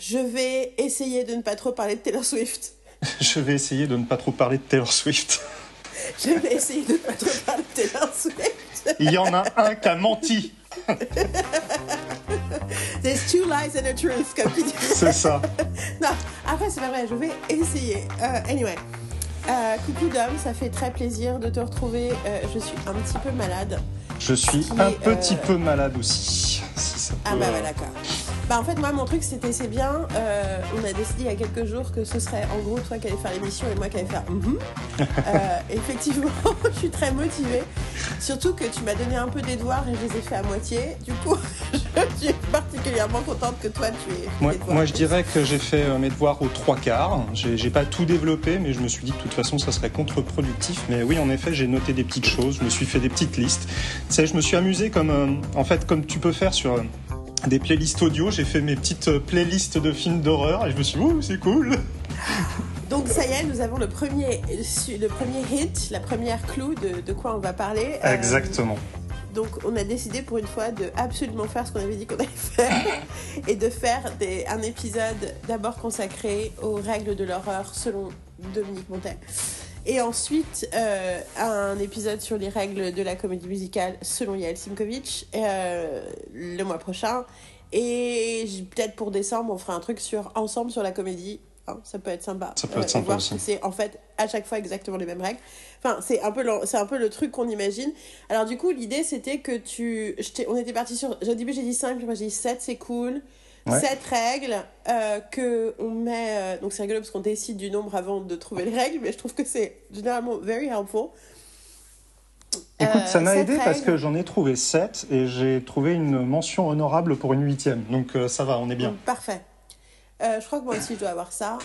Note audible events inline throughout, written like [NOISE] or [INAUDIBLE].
Je vais essayer de ne pas trop parler de Taylor Swift. [LAUGHS] Je vais essayer de ne pas trop parler de Taylor Swift. [LAUGHS] Je vais essayer de ne pas trop parler de Taylor Swift. [LAUGHS] Il y en a un qui a menti. There's two lies and a truth, comme tu dis. C'est ça. Non, après, c'est pas vrai, je vais essayer. Euh, anyway. Euh, coucou Dom, ça fait très plaisir de te retrouver. Euh, je suis un petit peu malade. Je suis un est, petit euh, peu malade aussi. Si ça Ah peut, bah, euh, bah d'accord. Bah en fait moi mon truc c'était c'est bien. euh, on a décidé il y a quelques jours que ce serait en gros toi qui allais faire l'émission et moi qui allais faire. mhm. [LAUGHS] Euh, effectivement [LAUGHS] je suis très motivée. Surtout que tu m'as donné un peu des devoirs et je les ai fait à moitié. Du coup [LAUGHS] je suis particulièrement contente que toi tu aies. Moi, moi, je dirais que j'ai fait euh, mes devoirs aux trois quarts. J'ai j'ai pas tout développé, mais je me suis dit que de toute façon, ça serait contre-productif. Mais oui, en effet, j'ai noté des petites choses. Je me suis fait des petites listes. Tu sais, je me suis amusé comme, euh, en fait, comme tu peux faire sur des playlists audio. J'ai fait mes petites euh, playlists de films d'horreur et je me suis dit, ouh, c'est cool. [LAUGHS] Donc ça y est, nous avons le premier, le premier hit, la première clou de, de quoi on va parler. Euh, Exactement. Donc on a décidé pour une fois de absolument faire ce qu'on avait dit qu'on allait faire [LAUGHS] et de faire des, un épisode d'abord consacré aux règles de l'horreur selon Dominique Montel. Et ensuite euh, un épisode sur les règles de la comédie musicale selon Yael Simkovitch euh, le mois prochain. Et peut-être pour décembre, on fera un truc sur ensemble sur la comédie. Hein, ça peut être sympa. Ça peut être et sympa aussi. c'est en fait à chaque fois exactement les mêmes règles. Enfin, c'est un peu le, c'est un peu le truc qu'on imagine. Alors du coup, l'idée c'était que tu on était parti sur au début j'ai dit 5, puis moi j'ai dit 7, c'est cool. Ouais. 7 règles euh, que on met euh, donc c'est rigolo parce qu'on décide du nombre avant de trouver les règles, mais je trouve que c'est généralement very helpful. Écoute, ça Euh, m'a sept aidé parce que j'en ai trouvé 7 et j'ai trouvé une mention honorable pour une huitième. Donc ça va, on est bien. Donc, parfait. Je crois que moi aussi je dois avoir ça.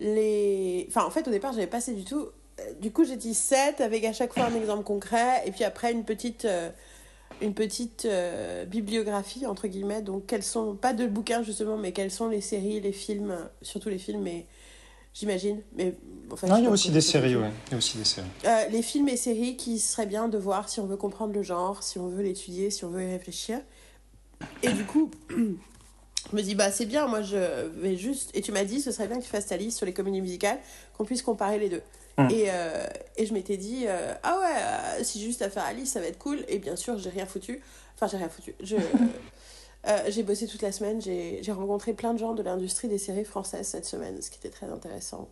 Les... Enfin, en fait, au départ, j'avais pas passé du tout. Du coup, j'ai dit 7 avec à chaque fois un exemple concret et puis après une petite, euh, une petite euh, bibliographie, entre guillemets. Donc, quels sont, pas de bouquins justement, mais quelles sont les séries, les films, surtout les films, mais j'imagine. Mais, enfin, Non, il y a aussi des séries, ouais. Il y a aussi des séries. Euh, les films et séries qui seraient bien de voir si on veut comprendre le genre, si on veut l'étudier, si on veut y réfléchir. Et du coup, je me dis, bah c'est bien, moi je vais juste. Et tu m'as dit, ce serait bien que tu fasses ta liste sur les comédies musicales, qu'on puisse comparer les deux. Mm. Et, euh, et je m'étais dit, euh, ah ouais, euh, si j'ai juste à faire la liste, ça va être cool. Et bien sûr, j'ai rien foutu. Enfin, j'ai rien foutu. Je. [LAUGHS] j'ai bossé toute la semaine, j'ai rencontré plein de gens de l'industrie des séries françaises cette semaine, ce qui était très intéressant.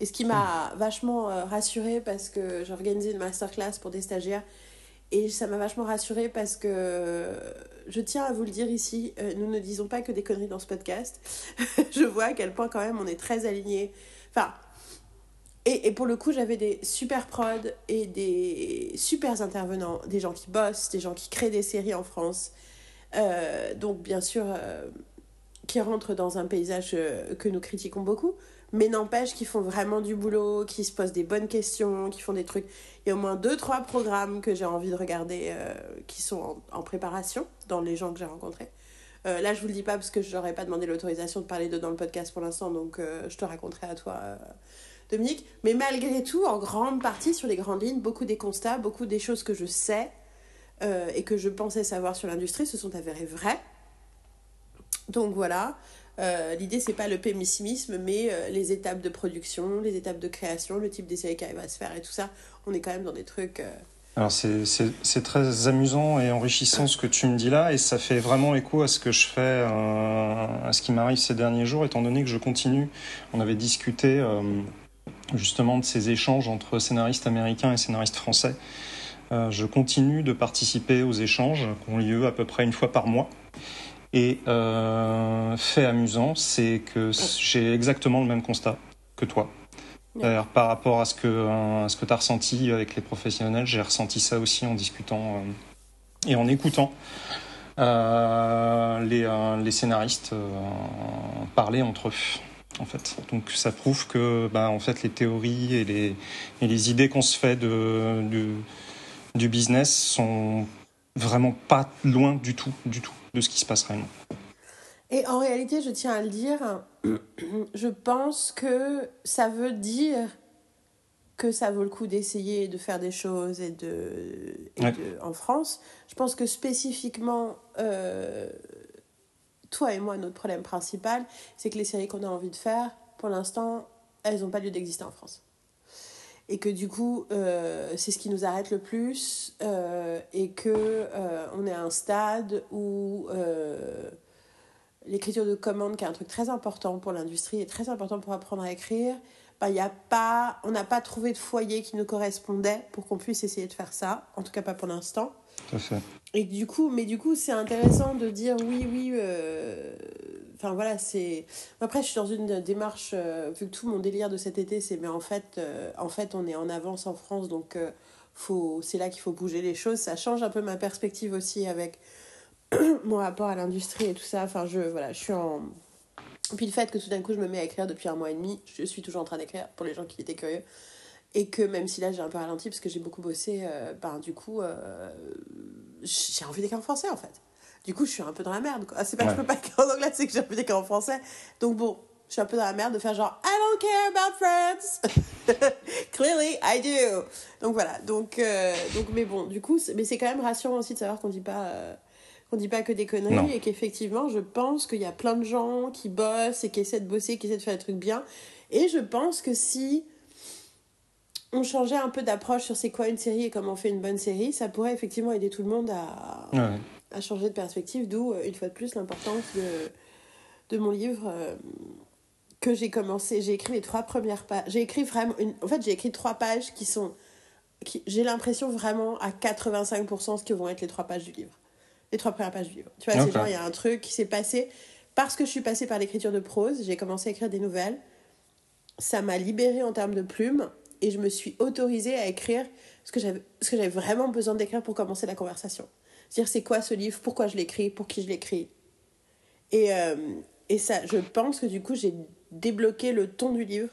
Et ce qui m'a vachement euh, rassurée parce que j'ai organisé une masterclass pour des stagiaires et ça m'a vachement rassurée parce que je tiens à vous le dire ici, nous ne disons pas que des conneries dans ce podcast. [LAUGHS] je vois à quel point quand même on est très alignés. Enfin, et, pour le coup, j'avais des super prods et des super intervenants, des gens qui bossent, des gens qui créent des séries en France. Euh, donc bien sûr, euh, qui rentrent dans un paysage euh, que nous critiquons beaucoup, mais n'empêche qu'ils font vraiment du boulot, qui se posent des bonnes questions, qui font des trucs. Il y a au moins deux, trois programmes que j'ai envie de regarder qui sont en, préparation dans les gens que j'ai rencontrés. Là, je vous le dis pas parce que je n'aurais pas demandé l'autorisation de parler d'eux dans le podcast pour l'instant, donc je te raconterai à toi, Dominique. Mais malgré tout, en grande partie, sur les grandes lignes, beaucoup des constats, beaucoup des choses que je sais euh, et que je pensais savoir sur l'industrie se sont avérées vraies. Donc voilà, Euh, l'idée c'est pas le pémissimisme, mais euh, les étapes de production, les étapes de création, le type des séries qui arrivent à se faire et tout ça. On est quand même dans des trucs. euh, Alors c'est- très amusant et enrichissant ce que tu me dis là et ça fait vraiment écho à ce que je fais, à ce qui m'arrive ces derniers jours étant donné que je continue. On avait discuté justement de ces échanges entre scénaristes américains et scénaristes français. Euh, je continue de participer aux échanges qui ont lieu à peu près une fois par mois. Et euh, fait amusant, c'est que j'ai exactement le même constat que toi. D'ailleurs, par rapport à ce que, euh, tu as ressenti avec les professionnels, j'ai ressenti ça aussi en discutant et en écoutant les, scénaristes parler entre eux. En fait. Donc ça prouve que bah, en fait, les théories et les, et les idées qu'on se fait de, du, du business sont vraiment pas loin du tout, du tout de ce qui se passe réellement. Et en réalité, je tiens à le dire, [CLEARS THROAT] je pense que ça veut dire que ça vaut le coup d'essayer de faire des choses et de, et Ouais. de- en France. Je pense que spécifiquement, euh, toi et moi, notre problème principal, c'est que les séries qu'on a envie de faire, pour l'instant, elles n'ont pas lieu d'exister en France. Et que du coup, euh, c'est ce qui nous arrête le plus, euh, et que euh, on est à un stade où l'écriture de commande, qui est un truc très important pour l'industrie et très important pour apprendre à écrire, bah, y a pas, on n'a pas trouvé de foyer qui nous correspondait pour qu'on puisse essayer de faire ça, en tout cas pas pour l'instant. Et du coup, mais du coup, c'est intéressant de dire oui, oui. euh, Enfin voilà, c'est. Après, je suis dans une démarche, euh, vu que tout mon délire de cet été, c'est mais en fait, euh, en fait, on est en avance en France, donc euh, faut, c'est là qu'il faut bouger les choses. Ça change un peu ma perspective aussi avec [CLEARS THROAT] mon rapport à l'industrie et tout ça. Enfin, je, voilà, je suis en. Puis le fait que tout d'un coup, je me mets à écrire depuis un mois et demi, je suis toujours en train d'écrire pour les gens qui étaient curieux. Et que même si là j'ai un peu ralenti parce que j'ai beaucoup bossé, euh, ben du coup, euh, j'ai envie d'écrire en français en fait. Du coup, je suis un peu dans la merde. quoi. C'est pas que je peux pas écrire en anglais, c'est que j'ai envie d'écrire en français. Donc bon, je suis un peu dans la merde de faire genre I don't care about France. [LAUGHS] Clearly, I do. Donc voilà. Donc, euh, donc mais bon, du coup, c'est- mais c'est quand même rassurant aussi de savoir qu'on dit pas. euh, qu'on dit pas que des conneries Non. et qu'effectivement, je pense qu'il y a plein de gens qui bossent et qui essaient de bosser, qui essaient de faire des trucs bien. Et je pense que si on changeait un peu d'approche sur c'est quoi une série et comment on fait une bonne série, ça pourrait effectivement aider tout le monde à, Ouais. à changer de perspective, d'où, euh, une fois de plus, l'importance de, de mon livre euh, que j'ai commencé. J'ai écrit les trois premières pages. J'ai écrit vraiment. Une... En fait, j'ai écrit trois pages qui sont. Qui... J'ai l'impression vraiment à 85% ce que vont être les trois pages du livre. Les trois premières pages du livre. Tu vois, c'est genre, il y a un truc qui s'est passé. Parce que je suis passée par l'écriture de prose, j'ai commencé à écrire des nouvelles. Ça m'a libérée en termes de plumes et je me suis autorisée à écrire ce que j'avais vraiment besoin d'écrire pour commencer la conversation. C'est-à-dire, c'est quoi ce livre? Pourquoi je l'écris? Pour qui je l'écris? Et, euh, et ça, je pense que du coup, j'ai débloqué le ton du livre.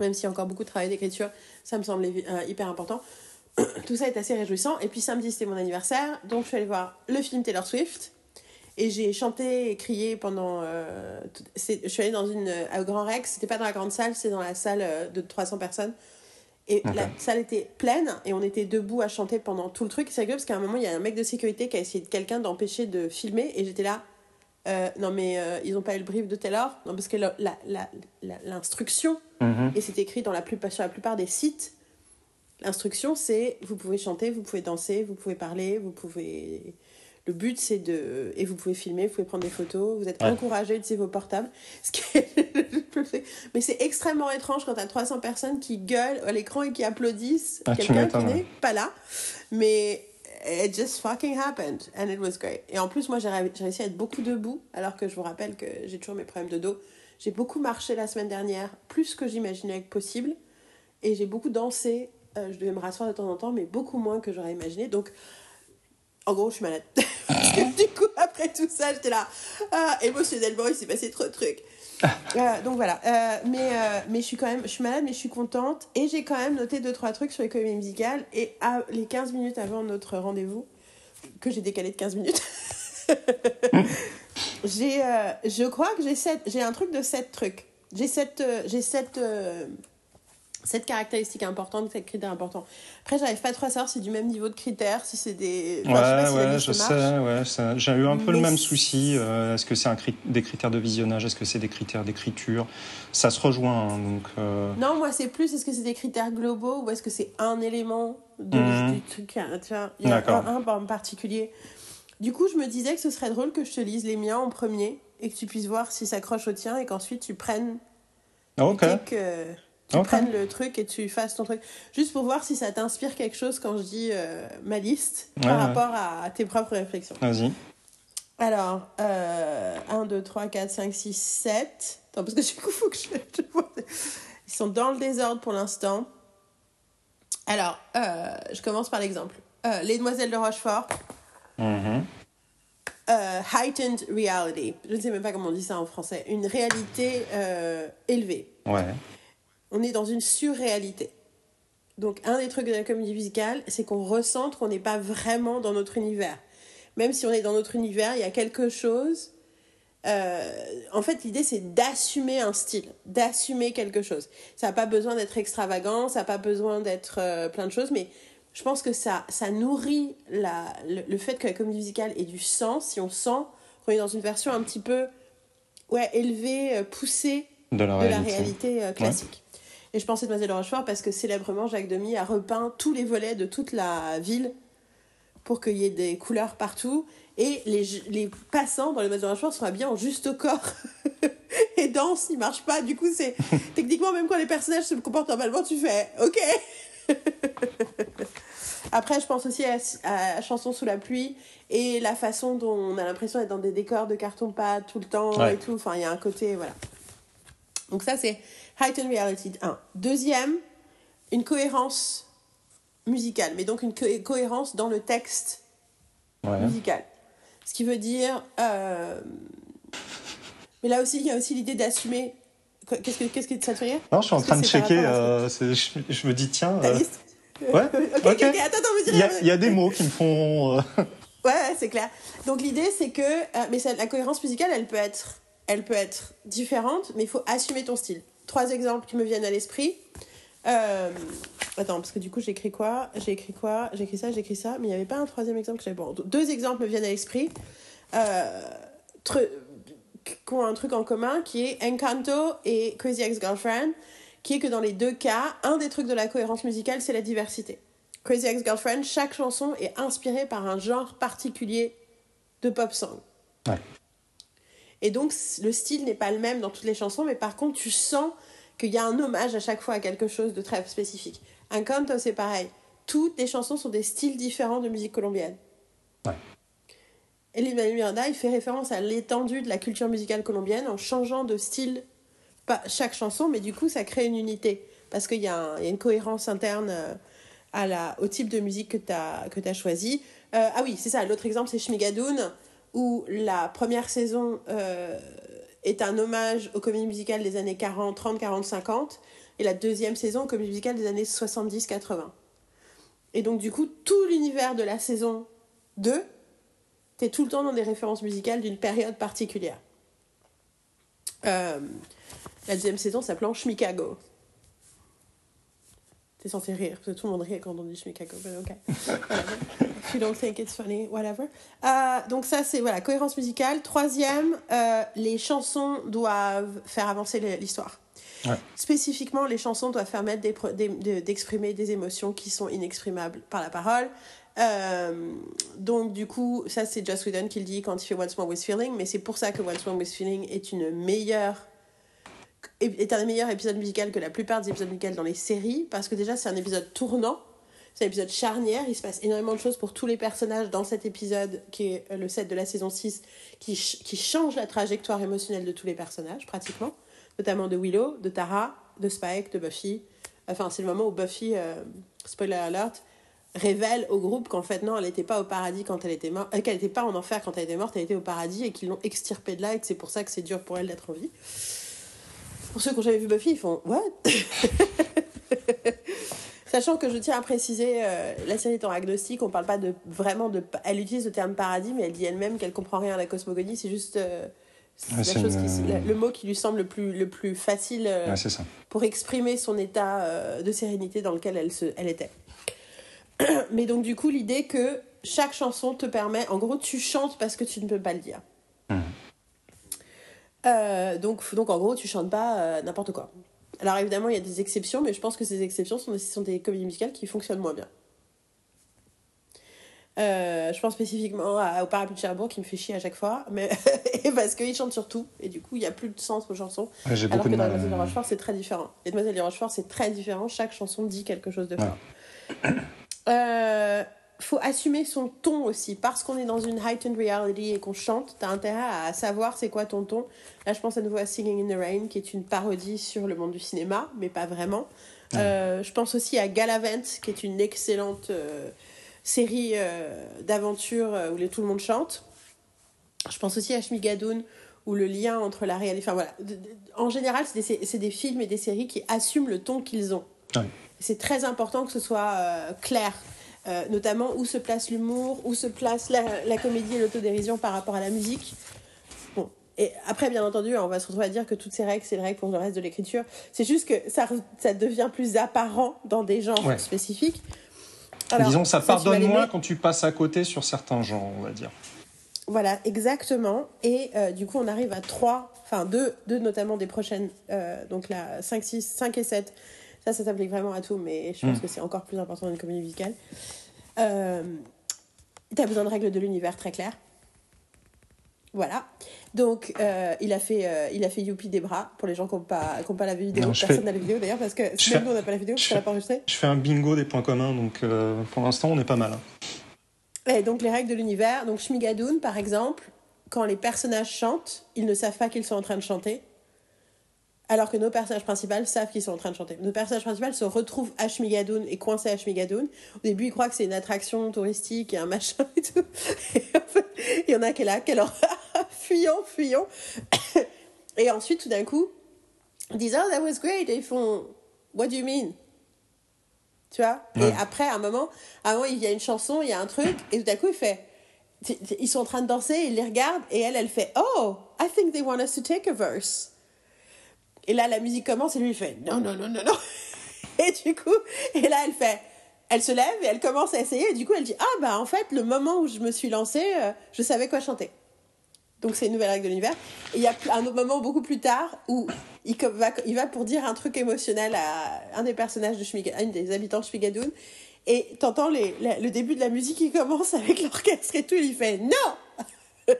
Même s'il y a encore beaucoup de travail d'écriture, ça me semble euh, hyper important. Tout ça est assez réjouissant. Et puis samedi, c'était mon anniversaire. Donc, je suis allée voir le film Taylor Swift. Et j'ai chanté et crié pendant. euh, c'est- je suis allée dans une. euh, au Grand Rex. C'était pas dans la grande salle, c'était dans la salle euh, de 300 personnes. Et la salle était pleine et on était debout à chanter pendant tout le truc. C'est rigolo parce qu'à un moment, il y a un mec de sécurité qui a essayé de quelqu'un d'empêcher de filmer et j'étais là. euh, non, mais euh, ils n'ont pas eu le brief de Taylor. Non, parce que l'instruction, Mhm. et c'est écrit dans la plupart, sur la plupart des sites, l'instruction c'est vous pouvez chanter, vous pouvez danser, vous pouvez parler, vous pouvez. Le but c'est de. Et vous pouvez filmer, vous pouvez prendre des photos, vous êtes Ouais. encouragé à utiliser vos portables. [LAUGHS] Ce qui est... [LAUGHS] Mais c'est extrêmement étrange quand t'as 300 personnes qui gueulent à l'écran et qui applaudissent Ah, tu quelqu'un qui n'est pas là. Mais it just fucking happened and it was great. Et en plus, moi j'ai réussi à être beaucoup debout alors que je vous rappelle que j'ai toujours mes problèmes de dos. J'ai beaucoup marché la semaine dernière, plus que j'imaginais possible. Et j'ai beaucoup dansé. Euh, je devais me rasseoir de temps en temps, mais beaucoup moins que j'aurais imaginé. Donc, en gros, je suis malade. Parce [LAUGHS] que du coup, après tout ça, j'étais là. Ah, émotionnellement, il s'est passé trop de trucs. Euh, donc voilà. Euh, mais, euh, mais je suis quand même, je suis malade, mais je suis contente. Et j'ai quand même noté deux trois trucs sur les comédies musicales. Et à, les 15 minutes avant notre rendez-vous, que j'ai décalé de 15 minutes, [LAUGHS] j'ai, je crois que j'ai j'ai un truc de 7 trucs. J'ai sept, euh, j'ai sept, sept caractéristiques importantes, sept critères importants. Après, j'arrive pas trop à savoir si c'est du même niveau de critères, si c'est des. Enfin, Ouais, je sais pas ouais, je sais, ouais, j'ai eu un peu Mais le même souci. euh, Est-ce que c'est cri- des critères de visionnage Est-ce que c'est des critères d'écriture? Ça se rejoint, hein, donc. euh, Non, moi c'est plus, est-ce que c'est des critères globaux ou est-ce que c'est un élément de, Mhm. du truc hein, Tu vois, il y a un, un en particulier. Du coup, je me disais que ce serait drôle que je te lise les miens en premier et que tu puisses voir si ça accroche au tien et qu'ensuite tu prennes, ah, Ok. que tu prennes le truc et tu fasses ton truc. Juste pour voir si ça t'inspire quelque chose quand je dis euh, ma liste Ouais, par ouais. rapport à tes propres réflexions. Vas-y. Alors, euh, 1, 2, 3, 4, 5, 6, 7. Attends, parce que du coup, faut que je, je vois. [LAUGHS] Ils sont dans le désordre pour l'instant. Alors, euh, je commence par l'exemple. Euh, Les Demoiselles de Rochefort. Mhm. Euh, heightened reality. Je ne sais même pas comment on dit ça en français. Une réalité euh, élevée. Ouais. On est dans une surréalité. Donc, un des trucs de la comédie musicale, c'est qu'on ressente qu'on n'est pas vraiment dans notre univers. Même si on est dans notre univers, il y a quelque chose. euh, en fait, l'idée, c'est d'assumer un style, d'assumer quelque chose. Ça n'a pas besoin d'être extravagant, ça n'a pas besoin d'être euh, plein de choses, mais je pense que ça, ça nourrit la, le, le fait que la comédie musicale ait du sens si on sent qu'on est dans une version un petit peu ouais, élevée, euh, poussée de la de la réalité. euh, classique. Et je pensais Mademoiselle de Rochefort parce que célèbrement, Jacques Demy a repeint tous les volets de toute la ville pour qu'il y ait des couleurs partout. Et les, les passants dans les Mademoiselles de Rochefort sont habillés en juste au corps. [LAUGHS] et dansent, ils marchent pas. Du coup, c'est [LAUGHS] techniquement, même quand les personnages se comportent normalement, tu fais OK. [LAUGHS] Après, je pense aussi à, à Chanson sous la pluie et la façon dont on a l'impression d'être dans des décors de carton-pâte tout le temps Ouais. et tout. Enfin, il y a un côté, voilà. Donc ça, c'est Heightened Reality 1. Deuxième, une cohérence musicale, mais donc une co- cohérence dans le texte Ouais. musical. Ce qui veut dire... euh, Mais là aussi, il y a aussi l'idée d'assumer... Qu'est-ce que, qu'est-ce que ça te fait rire Non, je suis en train de checker. euh, je, je me dis, tiens, Ta euh, liste? ouais, ok, [LAUGHS] ok, ok. ok, attends, il y, a- il y a des mots qui me font. euh, [LAUGHS] Ouais, ouais, c'est clair. Donc l'idée, c'est que, euh, mais ça- la cohérence musicale, elle peut être, elle peut être différente, mais il faut assumer ton style. Trois exemples qui me viennent à l'esprit. Euh, attends, parce que du coup, j'ai écrit quoi? J'ai écrit quoi? J'ai écrit ça, j'ai écrit ça, mais il n'y avait pas un troisième exemple que j'avais. Bon, deux exemples me viennent à l'esprit. Euh, qui ont un truc en commun qui est Encanto et Crazy Ex-Girlfriend, qui est que dans les deux cas, un des trucs de la cohérence musicale, c'est la diversité. Crazy Ex-Girlfriend, chaque chanson est inspirée par un genre particulier de pop song. Ouais. Et donc, le style n'est pas le même dans toutes les chansons, mais par contre, tu sens qu'il y a un hommage à chaque fois à quelque chose de très spécifique. Encanto, c'est pareil. Toutes les chansons sont des styles différents de musique colombienne. Ouais. Et Lin-Manuel Miranda, il fait référence à l'étendue de la culture musicale colombienne en changeant de style pas chaque chanson, mais du coup, ça crée une unité. Parce qu'il y, a un- il y a une cohérence interne euh, à la, au type de musique que tu as, que as choisi. Euh, ah oui, c'est ça. L'autre exemple, c'est Shmigadoon, où la première saison euh, est un hommage aux comédies musicales des années 40, 30, 40, 50, et la deuxième saison aux comédies musicales des années 70, 80. Et donc, du coup, tout l'univers de la saison 2, t'es tout le temps dans des références musicales d'une période particulière. Euh, la deuxième saison s'appelant Shmikago. T'es censé rire, parce que tout le monde rit quand on dit Shmikago, mais ok. Whatever. If you don't think it's funny, whatever. Euh, donc ça, c'est voilà, cohérence musicale. Troisième, euh, les chansons doivent faire avancer l'histoire. Ouais. Spécifiquement, les chansons doivent permettre des des- d'exprimer des émotions qui sont inexprimables par la parole. Euh, donc du coup, ça c'est Joss Whedon qui le dit quand il fait Once More With Feeling, mais c'est pour ça que Once More With Feeling est une meilleure est un des meilleurs épisodes musicaux que la plupart des épisodes musicaux dans les séries, parce que déjà c'est un épisode tournant, c'est un épisode charnière, il se passe énormément de choses pour tous les personnages dans cet épisode, qui est le set de la saison 6, qui, qui change la trajectoire émotionnelle de tous les personnages, pratiquement, notamment de Willow, de Tara, de Spike, de Buffy. Enfin, c'est le moment où Buffy, euh, spoiler alert, révèle au groupe qu'en fait, non, elle n'était pas au paradis quand elle était morte, euh, qu'elle n'était pas en enfer quand elle était morte, elle était au paradis et qu'ils l'ont extirpée de là et que c'est pour ça que c'est dur pour elle d'être en vie. Pour ceux qui ont jamais vu Buffy, ils font What? [LAUGHS] Sachant que je tiens à préciser, euh, la série étant agnostique, on parle pas de vraiment de. Elle utilise le terme paradis, mais elle dit elle-même qu'elle comprend rien à la cosmogonie. C'est juste euh, Ouais, la chose une- qui, la- le mot qui lui semble le plus le plus facile euh, ça. pour exprimer son état euh, de sérénité dans lequel elle se, elle était. [COUGHS] mais donc du coup, l'idée que chaque chanson te permet, en gros, tu chantes parce que tu ne peux pas le dire. Euh, donc, donc en gros, tu chantes pas euh, n'importe quoi. Alors évidemment, il y a des exceptions, mais je pense que ces exceptions sont des, sont des comédies musicales qui fonctionnent moins bien. Euh, je pense spécifiquement à- au Parapluie de Cherbourg qui me fait chier à chaque fois, mais [LAUGHS] et parce qu'il chante sur tout, et du coup il n'y a plus de sens aux chansons. Ouais, J'ai Alors beaucoup que dans Demoiselles de Rochefort, c'est très différent. Les Demoiselles de Rochefort, c'est très différent. Chaque chanson dit quelque chose de fort. Faut assumer son ton aussi. Parce qu'on est dans une heightened reality et qu'on chante, t'as intérêt à savoir c'est quoi ton ton. Là, je pense à nouveau à Singing in the Rain, qui est une parodie sur le monde du cinéma, mais pas vraiment. Euh, je pense aussi à Galavant, qui est une excellente euh, série euh, d'aventures euh, où les- tout le monde chante. Je pense aussi à Shmigadoon, où le lien entre la réalité. Enfin voilà. De- de- En général, c'est des, films et des séries qui assument le ton qu'ils ont. C'est très important que ce soit clair. Euh, notamment où se place l'humour, où se place la, la comédie et l'autodérision par rapport à la musique. Bon. Et après, bien entendu, on va se retrouver à dire que toutes ces règles, c'est les règles pour le reste de l'écriture. C'est juste que ça, ça devient plus apparent dans des genres Ouais. spécifiques. Disons, ça vas pardonne moins quand tu passes à côté sur certains genres, on va dire. Voilà, exactement. Et euh, du coup, on arrive à trois, enfin deux, deux notamment des prochaines, euh, donc la 5, 6, 5 et 7. Ça, ça s'applique vraiment à tout, mais je pense Mm. que c'est encore plus important dans une comédie musicale. Euh, tu as besoin de règles de l'univers très claires. Voilà. Donc, euh, il, a fait, euh, il a fait Youpi des bras pour les gens qui n'ont pas, qui ont pas la vidéo. Non, Personne fais- n'a la vidéo d'ailleurs, parce que même fais- nous, on n'a pas la vidéo, parce je qu'on l'a pas enregistrée. Je fais un bingo des points communs, donc euh, pour l'instant, on est pas mal. hein. Et donc les règles de l'univers, donc Shmigadoon par exemple, quand les personnages chantent, ils ne savent pas qu'ils sont en train de chanter, alors que nos personnages principaux savent qu'ils sont en train de chanter. Nos personnages principaux se retrouvent à Shmigadoon et coincés à Shmigadoon. Au début, ils croient que c'est une attraction touristique et un machin et tout. [LAUGHS] Et en fait, il y en a qui est là, qui est là, fuyons, fuyons. Et ensuite, tout d'un coup, ils disent Oh, that was great. Et ils font What do you mean? Tu vois? Ouais. Et après, à un moment, à un moment, il y a une chanson, il y a un truc, et tout à coup, il fait. Ils sont en train de danser, il les regarde, et elle, elle fait Oh, I think they want us to take a verse. Et là, la musique commence, et lui, il fait Non, non, non, non, non. [LAUGHS] Et du coup, et là, elle fait. Elle se lève et elle commence à essayer, et du coup, elle dit Ah, bah, en fait, le moment où je me suis lancée, euh, je savais quoi chanter. Donc c'est une nouvelle règle de l'univers. Et il y a un autre moment beaucoup plus tard où il va, pour dire un truc émotionnel à un des personnages de Schmiga, à une des habitants de Schmigadoon. Et t'entends les, le début de la musique qui commence [LAUGHS] avec l'orchestre et tout. Il fait non [LAUGHS]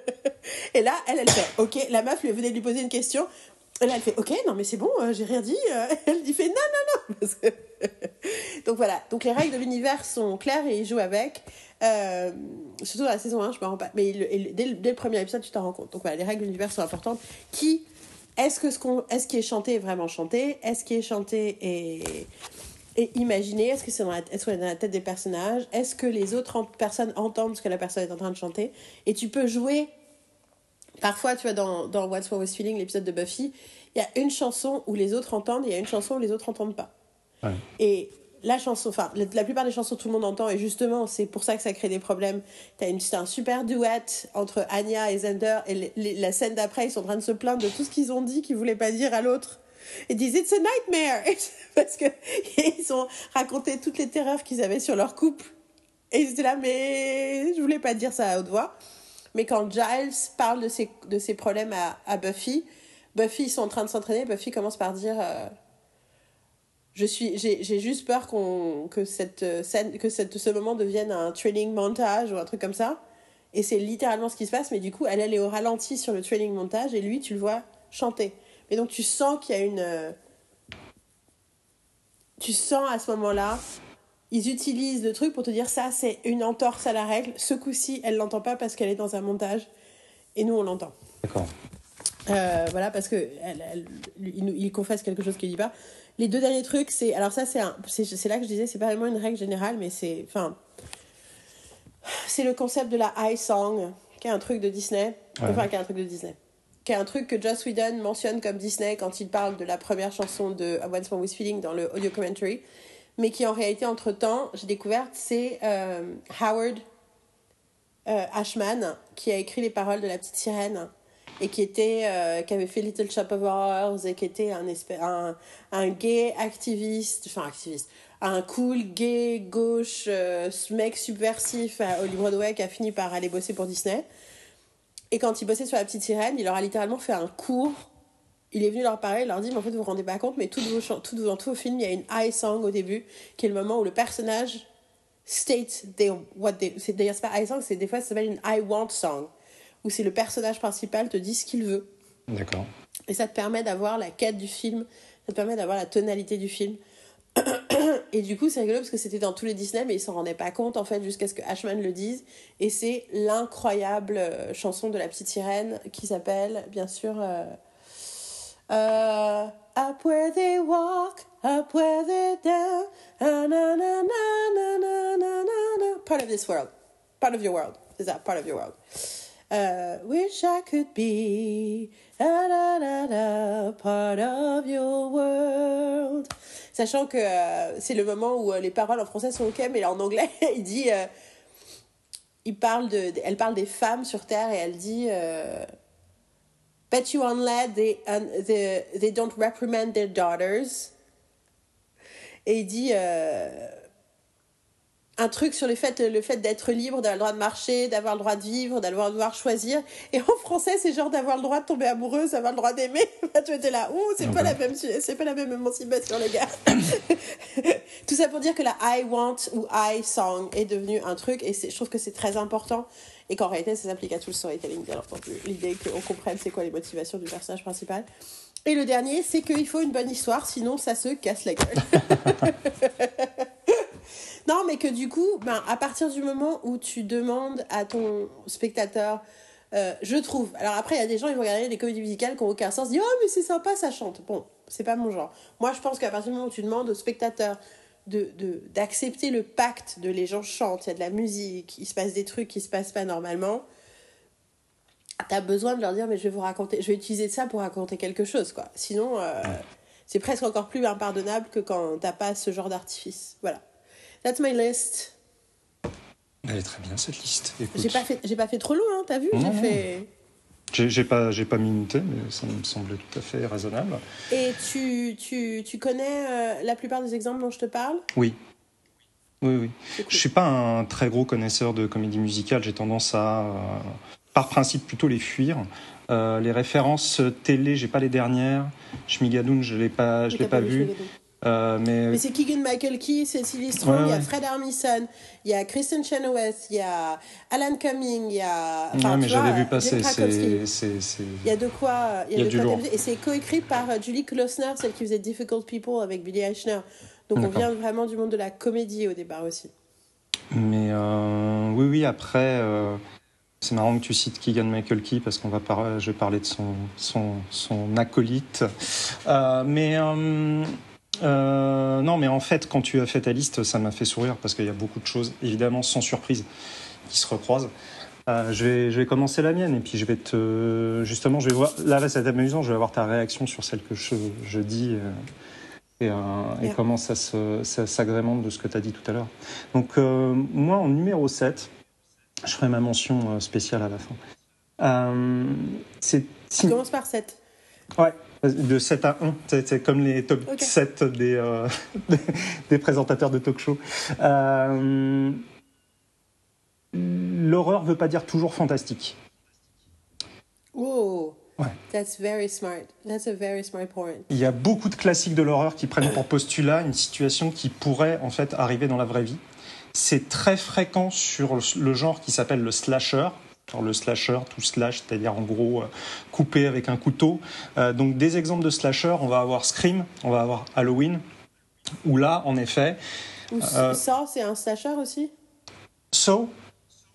Et là, elle, elle fait ok. La meuf lui venait de lui poser une question. Et là, elle fait ok, non mais c'est bon, euh, j'ai rien dit. Euh, [LAUGHS] Elle lui fait non, non, non. [LAUGHS] Donc voilà. Donc les règles de l'univers sont claires et ils jouent avec. Euh, surtout dans la saison 1, je me rends pas. Mais dès, le, dès le premier épisode, tu t'en rends compte. Donc voilà, les règles de l'univers sont importantes. Qui est-ce que ce qu'on, est-ce qui est chanté est vraiment chanté? Est-ce qui est chanté est, imaginé? Est-ce que c'est dans la, est-ce qu'on est dans la tête des personnages? Est-ce que les autres personnes entendent ce que la personne est en train de chanter? Et tu peux jouer. Parfois, tu vois, dans, dans What's Wrong with Feeling, l'épisode de Buffy, il y a une chanson où les autres entendent et il y a une chanson où les autres entendent pas. Ouais. Et la chanson, enfin, la, la plupart des chansons, tout le monde entend, et justement, c'est pour ça que ça crée des problèmes. T'as une, c'est un super duet entre Anya et Zender, et les- les- la scène d'après, ils sont en train de se plaindre de tout ce qu'ils ont dit qu'ils voulaient pas dire à l'autre. Ils disent It's a nightmare! [LAUGHS] Parce que ils ont raconté toutes les terreurs qu'ils avaient sur leur couple. Et ils étaient là, mais je voulais pas dire ça à haute voix. Mais quand Giles parle de ses, de ses problèmes à, à Buffy, Buffy, ils sont en train de s'entraîner, Buffy commence par dire euh, je suis j'ai juste peur qu'on que cette euh, scène que cette, ce moment devienne un training montage ou un truc comme ça. Et c'est littéralement ce qui se passe. Mais du coup elle elle est au ralenti sur le training montage et lui tu le vois chanter. Mais donc tu sens qu'il y a une euh, tu sens à ce moment-là ils utilisent le truc pour te dire ça c'est une entorse à la règle ce coup-ci elle l'entend pas parce qu'elle est dans un montage et nous on l'entend D'accord. euh, voilà, parce que elle, elle- il, confesse quelque chose qu'il dit pas. Les deux derniers trucs, c'est. Alors, ça, c'est un- c'est c'est là que je disais, c'est pas vraiment une règle générale, mais c'est. Enfin. C'est le concept de la high song, qui est un truc de Disney. Ouais. Enfin, qui est un truc de Disney. Qui est un truc que Joss Whedon mentionne comme Disney quand il parle de la première chanson de Once More With Feeling dans le audio commentary. Mais qui, en réalité, entre temps, j'ai découvert, c'est euh, Howard euh, Ashman qui a écrit les paroles de La Petite Sirène et qui était euh, qui avait fait Little Shop of Horrors et qui était un un, un gay activiste enfin activiste un cool gay gauche euh, mec subversif à Hollywood Broadway qui a fini par aller bosser pour Disney. Et quand il bossait sur La Petite Sirène il leur a littéralement fait un cours il est venu leur parler, il leur dit, mais en fait, vous vous rendez pas compte, mais chan- toutes vos- dans tous vos films, il y a une high song au début, qui est le moment où le personnage state they, what they, c'est d'ailleurs c'est pas high song, c'est des fois ça s'appelle une I want song, où c'est le personnage principal te dit ce qu'il veut. D'accord. Et ça te permet d'avoir la quête du film, ça te permet d'avoir la tonalité du film. Et du coup, c'est rigolo parce que c'était dans tous les Disney, mais ils s'en rendaient pas compte en fait jusqu'à ce que Ashman le dise. Et c'est l'incroyable euh, chanson de la petite sirène qui s'appelle, bien sûr, euh, euh, Up where they walk, up where they're down, na, na, na, na, na, na, na, na. part of this world, part of your world, c'est ça, part of your world? Uh, wish I could be da, da, da, da, part of your world. Sachant que euh, c'est le moment où euh, les paroles en français sont ok, mais en anglais, [LAUGHS] il dit. euh, il parle de, elle parle des femmes sur Terre et elle dit. euh, Bet you on lead, they, they, they don't reprimand their daughters. Et il dit. euh, un truc sur le fait, le fait d'être libre, d'avoir le droit de marcher, d'avoir le droit de vivre, d'avoir le droit de choisir. Et en français, c'est genre d'avoir le droit de tomber amoureuse, d'avoir le droit d'aimer. [LAUGHS] tu étais là, ouh, c'est pas la même, c'est pas la même émancipation, les gars. [COUGHS] Tout ça pour dire que la I want ou I song est devenue un truc et je trouve que c'est très important et qu'en réalité, ça s'applique à tout le storytelling, bien entendu. L'idée qu'on comprenne c'est quoi les motivations du personnage principal. Et le dernier, c'est qu'il faut une bonne histoire, sinon ça se casse la gueule. [LAUGHS] Non, mais que du coup, ben, à partir du moment où tu demandes à ton spectateur, euh, je trouve. Alors après, il y a des gens, ils vont regarder des comédies musicales qui n'ont aucun sens, ils disent Oh, mais c'est sympa, ça chante. Bon, c'est pas mon genre. Moi, je pense qu'à partir du moment où tu demandes au spectateur de, d'accepter le pacte de les gens chantent, il y a de la musique, il se passe des trucs qui se passent pas normalement, tu as besoin de leur dire Mais je vais vous raconter, je vais utiliser ça pour raconter quelque chose, quoi. Sinon, euh, c'est presque encore plus impardonnable que quand t'as pas ce genre d'artifice. Voilà. That's my list. Elle est très bien cette liste. J'ai pas fait, j'ai pas fait trop long, hein, t'as vu? J'ai fait. J'ai pas, j'ai pas minuté, mais ça me semble tout à fait raisonnable. Et tu, tu, tu connais euh, la plupart des exemples dont je te parle? Oui. Oui, oui. Je suis pas un très gros connaisseur de comédie musicale. J'ai tendance à, euh, par principe, plutôt les fuir. Euh, les références télé, j'ai pas les dernières. Schmigadoon, je l'ai pas, je l'ai pas, vu. Euh, mais, c'est Keegan Michael Key, Cecily Strong, il y a Fred Armisen, il y a Kristen Chenoweth, il y a Alan Cumming, il y a. Enfin, mais j'avais vu passer. Il y a de quoi. Il y a, de quoi Et c'est coécrit par euh, Julie Klosner, celle qui faisait Difficult People avec Billy Eichner. Donc on vient vraiment du monde de la comédie au départ aussi. Mais euh, oui, oui, après. C'est marrant que tu cites Keegan Michael Key parce qu'on va je vais parler de son, son, son acolyte. mais euh, non, mais en fait, quand tu as fait ta liste, ça m'a fait sourire parce qu'il y a beaucoup de choses, évidemment, sans surprise, qui se recroisent. Euh, je, vais, je vais commencer la mienne et puis je vais te. Justement, je vais voir. Là, là c'est amusant, je vais avoir ta réaction sur celle que je, je dis euh, et, comment ça, s'agrémente de ce que tu as dit tout à l'heure. Donc, moi, en numéro 7, je ferai ma mention spéciale à la fin. c'est. Tu commences par 7. Ouais. De 7 à 1, c'est comme les top 7 euh, [LAUGHS] des, présentateurs de talk show. Euh, L'horreur ne veut pas dire toujours fantastique. Oh, ouais. that's very smart. That's a very smart point. Il y a beaucoup de classiques de l'horreur qui prennent pour postulat une situation qui pourrait en fait arriver dans la vraie vie. C'est très fréquent sur le genre qui s'appelle le slasher, le slasher, tout slash, c'est-à-dire en gros euh, coupé avec un couteau. Euh, donc des exemples de slasher, on va avoir Scream, on va avoir Halloween, où là, en effet... Ou euh, Saw, c'est un slasher aussi? Saw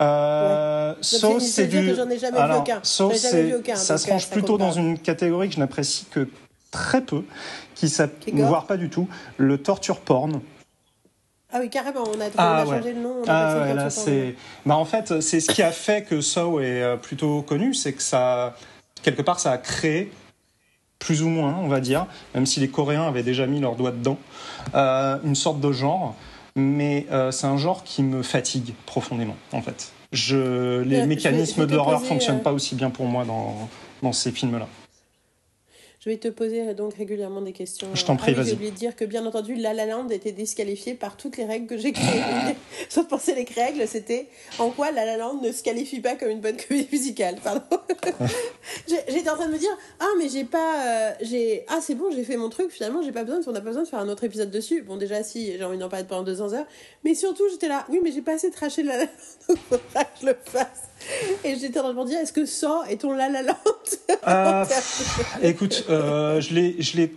euh, Saw, c'est du... J'en ai jamais vu aucun. Saw, ça se range plutôt dans une catégorie que je n'apprécie que très peu, qui s'appelle, voire pas du tout, le torture porn. Ah oui, carrément, on a, ah changé le nom. ah ouais, là, c'est. Bah, en fait, c'est ce qui a fait que Saw est euh, plutôt connu, c'est que ça, quelque part, ça a créé, plus ou moins, on va dire, même si les Coréens avaient déjà mis leurs doigts dedans, euh, une sorte de genre. Mais euh, c'est un genre qui me fatigue profondément, en fait. Je, les mécanismes de l'horreur fonctionnent pas aussi bien pour moi dans, dans ces films-là. Je vais te poser donc régulièrement des questions. Je t'en prie, ah J'ai oublié de dire que bien entendu, La La Land était disqualifié par toutes les règles que j'ai créées. [LAUGHS] Sauf penser les règles, c'était en quoi La La Land ne se qualifie pas comme une bonne comédie musicale. Pardon. [LAUGHS] J'étais en train de me dire ah mais j'ai pas euh, j'ai ah c'est bon j'ai fait mon truc finalement j'ai pas besoin on n'a pas besoin de faire un autre épisode dessus. Bon déjà si j'ai envie d'en parler pendant 200 heures, mais surtout j'étais là oui mais j'ai pas assez traché La La Land [LAUGHS] donc faudra que je le fasse. [LAUGHS] Et j'étais en train de me dire, est-ce que ça est ton la la land [LAUGHS] euh, Écoute, euh, je l'ai,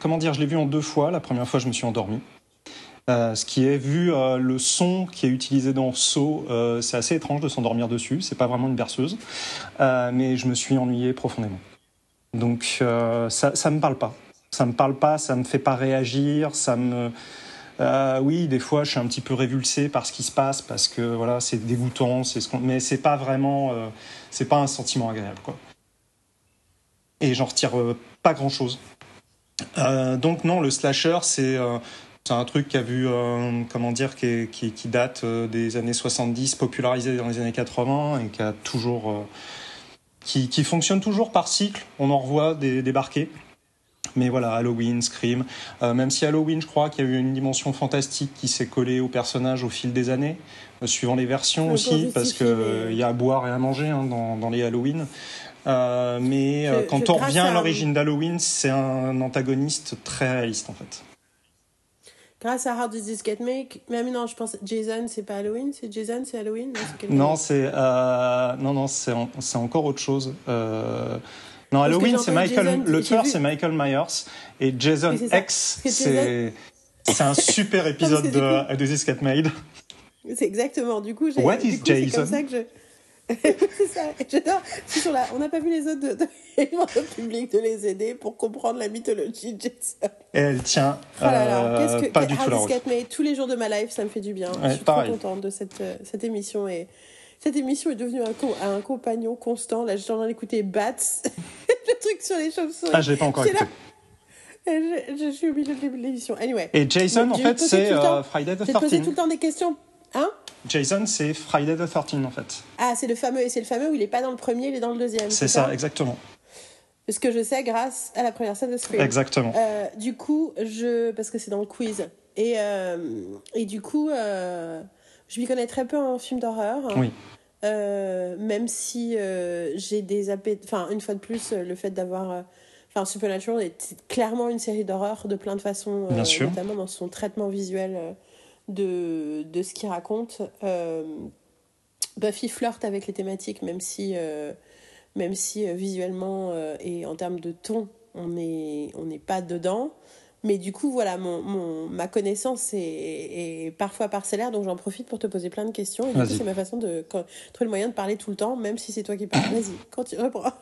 comment dire, je l'ai vu en deux fois. La première fois, je me suis endormi. Euh, ce qui est vu, le son qui est utilisé dans So, c'est assez étrange de s'endormir dessus. C'est pas vraiment une berceuse, mais je me suis ennuyé profondément. Donc ça, ça me parle pas. Ça me parle pas, ça me fait pas réagir, ça me euh, oui, des fois, je suis un petit peu révulsé par ce qui se passe parce que voilà, c'est dégoûtant, c'est ce mais c'est pas vraiment, euh, c'est pas un sentiment agréable, quoi. Et j'en retire euh, pas grand chose. donc non, le slasher, c'est un truc qui a vu, comment dire, qui, date des années 70, popularisé dans les années 80 et qui a toujours, qui, fonctionne toujours par cycle. On en revoit des, débarquer. Mais voilà, Halloween, Scream. même si Halloween, je crois qu'il y a eu une dimension fantastique qui s'est collée au personnage au fil des années, suivant les versions aussi, parce qu'il y a à boire et à manger hein, dans, dans, les Halloween. mais quand on revient à, l'origine d'Halloween, c'est un antagoniste très réaliste en fait. Grâce à Did This Get Made, même non, je pense Jason, c'est pas Halloween, c'est Jason, c'est Halloween Non, c'est euh, non, non, c'est c'est encore autre chose. Non, Halloween, c'est Michael. le tueur, c'est Michael Myers et Jason X, [LAUGHS] c'est un super [LAUGHS] épisode de How Did This Get Made. C'est exactement. Du coup, j'ai. What is Jason? Comme ça que je [LAUGHS] c'est ça. J'adore. Sur la... On n'a pas vu les autres de, de... public de les aider pour comprendre la mythologie de Jason. Et elle tient oh euh, que... pas du tout la route. Tous les jours de ma life, ça me fait du bien. je suis trop contente de cette, euh, cette émission. Et cette émission est devenue un, un compagnon constant. Là, je suis en train d'écouter Bats, [LAUGHS] le truc sur les chauves-souris. Ah, je l'ai pas encore écouté. Je, je, suis au milieu de l'émission. Anyway. Et Jason, en fait, c'est euh, Friday the 13th. Je posé tout le temps des questions. Hein? Jason, c'est Friday the 13 en fait. Ah, c'est le fameux, c'est le fameux où il est pas dans le premier, il est dans le deuxième. C'est ça, exactement. Ce que je sais grâce à la première scène de Scream. Exactement. Euh, du coup, je parce que c'est dans le quiz et euh, et du coup, je m'y connais très peu en film d'horreur. Oui. même si j'ai des enfin une fois de plus, le fait d'avoir Enfin, Supernatural est clairement une série d'horreur de plein de façons, Bien sûr. notamment dans son traitement visuel de, de ce qu'il raconte. Euh, Buffy flirte avec les thématiques, même si, euh, même si euh, visuellement et en termes de ton, on n'est on n'est pas dedans. Mais du coup, voilà, mon, mon ma connaissance est, est, parfois parcellaire, donc j'en profite pour te poser plein de questions. Et du coup, c'est ma façon de trouver le moyen de parler tout le temps, même si c'est toi qui parles. Vas-y, continue, reprends.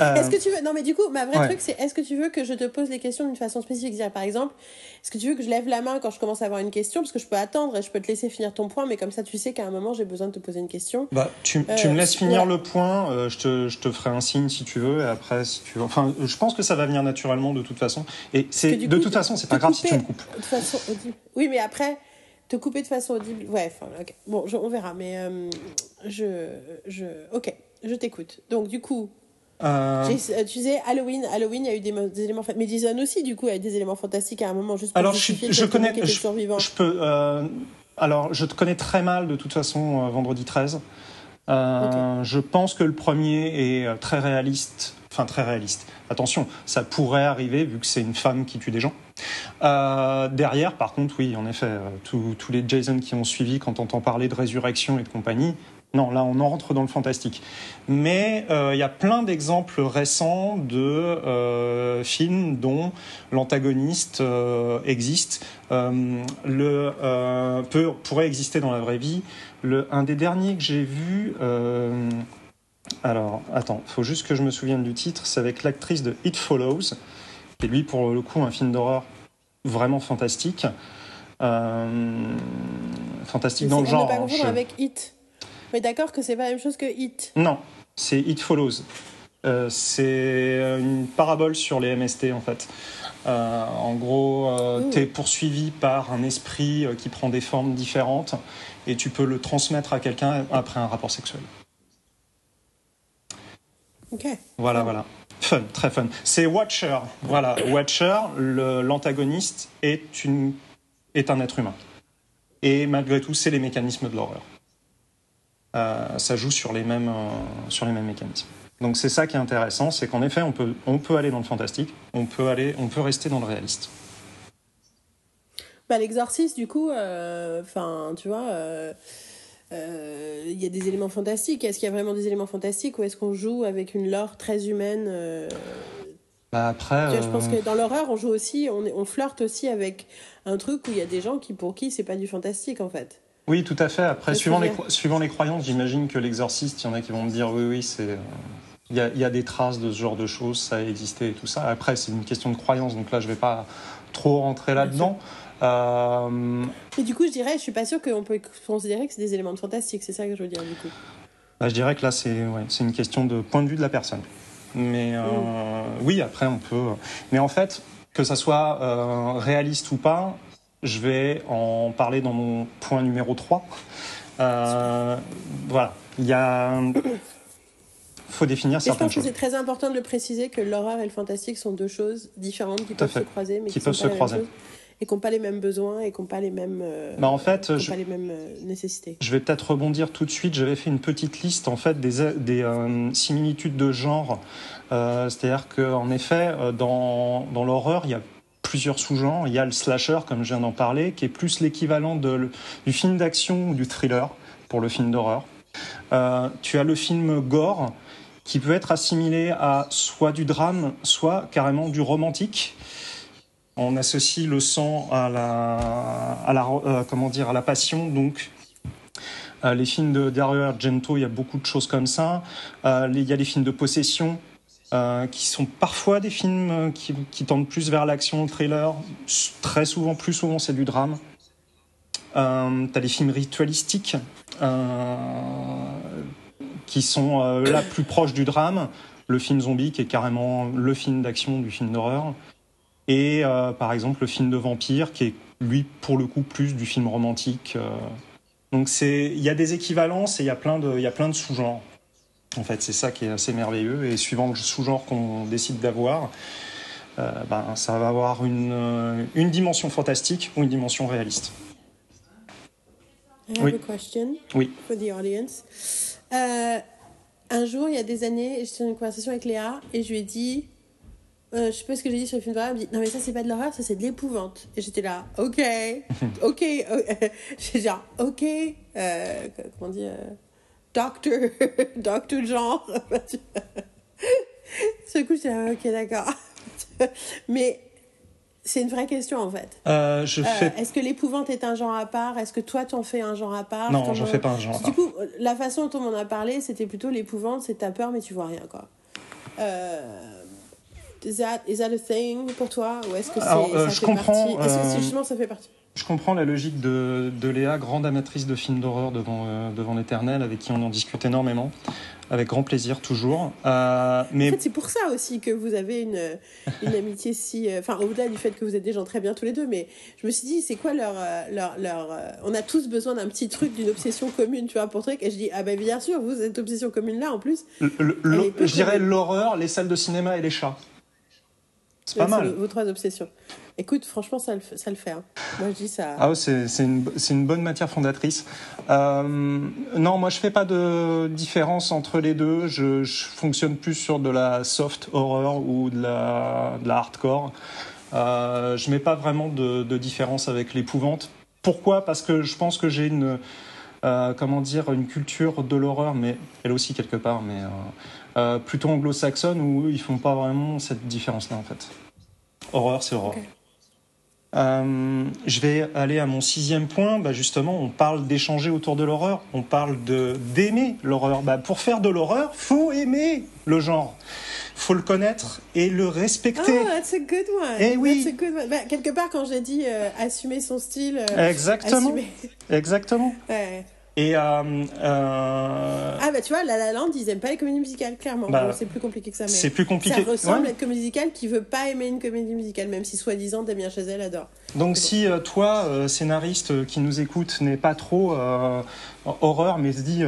Euh, est-ce que tu veux non mais du coup ma vraie truc c'est est-ce que tu veux que je te pose les questions d'une façon spécifique? Par exemple est-ce que tu veux que je lève la main quand je commence à avoir une question? Parce que je peux attendre et je peux te laisser finir ton point mais comme ça tu sais qu'à un moment j'ai besoin de te poser une question. Bah tu, tu me euh, laisses finir le point euh, je te je te ferai un signe si tu veux et après si tu veux. Enfin je pense que ça va venir naturellement de toute façon. Et c'est de toute façon c'est pas grave si tu me coupes. de façon oui mais après te couper de façon audible. Ouais enfin bon on verra mais je je ok je t'écoute. Donc, du coup, euh... euh tu disais Halloween, Halloween, il y a eu des, des éléments, mais Jason aussi, du coup, il y a eu des éléments fantastiques à un moment, juste pour Alors, je, je connais, je, je, peux, euh, alors, je te connais très mal de toute façon, euh, vendredi 13. Euh, Je pense que le premier est très réaliste, enfin très réaliste. Attention, ça pourrait arriver vu que c'est une femme qui tue des gens. Derrière, par contre, oui, en effet, tous les Jason qui ont suivi, quand on entend parler de résurrection et de compagnie, non, là on entre dans le fantastique. Mais euh, il y a plein d'exemples récents de euh, films dont l'antagoniste euh, existe, le peut pourrait exister dans la vraie vie. Le, un des derniers que j'ai vu, alors attends, faut juste que je me souvienne du titre. C'est avec l'actrice de It Follows, et lui pour le coup un film d'horreur vraiment fantastique, fantastique dans le genre. Pas avec It. Mais d'accord que c'est pas la même chose que Hit. Non, c'est Hit Follows. Euh, c'est une parabole sur les MST en fait. Euh, en gros, euh, tu es poursuivi par un esprit qui prend des formes différentes et tu peux le transmettre à quelqu'un après un rapport sexuel. Ok. Voilà, voilà. Fun, très fun. C'est Watcher. Voilà, Watcher, l'antagoniste est, une, est un être humain. Et malgré tout, c'est les mécanismes de l'horreur. Euh, ça joue sur les mêmes, euh, sur les mêmes mécanismes. Donc c'est ça qui est intéressant, c'est qu'en effet, on peut, on peut aller dans le fantastique, on peut, aller, on peut rester dans le réaliste. Bah, L'exorciste, du coup, euh, enfin, tu vois, il y a des éléments fantastiques. Est-ce qu'il y a vraiment des éléments fantastiques ou est-ce qu'on joue avec une lore très humaine bah après, Je pense que dans l'horreur, on joue aussi, on, on flirte aussi avec un truc où il y a des gens qui, pour qui c'est pas du fantastique en fait. Oui, tout à fait. Après, suivant les, suivant les croyances, j'imagine que l'exorciste, il y en a qui vont me dire oui, oui, c'est. Il y, a, y, a, des traces de ce genre de choses, ça a existé et tout ça. Après, c'est une question de croyance, donc là, je ne vais pas trop rentrer là-dedans. Euh... Et du coup, je dirais, je suis pas sûr qu'on peut considérer que c'est des éléments fantastiques, c'est ça que je veux dire, du coup. Bah, je dirais que là, c'est ouais, une question de point de vue de la personne. Mais euh, mm. oui, après, on peut. Mais en fait, que ça soit euh, réaliste ou pas, je vais en parler dans mon point numéro 3. Euh, voilà, il y a... faut définir Et je certaines pense que choses. c'est très important de le préciser que l'horreur et le fantastique sont deux choses différentes qui peuvent fait. se croiser, mais Qui qui, peuvent sont se croiser. chose, et qui n'ont pas les mêmes besoins et qui n'ont pas les mêmes, euh, Bah, en fait, je, pas les mêmes euh, nécessités. je vais peut-être rebondir tout de suite. J'avais fait une petite liste en fait des, des euh, similitudes de genre. Euh, C'est-à-dire qu'en effet, dans, dans l'horreur, il y a plusieurs sous-genres. Il y a le slasher, comme je viens d'en parler, qui est plus l'équivalent du film d'action ou du thriller pour le film d'horreur. Euh, tu as le film gore, qui peut être assimilé à soit du drame, soit carrément du romantique. On associe le sang à la, euh, comment dire, à la passion, donc euh, les films de Dario Argento, il y a beaucoup de choses comme ça. Il y a les films de possession, euh, qui sont parfois des films euh, qui, tendent plus vers l'action, le thriller. Très souvent, plus souvent, c'est du drame. Euh, T'as les films ritualistiques, euh, qui sont euh, là plus proches du drame. Le film zombie, qui est carrément le film d'action du film d'horreur. Et par exemple, le film de vampire, qui est lui, pour le coup, plus du film romantique. Donc il y a des équivalences et il y a plein de sous-genres. En fait, c'est ça qui est assez merveilleux. Et suivant le sous-genre qu'on décide d'avoir, euh, ben, ça va avoir une, euh, une dimension fantastique ou une dimension réaliste. I have Oui. a question Oui. for the audience. Euh, un jour, il y a des années, j'étais dans une conversation avec Léa et je lui ai dit, euh, je sais pas ce que j'ai dit sur le film d'horreur, elle me dit, non mais ça c'est pas de l'horreur, ça c'est de l'épouvante. Et j'étais là, ok, [LAUGHS] ok, [LAUGHS] j'ai genre, ok, euh, comment dire, doctor, [LAUGHS] doctor genre. [LAUGHS] Ce coup, là, ok, d'accord. [LAUGHS] mais c'est une vraie question en fait. Euh, je Euh, fais, Est-ce que l'épouvante est un genre à part? Est-ce que toi, t'en fais un genre à part? Non, j'en fais pas un genre. à Du part. coup, la façon dont on m'en a parlé, c'était plutôt l'épouvante, c'est ta peur, mais tu vois rien, quoi. Euh, is, that, is that a thing pour toi? Ou est-ce que c'est, euh, je comprends, partie? Est-ce que justement ça fait partie Je comprends la logique de, de Léa, grande amatrice de films d'horreur devant, euh, devant l'éternel, avec qui on en discute énormément, avec grand plaisir toujours. Euh, mais En fait, c'est pour ça aussi que vous avez une, une [LAUGHS] amitié si. euh, Enfin, au-delà du fait que vous êtes des gens très bien tous les deux, mais je me suis dit, c'est quoi leur. leur, leur on a tous besoin d'un petit truc, d'une obsession commune, tu vois, pour truc. Et je dis, ah ben bien sûr, vous, cette obsession commune-là, en plus, le- le- je dirais l'horreur, les salles de cinéma et les chats. C'est pas mal. vos trois obsessions. Écoute, franchement, ça le, fait- ça le fait. hein. Moi, je dis ça. Ah c'est c'est une, c'est une bonne matière fondatrice. Euh, non, moi je fais pas de différence entre les deux. Je, je fonctionne plus sur de la soft horror ou de la, de la hardcore. Euh, je mets pas vraiment de, de différence avec l'épouvante. Pourquoi? Parce que je pense que j'ai une euh, comment dire une culture de l'horreur, mais elle aussi quelque part, mais euh, euh, plutôt anglo-saxonne où eux, ils font pas vraiment cette différence-là en fait. Horreur, c'est horreur. Euh, je vais aller à mon sixième point. Bah justement, on parle d'échanger autour de l'horreur. On parle de d'aimer l'horreur. Bah, pour faire de l'horreur, faut aimer le genre. Faut le connaître et le Oh, respecter. that's a good one. Eh oui. That's a good one. Bah, quelque part, quand j'ai dit euh, assumer son style, euh, Exactement. assumer. Exactement. [LAUGHS] Ouais. Et euh, euh, Ah, bah tu vois, La La Land, ils aiment pas les comédies musicales, clairement. Bah, Bon, c'est plus compliqué que ça, c'est plus compliqué. Ça ressemble Ouais. à une comédie musicale qui veut pas aimer une comédie musicale, même si soi-disant Damien Chazelle adore. Donc si euh, toi, euh, scénariste euh, qui nous écoute, n'est pas trop euh, horreur, mais se dit,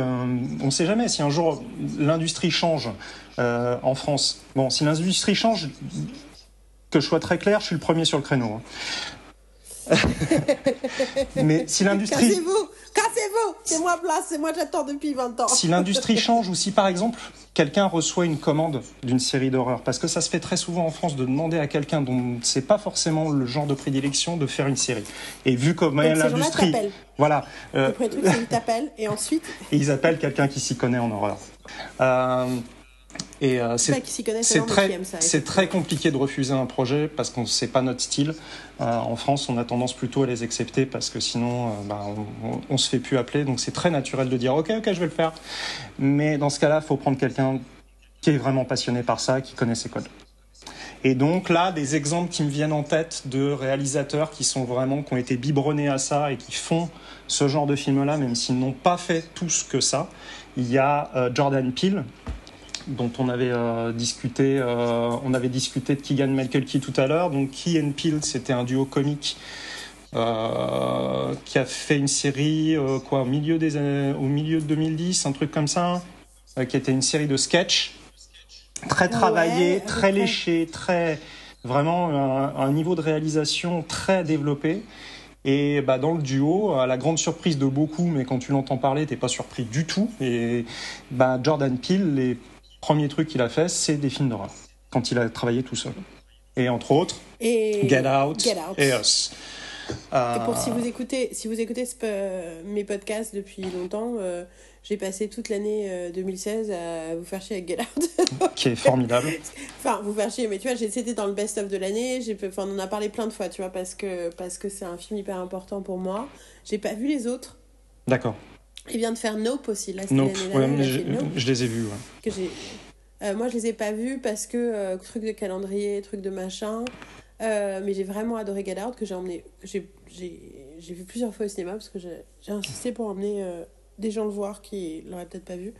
on sait jamais, si un jour l'industrie change en France, bon, si l'industrie change, que je sois très clair, je suis le premier sur le créneau. hein. [LAUGHS] mais si l'industrie... Cassez-vous Cassez-vous C'est moi place, c'est moi j'attends depuis 20 ans. Si l'industrie change ou si par exemple quelqu'un reçoit une commande d'une série d'horreur, parce que ça se fait très souvent en France de demander à quelqu'un dont c'est pas forcément le genre de prédilection de faire une série. Et vu gens-là l'industrie, voilà, euh, Le premier truc, c'est qu'ils t'appellent, et ensuite, et [LAUGHS] ils appellent quelqu'un qui s'y connaît en horreur. Euh, et euh, c'est très, c'est très compliqué de refuser un projet parce qu'on sait pas notre style. Euh, en France, on a tendance plutôt à les accepter parce que sinon, euh, bah, on, on se fait plus appeler. Donc c'est très naturel de dire OK, OK, je vais le faire. Mais dans ce cas-là, faut prendre quelqu'un qui est vraiment passionné par ça, qui connaît ses codes. Et donc là, des exemples qui me viennent en tête de réalisateurs qui sont vraiment, qui ont été biberonnés à ça et qui font ce genre de film-là, même s'ils n'ont pas fait tous que ça. Il y a euh, Jordan Peele, dont on avait euh, discuté, euh, on avait discuté de Keegan Michael Key tout à l'heure. Donc Key and Peele, c'était un duo comique euh, qui a fait une série quoi au milieu des années, au milieu de 2010, un truc comme ça. qui était une série de sketchs très travaillés, très léchés, très vraiment un, niveau de réalisation très développé. Et bah, dans le duo, à la grande surprise de beaucoup, mais quand tu l'entends parler, t'es pas surpris du tout. Et bah, Jordan Peele, les premiers trucs qu'il a fait, c'est des films d'horreur, quand il a travaillé tout seul. Et entre autres, Get, Out et Us. Et pour si vous écoutez, si vous écoutez mes podcasts depuis longtemps, euh, j'ai passé toute l'année 2016 euh, à vous faire chier avec Get Out. [LAUGHS] qui est formidable. enfin, vous faire chier, mais tu vois, c'était dans le best-of de l'année. Enfin, on en a parlé plein de fois, tu vois, parce que parce que c'est un film hyper important pour moi. J'ai pas vu les autres. D'accord. Il vient de faire Nope aussi. Là, nope, ouais, je, je, les ai vus. Ouais. Que j'ai. Euh, moi, je les ai pas vus parce que euh, truc de calendrier, truc de machin. mais j'ai vraiment adoré Get Out que j'ai emmené. J'ai vu plusieurs fois au cinéma parce que j'ai insisté pour emmener des gens le voir qui l'auraient peut-être pas vu.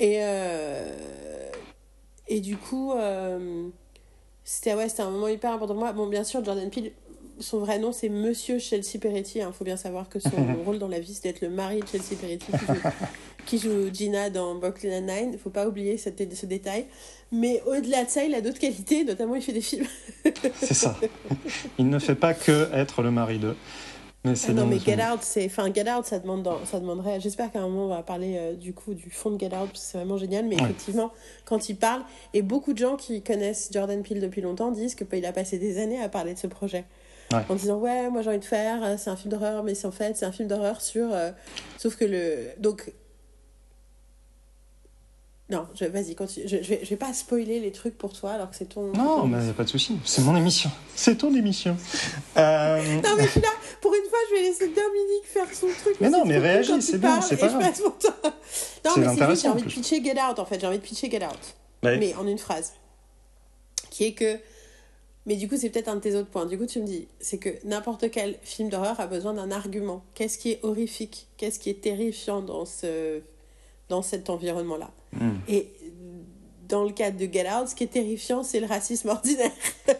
Et, euh, et du coup, euh, c'était ouais, un moment hyper important pour moi. Bon, bien sûr, Jordan Peele, son vrai nom, c'est Monsieur Chelsea Peretti. Il hein. faut bien savoir que son [LAUGHS] rôle dans la vie, c'est d'être le mari de Chelsea Peretti qui joue, Gina dans Brooklyn Nine-Nine. Il faut pas oublier ce, ce détail. Mais au-delà de ça, il a d'autres qualités, notamment il fait des films. [LAUGHS] c'est ça. Il ne fait pas que être le mari de. Mais ah non, mais Get Out, c'est, enfin, Get Out, ça, demande ça demanderait. J'espère qu'à un moment, on va parler euh, du coup du fond de Get Out, parce que c'est vraiment génial. Mais effectivement, quand il parle, et beaucoup de gens qui connaissent Jordan Peele depuis longtemps disent que il a passé des années à parler de ce projet. En disant, ouais, moi j'ai envie de faire, euh, c'est un film d'horreur, mais c'est en fait, c'est un film d'horreur sur. Euh, sauf que le. Donc, non, vas-y, continue. Je, je, vais, je vais pas spoiler les trucs pour toi alors que c'est ton. Non, mais y a pas de souci. C'est mon émission. C'est ton émission. Euh... non, mais là, pour une fois, je vais laisser Dominique faire son truc. Mais, non, mais réagis, c'est bien, c'est pas grave. non, mais c'est juste, j'ai envie de pitcher Get Out en fait. J'ai envie de pitcher Get Out. Mais en une phrase. Qui est que. Mais du coup, c'est peut-être un de tes autres points. Du coup, tu me dis, c'est que n'importe quel film d'horreur a besoin d'un argument. Qu'est-ce qui est horrifique? Qu'est-ce qui est terrifiant dans ce dans cet environnement-là? Hmm. Et dans le cadre de Get Out, ce qui est terrifiant, c'est le racisme [LAUGHS] ordinaire.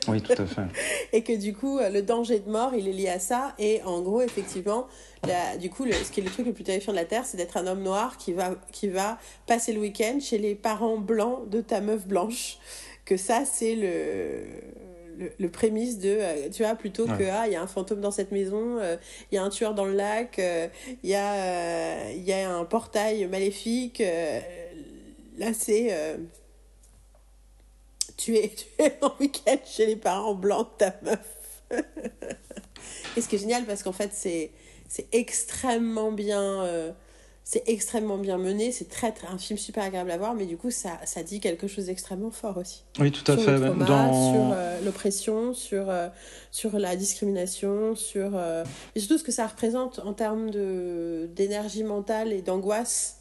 oui, tout à fait. [LAUGHS] et que du coup, le danger de mort, il est lié à ça. Et en gros, effectivement, la, du coup, le, ce qui est le truc le plus terrifiant de la Terre, c'est d'être un homme noir qui va, qui va passer le week-end chez les parents blancs de ta meuf blanche. Que ça, c'est le le, prémisse de, euh, tu vois, plutôt que, ah, il y a un fantôme dans cette maison, euh, il y a un tueur dans le lac, euh, il y, y a un portail maléfique. là, c'est. tu, es, [LAUGHS] tu es en week-end chez les parents blancs de ta meuf. [LAUGHS] Et ce qui est génial, parce qu'en fait, c'est extrêmement bien c'est extrêmement bien mené, c'est très, très, un film super agréable à voir, mais du coup, ça, ça dit quelque chose d'extrêmement fort aussi. Oui, tout à fait. Sur euh, l'oppression, sur, euh, sur la discrimination, sur. Euh, et surtout ce que ça représente en termes d'énergie mentale et d'angoisse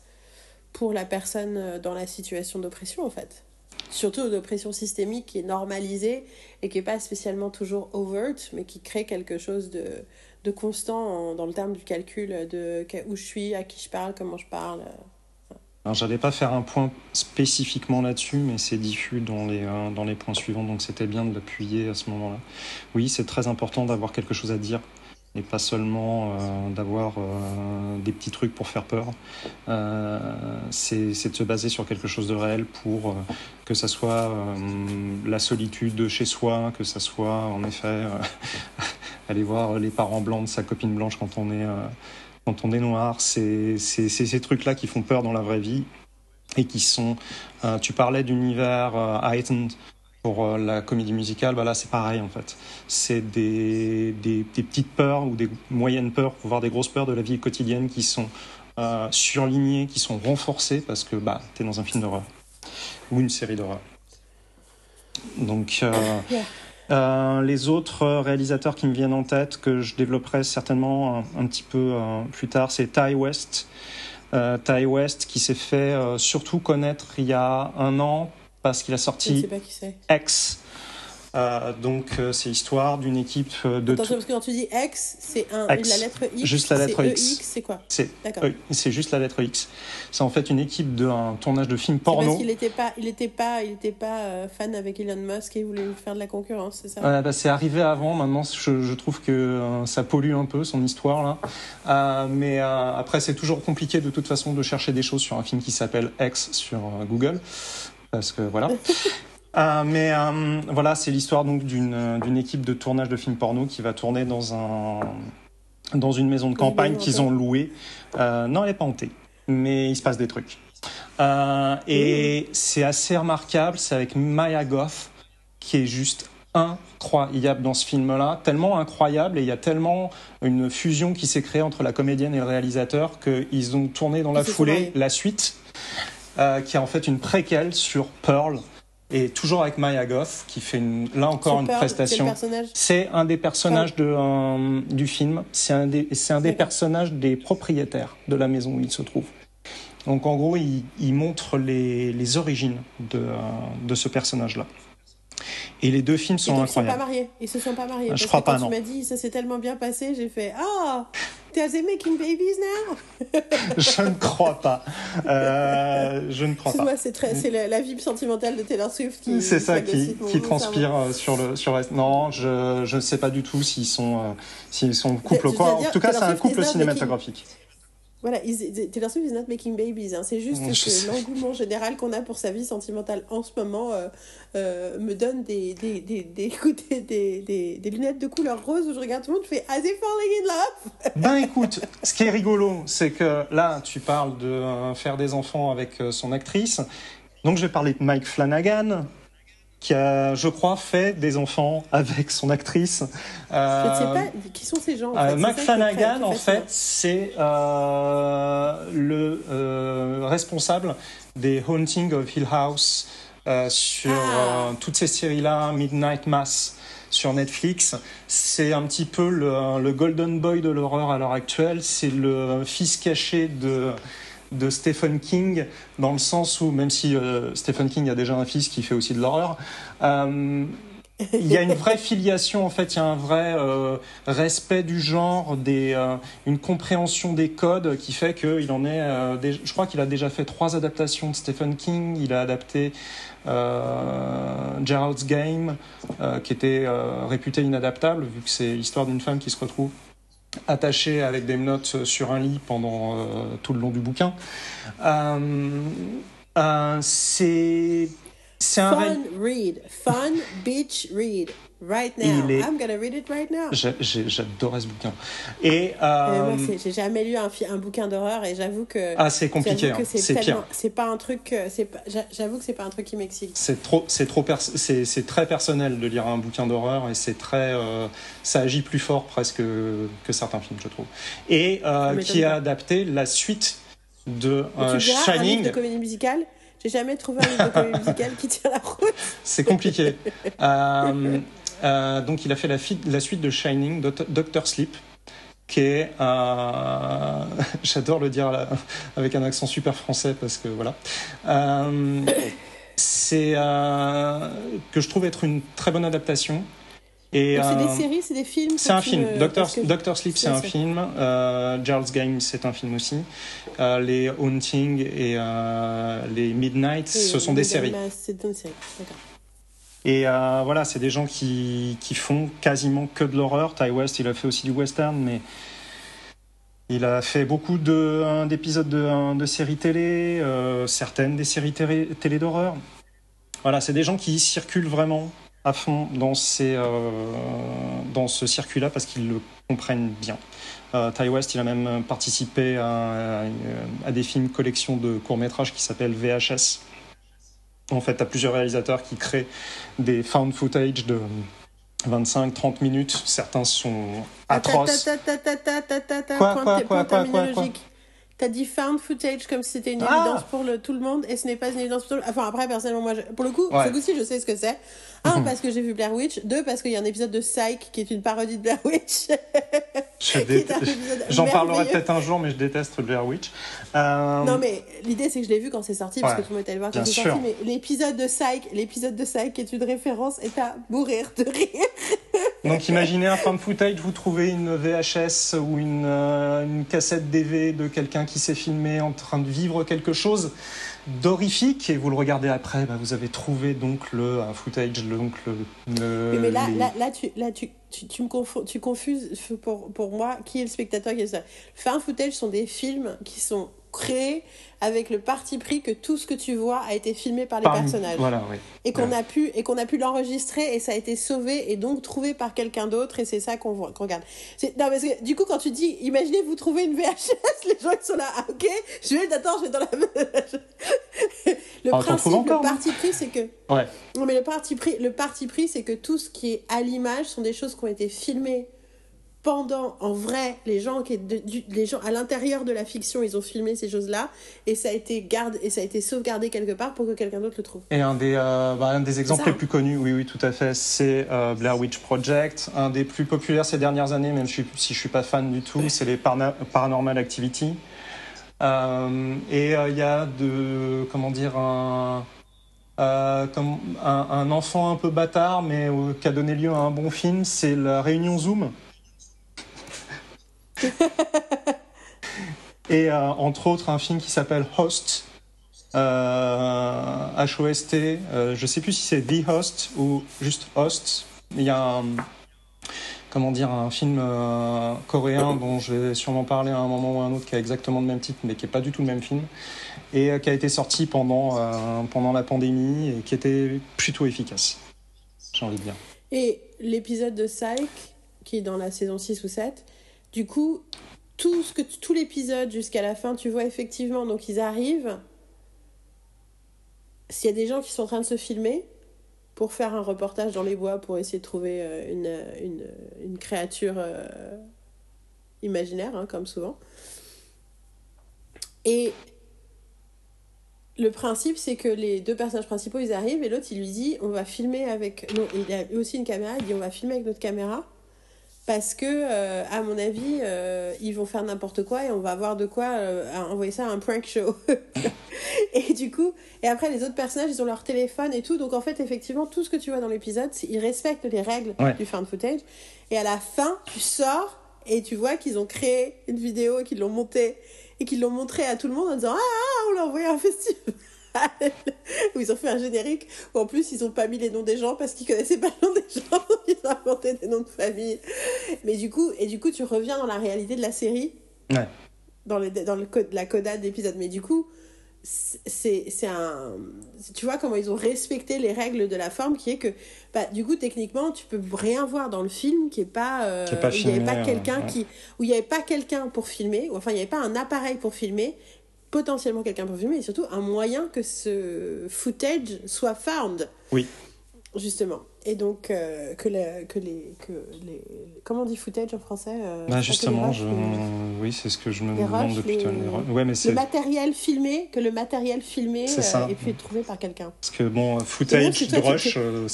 pour la personne dans la situation d'oppression, en fait. Surtout d'oppression systémique qui est normalisée et qui n'est pas spécialement toujours overt, mais qui crée quelque chose de de constant dans le terme du calcul de où je suis, à qui je parle, comment je parle. Alors j'allais pas faire un point spécifiquement là-dessus, mais c'est diffus dans les, euh, dans les points suivants, donc c'était bien de l'appuyer à ce moment-là. Oui, c'est très important d'avoir quelque chose à dire et pas seulement euh, d'avoir euh, des petits trucs pour faire peur. c'est de se baser sur quelque chose de réel pour que ça soit la solitude chez soi, que ça soit en effet aller voir les parents blancs de sa copine blanche quand on est, euh, quand on est noir. C'est ces trucs-là qui font peur dans la vraie vie et qui sont. Euh, tu parlais d'univers euh, heightened pour la comédie musicale, bah là c'est pareil en fait. C'est des, des, petites peurs ou des moyennes peurs, voire des grosses peurs de la vie quotidienne qui sont surlignées, qui sont renforcées parce que bah, tu es dans un film d'horreur ou une série d'horreur. Donc, les autres réalisateurs qui me viennent en tête, que je développerai certainement un, petit peu euh, plus tard, c'est Ty West. Euh, Ty West qui s'est fait surtout connaître il y a un an parce qu'il a sorti X. Euh, donc, euh, c'est l'histoire d'une équipe euh, de. Attention, parce que quand tu dis X, c'est un, la lettre X. Juste la lettre c'est X. C'est quoi C'est D'accord. euh, c'est juste la lettre X. C'est en fait une équipe d'un tournage de film C'est Parce porno. qu'il n'était pas, il était pas, il était pas fan avec Elon Musk et il voulait lui faire de la concurrence, c'est ça bah, c'est arrivé avant, maintenant je, je trouve que ça pollue un peu son histoire là. Mais après c'est toujours compliqué de toute façon de chercher des choses sur un film qui s'appelle X sur Google. Parce que voilà. [LAUGHS] Euh, mais euh, voilà, c'est l'histoire donc d'une équipe de tournage de films porno qui va tourner dans un dans une maison de campagne qu'ils ont louée. Euh, non, elle est pas hantée, mais il se passe des trucs. Et c'est assez remarquable, c'est avec Maya Goth qui est juste incroyable dans ce film-là, tellement incroyable et il y a tellement une fusion qui s'est créée entre la comédienne et le réalisateur qu'ils ont tourné dans la foulée la suite, qui est en fait une préquelle sur Pearl et toujours avec Maya Goth qui fait une, là encore une prestation. C'est un des personnages de, euh, du film. C'est un des, c'est un des personnages des propriétaires de la maison où il se trouve. Donc en gros, il, il montre les, les origines de, euh, de ce personnage-là. Et les deux films Et sont donc, ils sont pas incroyables. mariés. Ils se sont pas mariés. Je Parce crois que quand pas, tu non. m'as dit ça s'est tellement bien passé, j'ai fait ah, they're they making babies now? [LAUGHS] Je ne crois pas. Euh, je ne crois pas. C'est très, c'est la, la vie sentimentale de Taylor Swift qui. C'est ça qui, qui transpire cerveau. euh, sur le sur reste. Non, je je ne sais pas du tout s'ils sont euh, s'ils sont couple ou quoi. En tout cas, c'est un couple cinématographique. Voilà, is- Taylor Swift is not making babies. hein. C'est juste que l'engouement général qu'on a pour sa vie sentimentale en ce moment euh, euh, me donne des, des, des, [LAUGHS] des, des, des, des lunettes de couleur rose où je regarde tout le monde, je fais Are they falling in love? [LAUGHS] Ben écoute, ce qui est rigolo, c'est que là, tu parles de euh, faire des enfants avec son actrice. Donc je vais parler de Mike Flanagan, qui a, je crois, fait des enfants avec son actrice. Je ne sais Euh, pas qui sont ces gens. en euh, fait? Très- Flanagan, en fait, c'est euh, le euh, responsable des Haunting of Hill House euh, sur Ah. euh, toutes ces séries-là, Midnight Mass sur Netflix. C'est un petit peu le, le golden boy de l'horreur à l'heure actuelle. C'est le fils caché de de Stephen King dans le sens où même si euh, Stephen King a déjà un fils qui fait aussi de l'horreur euh, il y a une vraie filiation en fait il y a un vrai euh, respect du genre une compréhension des codes qui fait qu'il en est je crois qu'il a déjà fait trois adaptations de Stephen King. Il a adapté Gerald's Game qui était réputé inadaptable vu que c'est l'histoire d'une femme qui se retrouve attachée avec des notes sur un lit pendant euh, tout le long du bouquin Euh, euh, c'est c'est un Fun read. Fun beach read. Right now. Est- I'm gonna read it right now. J'adorais ce bouquin. Et Euh, euh, j'ai jamais lu un, un bouquin d'horreur et j'avoue que. ah, c'est compliqué, hein, c'est pire. C'est pas un truc. euh, J'avoue que c'est pas un truc qui m'excite. C'est trop, c'est trop, c'est très personnel de lire un bouquin d'horreur et c'est très, euh, ça agit plus fort presque que certains films, je trouve. Et euh, qui a adapté la suite de euh, tu me diras, un livre Shining. de comédie musicale? J'ai jamais trouvé un livre de comédie musicale qui tient la route. C'est compliqué. [LAUGHS] Euh, euh, donc, il a fait la, suite de Shining, Doct- Doctor Sleep, qui est, euh, [LAUGHS] j'adore le dire avec un accent super français parce que voilà. Euh, c'est que je trouve être une très bonne adaptation. C'est des séries, c'est des films. c'est un film. Doctor, parce que- Doctor Sleep, c'est un film. Euh, Gerald's Game, c'est un film aussi. Les Haunting et les Midnight, ce sont des séries. bah, C'est une série. D'accord. Et euh, voilà, c'est des gens qui, font quasiment que de l'horreur. Ty West, il a fait aussi du western, mais il a fait beaucoup de, d'épisodes de, de séries télé, euh, certaines des séries télé, d'horreur. Voilà, c'est des gens qui circulent vraiment à fond dans, euh, dans ce circuit-là parce qu'ils le comprennent bien. Euh, Ty West, il a même participé à des films collection de courts-métrages qui s'appellent VHS. En fait, tu as plusieurs réalisateurs qui créent des found footage de 25-30 minutes. Certains sont atroces. Quoi, quoi, quoi, quoi, quoi. T'as dit found footage comme si c'était une Ah évidence pour le, tout le monde et ce n'est pas une évidence pour tout le monde. Enfin, après, personnellement, moi, je- pour le coup, Ouais. ce coup-ci, je sais ce que c'est. Un, [LAUGHS] parce que j'ai vu Blair Witch. Deux, parce qu'il y a un épisode de Psych qui est une parodie de Blair Witch. [LAUGHS] Qui est déteste- J'en parlerai peut-être un jour, mais je déteste Blair Witch. Euh, Non, mais l'idée, c'est que je l'ai vu quand c'est sorti, parce que tout le monde était allé voir quand c'est sorti. Mais l'épisode de Psych, l'épisode de Psych est une référence et à mourir de rire. [LAUGHS] Donc imaginez un fan footage, vous trouvez une VHS ou une, euh, une cassette DV de quelqu'un qui s'est filmé en train de vivre quelque chose d'horrifique et vous le regardez après, bah, vous avez trouvé donc le un footage, donc le... le- mais là, les- là, là, tu, là tu, tu, tu me confonds, tu confuses pour, pour moi qui est le spectateur qui est ça. Fan footage sont des films qui sont créés avec le parti pris que tout ce que tu vois a été filmé par les personnages Voilà, oui. et qu'on Ouais. a pu et qu'on a pu l'enregistrer et ça a été sauvé et donc trouvé par quelqu'un d'autre et c'est ça qu'on voit qu'on regarde. Non parce que du coup quand tu dis imaginez vous trouvez une VHS [LAUGHS] les gens ils sont là ah, ok je vais attends je vais dans la [LAUGHS] le Ah, principe le parti pris c'est que Ouais. non, mais le parti pris, le parti pris, c'est que tout ce qui est à l'image sont des choses qui ont été filmées pendant, en vrai, les gens qui, de- du- les gens à l'intérieur de la fiction, ils ont filmé ces choses-là et ça a été garde et ça a été sauvegardé quelque part pour que quelqu'un d'autre le trouve. Et un des, euh, bah, un des exemples les plus connus, oui, oui, tout à fait, c'est euh, Blair Witch Project. Un des plus populaires ces dernières années, même si je suis pas fan du tout, c'est les Parna- Paranormal Activity. Euh, et il y a de, comment dire, un, euh, comme un, un enfant un peu bâtard, mais euh, qui a donné lieu à un bon film, c'est la Réunion Zoom. [LAUGHS] et euh, entre autres un film qui s'appelle Host, euh, H-O-S-T, euh, je sais plus si c'est The Host ou juste Host. Il y a un, comment dire, un film euh, coréen dont je vais sûrement parler à un moment ou à un autre qui a exactement le même titre mais qui est pas du tout le même film et euh, qui a été sorti pendant, pendant la pandémie et qui était plutôt efficace, j'ai envie de dire. Et l'épisode de Psych, qui est dans la saison 6 ou 7, du coup, tout, ce que, tout l'épisode jusqu'à la fin, tu vois effectivement, donc ils arrivent. S'il y a des gens qui sont en train de se filmer pour faire un reportage dans les bois pour essayer de trouver euh, une, une, une créature euh, imaginaire, hein, comme souvent. Et le principe, c'est que les deux personnages principaux, ils arrivent et l'autre, il lui dit on va filmer avec. Non, il a aussi une caméra, il dit on va filmer avec notre caméra parce que, euh, à mon avis, euh, ils vont faire n'importe quoi et on va avoir de quoi euh, envoyer ça à un prank show. [LAUGHS] et du coup, et après, les autres personnages, ils ont leur téléphone et tout. Donc, en fait, effectivement, tout ce que tu vois dans l'épisode, ils respectent les règles Ouais. du found footage. Et à la fin, tu sors et tu vois qu'ils ont créé une vidéo et qu'ils l'ont montée et qu'ils l'ont montré à tout le monde en disant Ah, ah, on l'a envoyé à un festival. Où [LAUGHS] ils ont fait un générique où en plus ils ont pas mis les noms des gens parce qu'ils connaissaient pas le nom des gens. Donc [LAUGHS] ils ont inventé des noms de famille. Mais du coup et du coup tu reviens dans la réalité de la série. Ouais. dans, le, dans le code, la codade d'épisode. Mais du coup c'est c'est un tu vois comment ils ont respecté les règles de la forme qui est que bah, du coup techniquement tu peux rien voir dans le film qui est pas, euh, Qui est pas où il y avait pas quelqu'un ouais. qui où il y avait pas quelqu'un pour filmer ou enfin il y avait pas un appareil pour filmer potentiellement quelqu'un pour filmer et surtout un moyen que ce footage soit found Oui. justement et donc euh, que, la- que les que les comment on dit footage en français euh, Bah les justement, rushs, je... mais- oui, c'est ce que je me Les demande rushs, depuis les- tout à l'heure. Ouais, mais le matériel filmé que le matériel filmé euh, ait pu être trouvé par quelqu'un parce que bon, footage, tu- rush, euh,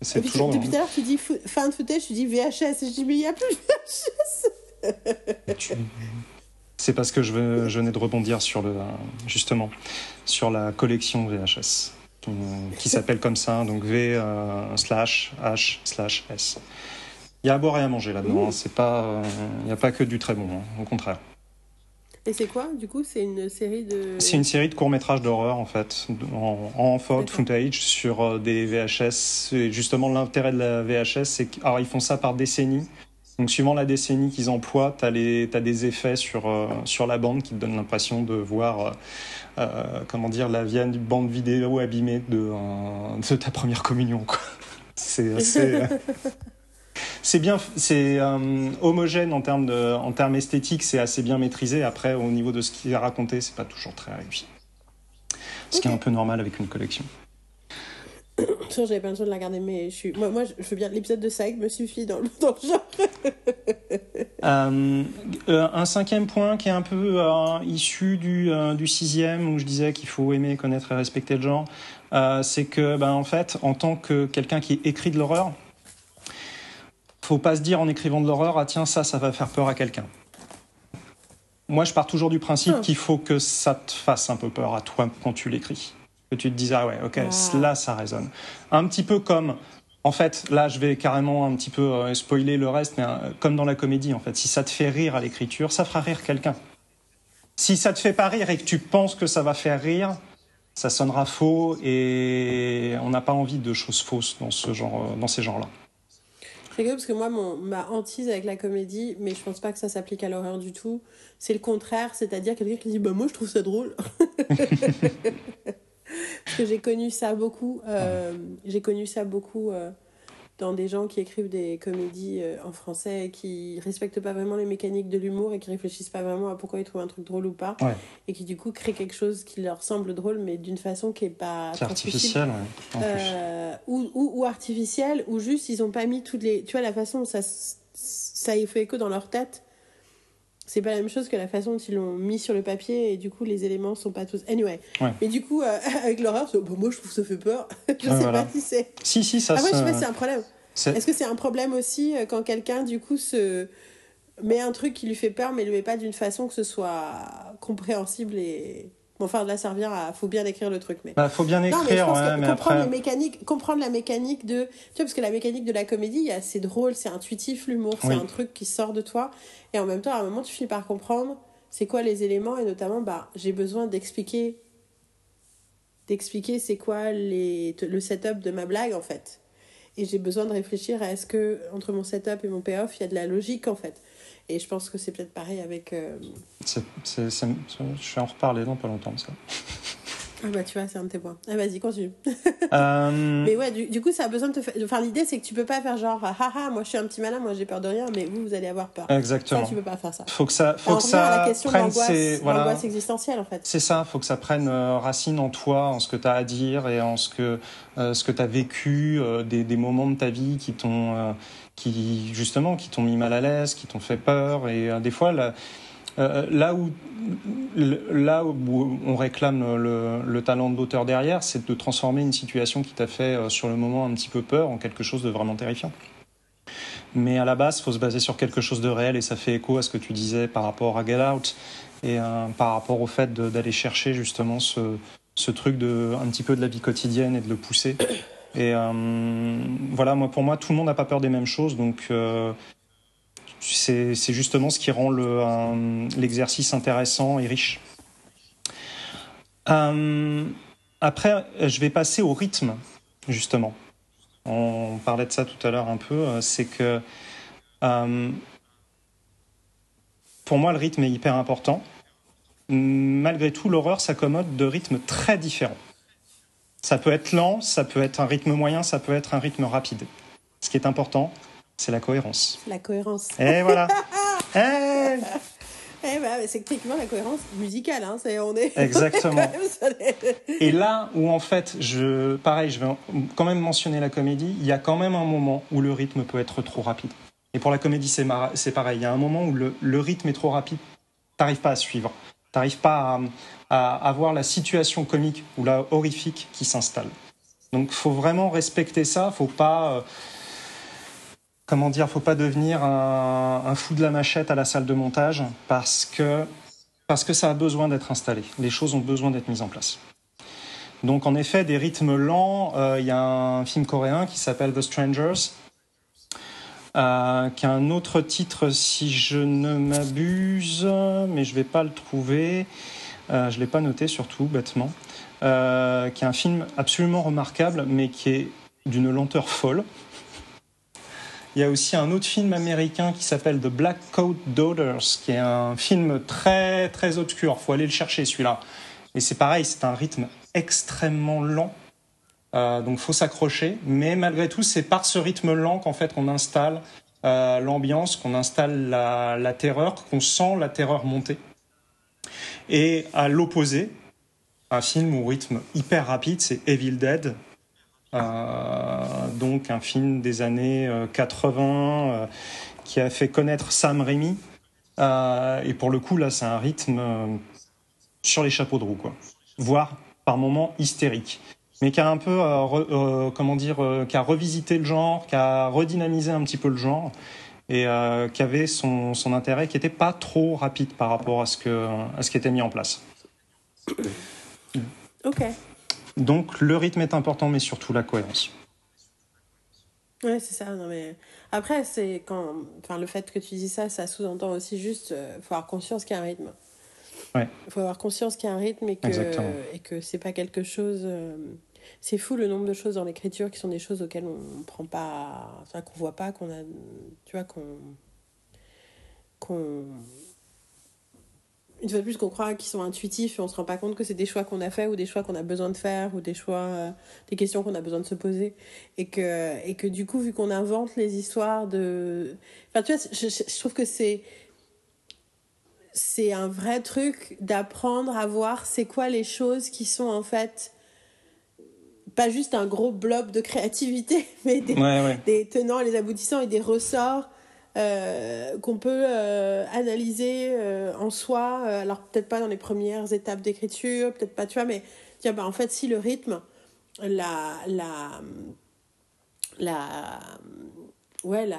c'est toujours. depuis tout à l'heure tu dis fo- found footage tu dis VHS et je dis mais il y a plus de VHS Tu- C'est parce que je, veux- je venais de rebondir sur le, justement, sur la collection VHS, qui, s'appelle comme ça, donc V euh, slash H slash S. Il y a à boire et à manger là-dedans, hein, c'est pas, euh, il n'y a pas que du très bon, hein, au contraire. et c'est quoi du coup? C'est une série de C'est une série de courts-métrages d'horreur, en fait, en, en footage sur euh, des VHS. Et justement, l'intérêt de la VHS, c'est qu'ils font ça par décennie. Donc, suivant la décennie qu'ils emploient, tu as, des effets sur, euh, sur la bande qui te donnent l'impression de voir, euh, euh, comment dire, la vieille bande vidéo abîmée de, de ta première communion. [LAUGHS] C'est bien, c'est euh, homogène en termes, de, en termes esthétiques, c'est assez bien maîtrisé. Après, au niveau de ce qui est raconté, c'est pas toujours très réussi. Ce qui est un peu normal avec une collection. J'avais pas besoin de la regarder, mais je suis. Moi, moi je veux bien. L'épisode de Psych me suffit dans le, dans le genre. Euh, euh, un cinquième point qui est un peu euh, issu du, du sixième où je disais qu'il faut aimer, connaître et respecter le genre, c'est que ben, en fait, en tant que quelqu'un qui écrit de l'horreur, faut pas se dire en écrivant de l'horreur ah tiens ça ça va faire peur à quelqu'un. Moi je pars toujours du principe ah. qu'il faut que ça te fasse un peu peur à toi quand tu l'écris, que tu te dises ah ouais ok ah. là ça résonne. Un petit peu comme en fait, là, je vais carrément un petit peu euh, spoiler le reste, mais euh, comme dans la comédie, en fait, si ça te fait rire à l'écriture, ça fera rire quelqu'un. Si ça te fait pas rire et que tu penses que ça va faire rire, ça sonnera faux et on n'a pas envie de choses fausses dans ce genre, euh, dans ces genres-là. C'est parce que moi, mon, ma hantise avec la comédie, mais je pense pas que ça s'applique à l'horreur du tout, c'est le contraire, c'est-à-dire quelqu'un qui dit bah moi je trouve ça drôle. [LAUGHS] Parce que j'ai connu ça beaucoup. Euh, j'ai connu ça beaucoup euh, dans des gens qui écrivent des comédies euh, en français et qui respectent pas vraiment les mécaniques de l'humour et qui réfléchissent pas vraiment à pourquoi ils trouvent un truc drôle ou pas. Et qui du coup créent quelque chose qui leur semble drôle mais d'une façon qui est pas. artificielle, ou, ou, ou artificielle, ou juste ils ont pas mis toutes les. Tu vois, la façon ça, ça y fait écho dans leur tête c'est pas la même chose que la façon dont ils l'ont mis sur le papier et du coup les éléments sont pas tous anyway. Mais du coup euh, [LAUGHS] avec l'horreur moi je trouve que ça fait peur. [LAUGHS] Je sais pas si c'est. Si si ça ah ouais je sais pas si c'est un problème. Est-ce que c'est un problème aussi euh, quand quelqu'un du coup se met un truc qui lui fait peur mais le met pas d'une façon que ce soit compréhensible et enfin, là, ça revient à. faut bien écrire le truc. Mais. Bah, faut bien écrire, mais comprendre, comprendre la mécanique de. Tu vois, parce que la mécanique de la comédie, c'est drôle, c'est intuitif, l'humour, c'est un truc qui sort de toi. Et en même temps, à un moment, tu finis par comprendre c'est quoi les éléments, et notamment, bah, j'ai besoin d'expliquer. d'expliquer c'est quoi les, le setup de ma blague, en fait. Et j'ai besoin de réfléchir à est-ce que, entre mon setup et mon payoff, il y a de la logique, en fait. Et je pense que c'est peut-être pareil avec. Euh, je vais en reparler dans pas longtemps ça. Ah bah tu vois, c'est un de tes points. Ah vas-y, continue. [LAUGHS] Euh, mais ouais, du, coup, ça a besoin de te faire... Enfin, l'idée, c'est que tu peux pas faire genre, ah ah, moi je suis un petit malin, moi j'ai peur de rien, mais vous, vous allez avoir peur. Exactement. Ça, tu peux pas faire ça. Faut que ça, faut que ça la question prenne ses... voilà. existentielle, en fait. C'est ça, faut que ça prenne euh, racine en toi, en ce que tu as à dire et en ce que, ce que tu as vécu, des, des, moments de ta vie qui t'ont qui justement qui t'ont mis mal à l'aise, qui t'ont fait peur. Et euh, des fois, là, euh, là, où, là où on réclame le, le talent de l'auteur derrière, c'est de transformer une situation qui t'a fait euh, sur le moment un petit peu peur en quelque chose de vraiment terrifiant. Mais à la base, il faut se baser sur quelque chose de réel et ça fait écho à ce que tu disais par rapport à Get Out et par rapport au fait d'aller chercher justement ce, ce truc de un petit peu de la vie quotidienne et de le pousser. Et euh, voilà, moi, pour moi, tout le monde n'a pas peur des mêmes choses, donc euh, c'est justement ce qui rend l'exercice intéressant et riche. Euh, après, je vais passer au rythme, justement. On parlait de ça tout à l'heure un peu. C'est que pour moi, le rythme est hyper important. Malgré tout, l'horreur s'accommode de rythmes très différents. Ça peut être lent, ça peut être un rythme moyen, ça peut être un rythme rapide. Ce qui est important, c'est la cohérence. La cohérence. Et voilà. [LAUGHS] eh eh ben, c'est techniquement la cohérence musicale, hein, on est... Exactement. [LAUGHS] Et là où en fait, je, pareil, je vais quand même mentionner la comédie, il y a quand même un moment où le rythme peut être trop rapide. Et pour la comédie, c'est pareil, il y a un moment où le, le rythme est trop rapide, t'arrives pas à suivre. T'arrives pas à, avoir la situation comique ou la horrifique qui s'installe. Donc, faut vraiment respecter ça. Faut pas, euh, comment dire, faut pas devenir un, fou de la machette à la salle de montage parce que parce que ça a besoin d'être installé. Les choses ont besoin d'être mises en place. Donc, en effet, des rythmes lents. Euh, il y a un film coréen qui s'appelle The Strangers euh, qui a un autre titre si je ne m'abuse, mais je vais pas le trouver. Euh, je l'ai pas noté surtout bêtement. Euh, qui est un film absolument remarquable, mais qui est d'une lenteur folle. Il y a aussi un autre film américain qui s'appelle The Black Coat Daughters, qui est un film très très obscur. Faut aller le chercher celui-là. Et c'est pareil, c'est un rythme extrêmement lent euh, donc faut s'accrocher, mais malgré tout, c'est par ce rythme lent qu'en fait on installe euh, l'ambiance, qu'on installe la, la terreur, qu'on sent la terreur monter. Et à l'opposé, un film au rythme hyper rapide, c'est Evil Dead, donc un film des années 80 euh, euh, qui a fait connaître Sam Raimi, et pour le coup, là, c'est un rythme sur les chapeaux de roue, quoi. Voire par moments hystérique mais qui a un peu, comment dire, qui a revisité le genre, qui a redynamisé un petit peu le genre et qui avait son, son intérêt, qui n'était pas trop rapide par rapport à ce, que, à ce qui était mis en place. Ok. Donc le rythme est important, mais surtout la cohérence. Ouais, c'est ça. Non, mais... Après, c'est quand. Enfin, le fait que tu dis ça, ça sous-entend aussi juste. Il euh, faut avoir conscience qu'il y a un rythme. Ouais. Il faut avoir conscience qu'il y a un rythme et que, et que c'est pas quelque chose. Euh, c'est fou le nombre de choses dans l'écriture qui sont des choses auxquelles on ne prend pas. Enfin, qu'on voit pas, qu'on a. Tu vois, qu'on. qu'on une fois de plus qu'on croit qu'ils sont intuitifs et on se rend pas compte que c'est des choix qu'on a fait ou des choix qu'on a besoin de faire ou des choix euh, des questions qu'on a besoin de se poser. Et que et que du coup vu qu'on invente les histoires de enfin tu vois je, je trouve que c'est c'est un vrai truc d'apprendre à voir c'est quoi les choses qui sont en fait pas juste un gros blob de créativité [LAUGHS] mais des, des tenants les aboutissants et des ressorts euh, qu'on peut euh, analyser euh, en soi. alors peut-être pas dans les premières étapes d'écriture, peut-être pas, tu vois, mais tiens, bah, en fait, si le rythme, la, la, la, ouais, la,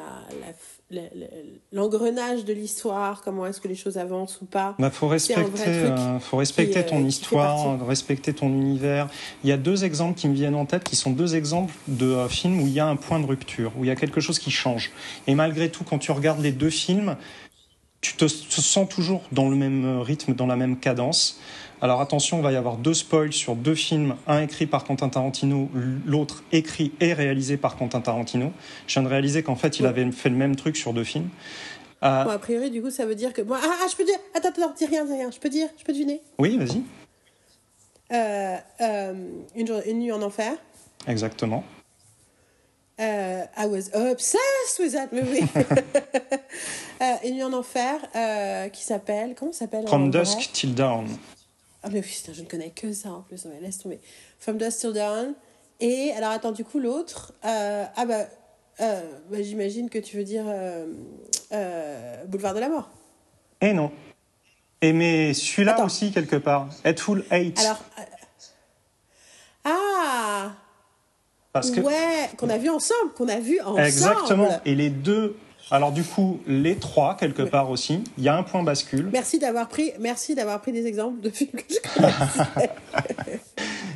l'engrenage de l'histoire, comment est-ce que les choses avancent ou pas. Il bah, faut respecter, euh, faut respecter ton histoire, respecter ton univers. Il y a deux exemples qui me viennent en tête, qui sont deux exemples de euh, films où il y a un point de rupture, où il y a quelque chose qui change. Et malgré tout, quand tu regardes les deux films, tu te sens toujours dans le même euh, rythme, dans la même cadence. Alors attention, il va y avoir deux spoils sur deux films, un écrit par Quentin Tarantino, l'autre écrit et réalisé par Quentin Tarantino. Je viens de réaliser qu'en fait, il avait fait le même truc sur deux films. Euh... Bon, a priori, du coup, ça veut dire que... Bon, ah, ah, je peux dire... Attends, attends, dis rien, dis rien. Je peux dire Je peux deviner Oui, vas-y. Euh, euh, une, une, nuit en enfer. Exactement. Uh, I was obsessed with that movie. [LAUGHS] uh, une nuit en enfer uh, qui s'appelle... Comment s'appelle From Dusk Till Dawn. Ah, mais putain, je ne connais que ça en plus. mais laisse tomber. From Dust Till Dawn. Et alors, attends, du coup, l'autre. Euh, ah, bah, euh, bah j'imagine que tu veux dire euh, euh Boulevard de la Mort. Eh non. Et mais celui-là aussi, quelque part. Headful Eight. Alors. Ah Parce que... Ouais, qu'on a vu ensemble, qu'on a vu ensemble. Exactement. Et les deux alors du coup, les trois quelque part aussi. Il y a un point bascule. Merci d'avoir pris, merci d'avoir pris des exemples de films que je. [LAUGHS]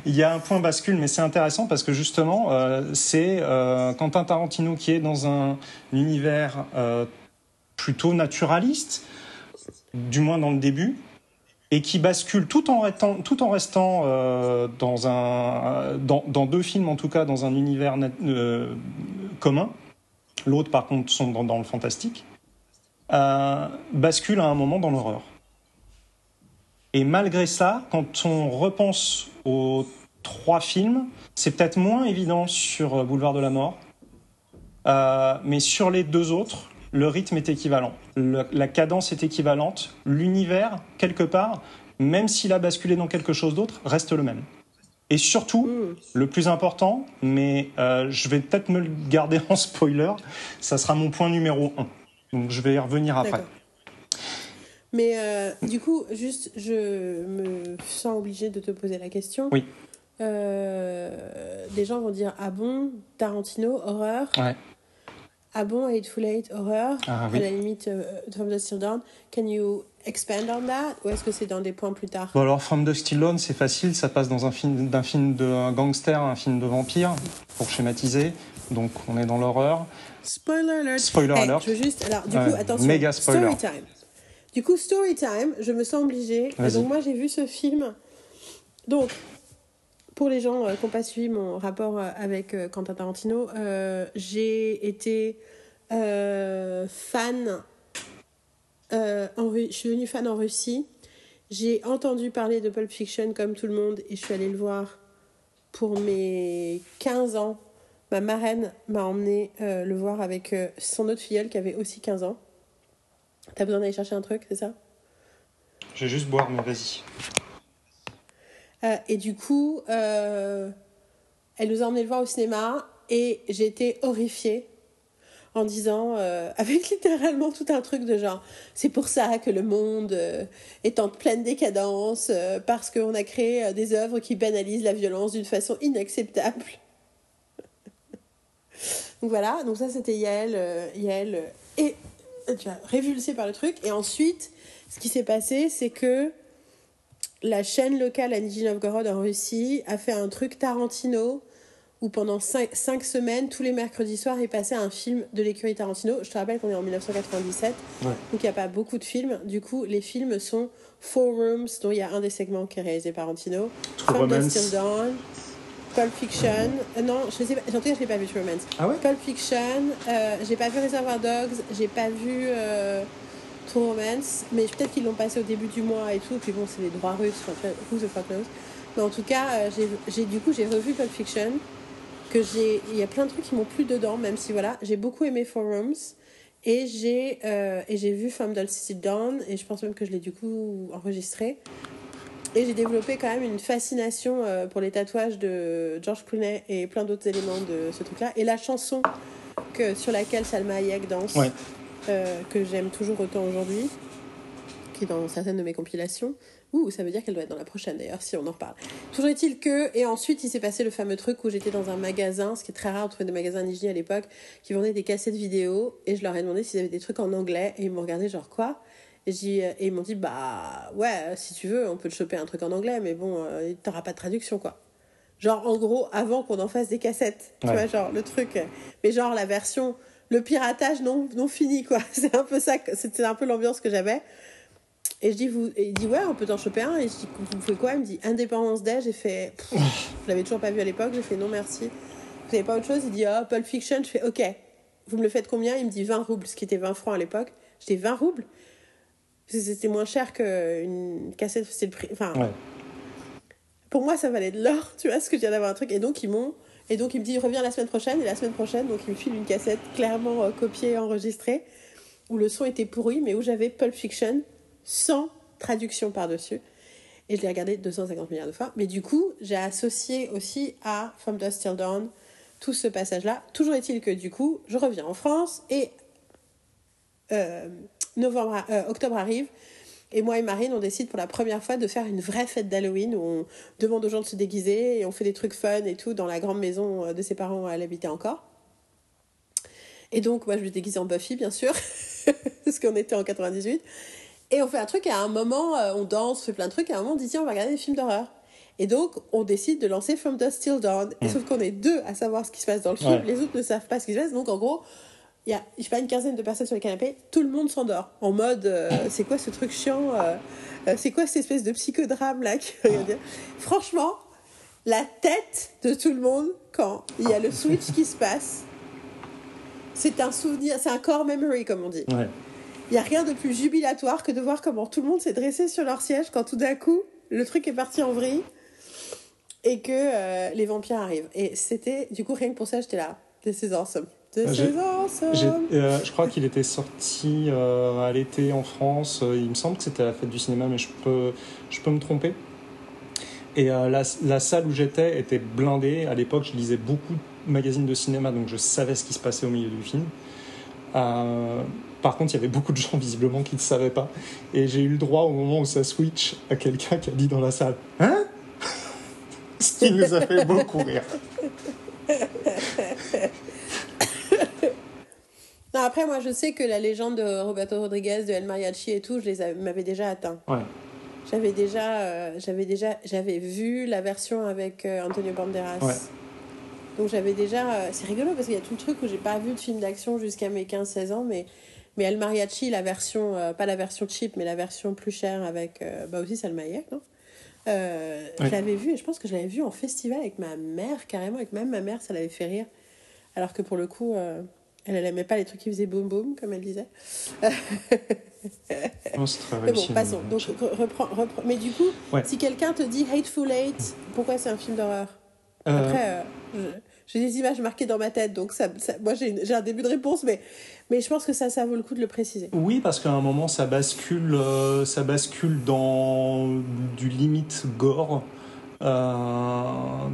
Il y a un point bascule, mais c'est intéressant parce que justement, euh, c'est euh, Quentin Tarantino qui est dans un univers euh, plutôt naturaliste, du moins dans le début, et qui bascule tout en restant, tout en restant dans, un, dans, dans, deux films en tout cas, dans un univers commun l'autre par contre sont dans, le fantastique, euh, bascule à un moment dans l'horreur. Et malgré ça, quand on repense aux trois films, c'est peut-être moins évident sur euh, Boulevard de la Mort, euh, mais sur les deux autres, le rythme est équivalent, la cadence est équivalente, l'univers, quelque part, même s'il a basculé dans quelque chose d'autre, reste le même. Et surtout, mm. le plus important, mais euh, je vais peut-être me le garder [LAUGHS] en spoiler, ça sera mon point numéro 1. Donc je vais y revenir après. Mais euh, du coup, juste, je me sens obligée de te poser la question. Oui. Euh, des gens vont dire Ah bon, Tarantino, horreur Ouais. Ah bon, Hateful Eight, horreur ah, oui. À la limite, From the Still Down. Can you expand on that Ou est-ce que c'est dans des points plus tard? Bon, Alors, From the Still c'est facile. Ça passe dans un film, d'un film de gangster un film de vampire, pour schématiser. Donc, on est dans l'horreur. Spoiler alert. Spoiler alert. Je veux juste. Alors, du coup, attention. Méga spoiler. Story time. Du coup, story time, je me sens obligée. Donc, moi, j'ai vu ce film. Donc, pour les gens euh, qui n'ont pas suivi mon rapport euh, avec euh, Quentin Tarantino, j'ai été fan. En, je suis devenue fan en Russie. J'ai entendu parler de Pulp Fiction comme tout le monde et je suis allée le voir pour mes 15 ans. Ma marraine m'a emmené le voir avec son autre filleule qui avait aussi 15 ans. T'as besoin d'aller chercher un truc, c'est ça? Je vais juste boire, mais vas-y. Euh, et du coup, euh, elle nous a emmené le voir au cinéma et été horrifiée. En disant, euh, avec [LAUGHS] littéralement tout un truc de genre, c'est pour ça que le monde euh, est en pleine décadence, euh, parce qu'on a créé des œuvres qui banalisent la violence d'une façon inacceptable. [LAUGHS] donc voilà, donc ça c'était Yael, Yael et tu vois, révulsé par le truc. Et ensuite, ce qui s'est passé, c'est que la chaîne locale à Nijni en Russie a fait un truc Tarantino où pendant cinq, semaines, tous les mercredis soirs, est passé un film de l'écurie Tarantino. Je te rappelle qu'on est en 1997, donc il n'y a pas beaucoup de films. Du coup, les films sont Four Rooms, dont il y a un des segments qui est réalisé par Tarantino, From Dawn, Pulp Fiction. Euh, non, je sais pas, en tout cas, je n'ai pas vu True Romance. Ah ouais? Pulp Fiction, euh, j'ai pas vu Reservoir Dogs, j'ai pas vu euh, True Romance, mais peut-être qu'ils l'ont passé au début du mois et tout, puis bon, c'est les droits russes, who the fuck knows. Mais en tout cas, euh, j'ai du coup, j'ai revu Pulp Fiction que j'ai il y a plein de trucs qui m'ont plu dedans même si voilà j'ai beaucoup aimé Forums et j'ai euh, et j'ai vu Femme City Dawn et je pense même que je l'ai du coup enregistré. Et j'ai développé quand même une fascination euh, pour les tatouages de George Clooney et plein d'autres éléments de ce truc là et la chanson que sur laquelle Salma Hayek danse euh, que j'aime toujours autant aujourd'hui qui est dans certaines de mes compilations Ouh, ça veut dire qu'elle doit être dans la prochaine d'ailleurs, si on en reparle. Toujours est-il que, et ensuite il s'est passé le fameux truc où j'étais dans un magasin, ce qui est très rare de trouver des magasins Nijni à l'époque, qui vendaient des cassettes vidéo, et je leur ai demandé s'ils avaient des trucs en anglais, et ils m'ont regardé genre quoi? Et, et ils m'ont dit, bah ouais, si tu veux, on peut te choper un truc en anglais, mais bon, euh, t'auras pas de traduction quoi. Genre en gros, avant qu'on en fasse des cassettes, tu vois, genre le truc. Mais genre la version, le piratage non, non fini quoi. [LAUGHS] C'est un peu ça, c'était un peu l'ambiance que j'avais. Et je dis, vous, il dit, ouais, on peut t'en choper un. Et je dis, vous faites quoi? Il me dit, Indépendance Day. J'ai fait, je l'avais toujours pas vu à l'époque. J'ai fait, non, merci. Vous n'avez pas autre chose? Il dit, oh, Pulp Fiction. Je fais, ok. Vous me le faites combien? Il me dit 20 roubles, ce qui était 20 francs à l'époque. J'étais 20 roubles? C'était moins cher qu'une cassette. C'était le prix. Enfin, pour moi, ça valait de l'or. [LAUGHS] Tu vois ce que je viens d'avoir un truc. Et donc, ils m'ont. Et donc, il me dit, reviens la semaine prochaine. Et la semaine prochaine, donc, il me file une cassette clairement euh, copiée, enregistrée, où le son était pourri, mais où j'avais Pulp Fiction sans traduction par-dessus. Et je l'ai regardé 250 milliards de fois. Mais du coup, j'ai associé aussi à From Dust Till Dawn tout ce passage-là. Toujours est-il que du coup, je reviens en France et euh, novembre, euh, octobre arrive. Et moi et Marine, on décide pour la première fois de faire une vraie fête d'Halloween où on demande aux gens de se déguiser et on fait des trucs fun et tout dans la grande maison euh, de ses parents où elle habitait encore. Et donc, moi, je me déguisais en Buffy, bien sûr, [LAUGHS] parce qu'on était en 98. Et on fait un truc, et à un moment, euh, on danse, on fait plein de trucs, et à un moment, on dit tiens, on va regarder des films d'horreur. Et donc, on décide de lancer From Dust Till Dawn. Et mm. sauf qu'on est deux à savoir ce qui se passe dans le film, les autres ne savent pas ce qui se passe. Donc, en gros, il y a, je sais pas, une quinzaine de personnes sur le canapé, tout le monde s'endort. En mode, euh, c'est quoi ce truc chiant euh, C'est quoi cette espèce de psychodrame là Franchement, la tête de tout le monde quand il y a le switch qui se passe, c'est un souvenir, c'est un core memory, comme on dit. Ouais. Il n'y a rien de plus jubilatoire que de voir comment tout le monde s'est dressé sur leur siège quand tout d'un coup, le truc est parti en vrille et que euh, les vampires arrivent. Et c'était, du coup, rien que pour ça, j'étais là. This is awesome. This is awesome. Euh, je crois qu'il était sorti euh, à l'été en France. Il me semble que c'était à la fête du cinéma, mais je peux, je peux me tromper. Et la, la, salle où j'étais était blindée. À l'époque, je lisais beaucoup de magazines de cinéma, donc je savais ce qui se passait au milieu du film. Par contre, il y avait beaucoup de gens visiblement qui ne savaient pas. Et j'ai eu le droit au moment où ça switch à quelqu'un qui a dit dans la salle Hein? Ce qui nous a fait beaucoup rire. [LAUGHS] après, moi, je sais que la légende de Roberto Rodriguez, de El Mariachi et tout, je les m'avais déjà atteint. Ouais. J'avais déjà, euh, j'avais déjà, j'avais vu la version avec euh, Antonio Banderas. Ouais. Donc j'avais déjà, euh, c'est rigolo parce qu'il y a tout le truc où j'ai pas vu de film d'action jusqu'à mes 15-16 ans, mais mais El Mariachi, la version, euh, pas la version cheap, mais la version plus chère avec, euh, bah aussi Salma Hayek, non? Euh, Je l'avais vu et je pense que je l'avais vu en festival avec ma mère, carrément, avec même ma mère, ça l'avait fait rire. Alors que pour le coup, elle, elle aimait pas les trucs qui faisaient boum boum, comme elle disait. Mais bon, passons. Donc, reprends, Mais du coup, si quelqu'un te dit Hateful Eight, pourquoi c'est un film d'horreur? Après, j'ai des images marquées dans ma tête, donc ça, moi j'ai un début de réponse, mais, mais je pense que ça, ça vaut le coup de le préciser. Oui, parce qu'à un moment, ça bascule, euh, ça bascule dans du limite gore. Euh,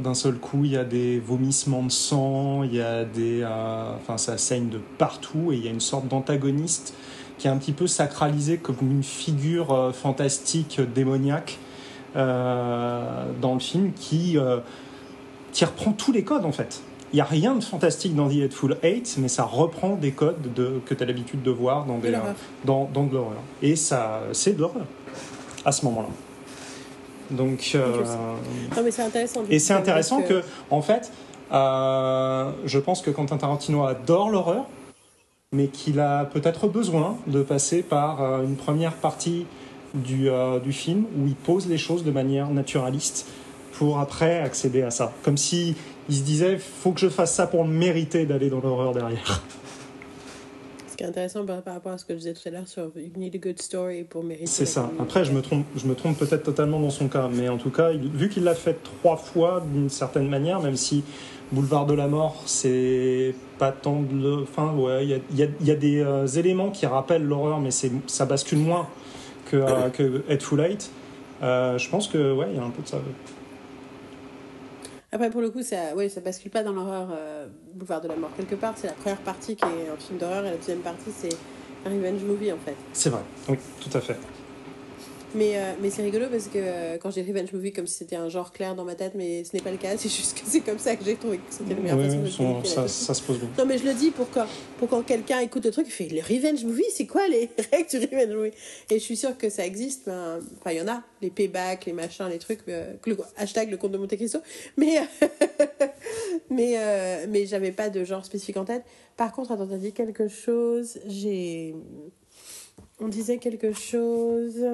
d'un seul coup, il y a des vomissements de sang, il y a des, euh, enfin, ça saigne de partout, et il y a une sorte d'antagoniste qui est un petit peu sacralisé comme une figure fantastique démoniaque dans le film, qui qui reprend tous les codes en fait. Il n'y a rien de fantastique dans The Hateful Eight, mais ça reprend des codes de, que tu as l'habitude de voir dans, des, dans, dans de l'horreur. Et ça, c'est de l'horreur à ce moment-là. Donc, euh, non, mais c'est intéressant. Et c'est intéressant que... en fait, euh, je pense que Quentin Tarantino adore l'horreur, mais qu'il a peut-être besoin de passer par euh, une première partie du, du, film où il pose les choses de manière naturaliste pour après accéder à ça. Comme si il se disait, faut que je fasse ça pour mériter d'aller dans l'horreur derrière. Ce qui est intéressant par, rapport à ce que je disais tout à l'heure sur You need a good story pour mériter. C'est ça. Après, je me trompe, je me trompe peut-être totalement dans son cas, mais en tout cas, vu qu'il l'a fait trois fois d'une certaine manière, même si Boulevard de la Mort, c'est pas tant de. Enfin, ouais, il y a, y, a, y a, des euh, éléments qui rappellent l'horreur, mais ça bascule moins que, euh, que Headful Eight. Euh, je pense que, ouais, il y a un peu de ça. Après, pour le coup, ça, ouais, ça bascule pas dans l'horreur euh, Boulevard de la Mort. Quelque part, c'est la première partie qui est un film d'horreur et la deuxième partie, c'est un revenge movie, en fait. C'est vrai, oui, tout à fait. Mais, euh, mais c'est rigolo parce que euh, quand j'ai Revenge Movie, comme si c'était un genre clair dans ma tête, mais ce n'est pas le cas, [LAUGHS] c'est juste que c'est comme ça que j'ai trouvé que c'était le meilleur oui, ça, ça, se pose bien. Non, mais je le dis pour quand, pour quand quelqu'un écoute le truc, il fait le Revenge Movie, c'est quoi les [LAUGHS] règles du Revenge Movie? Et je suis sûre que ça existe, mais enfin, il y en a, les paybacks, les machins, les trucs, euh, le, hashtag le compte de Monte Cristo, mais, [LAUGHS] mais, mais j'avais pas de genre spécifique en tête. Par contre, attends, t'as dit quelque chose, j'ai. On disait quelque chose.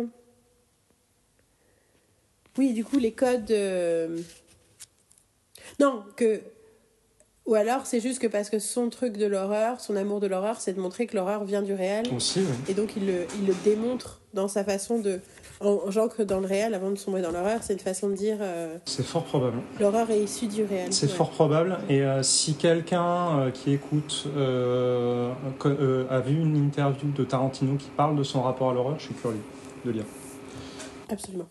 Oui, du coup, les codes. Euh, non, que. Ou alors, c'est juste que parce que son truc de l'horreur, son amour de l'horreur, c'est de montrer que l'horreur vient du réel. Aussi, oui. Et donc, il le, il le démontre dans sa façon de. En, genre que dans le réel, avant de sombrer dans l'horreur, c'est une façon de dire. Euh, c'est fort probable. L'horreur est issue du réel. C'est fort probable. Et euh, si quelqu'un qui écoute a vu une interview de Tarantino qui parle de son rapport à l'horreur, je suis curieux de lire. Absolument.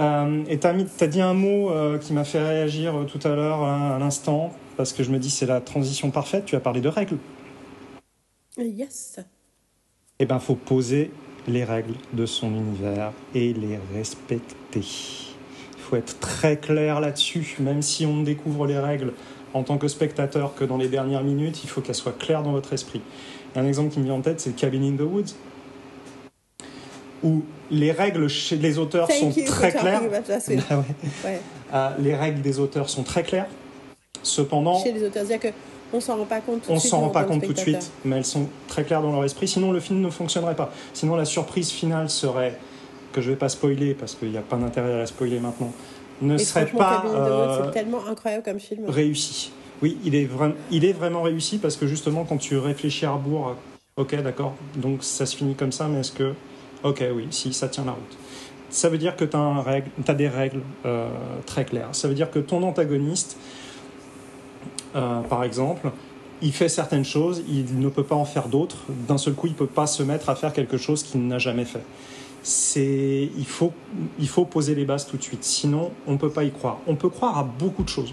Euh, et tu as, dit un mot euh, qui m'a fait réagir euh, tout à l'heure, à l'instant, parce que je me dis c'est la transition parfaite. Tu as parlé de règles. Yes. Eh bien, faut poser les règles de son univers et les respecter. Il faut être très clair là-dessus, même si on découvre les règles en tant que spectateur que dans les dernières minutes, il faut qu'elles soient claires dans votre esprit. Un exemple qui me vient en tête, c'est Cabin in the Woods où les règles chez les auteurs sont très claires. Ah [LAUGHS] euh, les règles des auteurs sont très claires. Cependant, chez les auteurs, c'est-à-dire qu'on s'en rend pas compte. Tout on s'en rend pas compte tout de suite, mais elles sont très claires dans leur esprit. Sinon, le film ne fonctionnerait pas. Sinon, la surprise finale serait que je vais pas spoiler parce qu'il n'y a pas d'intérêt à la spoiler maintenant. Ne serait pas euh, tellement incroyable comme film. Réussi. Oui, il est, vraiment, il est vraiment réussi parce que justement, quand tu réfléchis à rebours, ok, d'accord, donc ça se finit comme ça, mais est-ce que Ok, oui, si, ça tient la route. Ça veut dire que tu as, des règles euh, très claires. Ça veut dire que ton antagoniste, euh, par exemple, il fait certaines choses, il ne peut pas en faire d'autres. D'un seul coup, il ne peut pas se mettre à faire quelque chose qu'il n'a jamais fait. Il, faut, il faut poser les bases tout de suite, sinon on ne peut pas y croire. On peut croire à beaucoup de choses.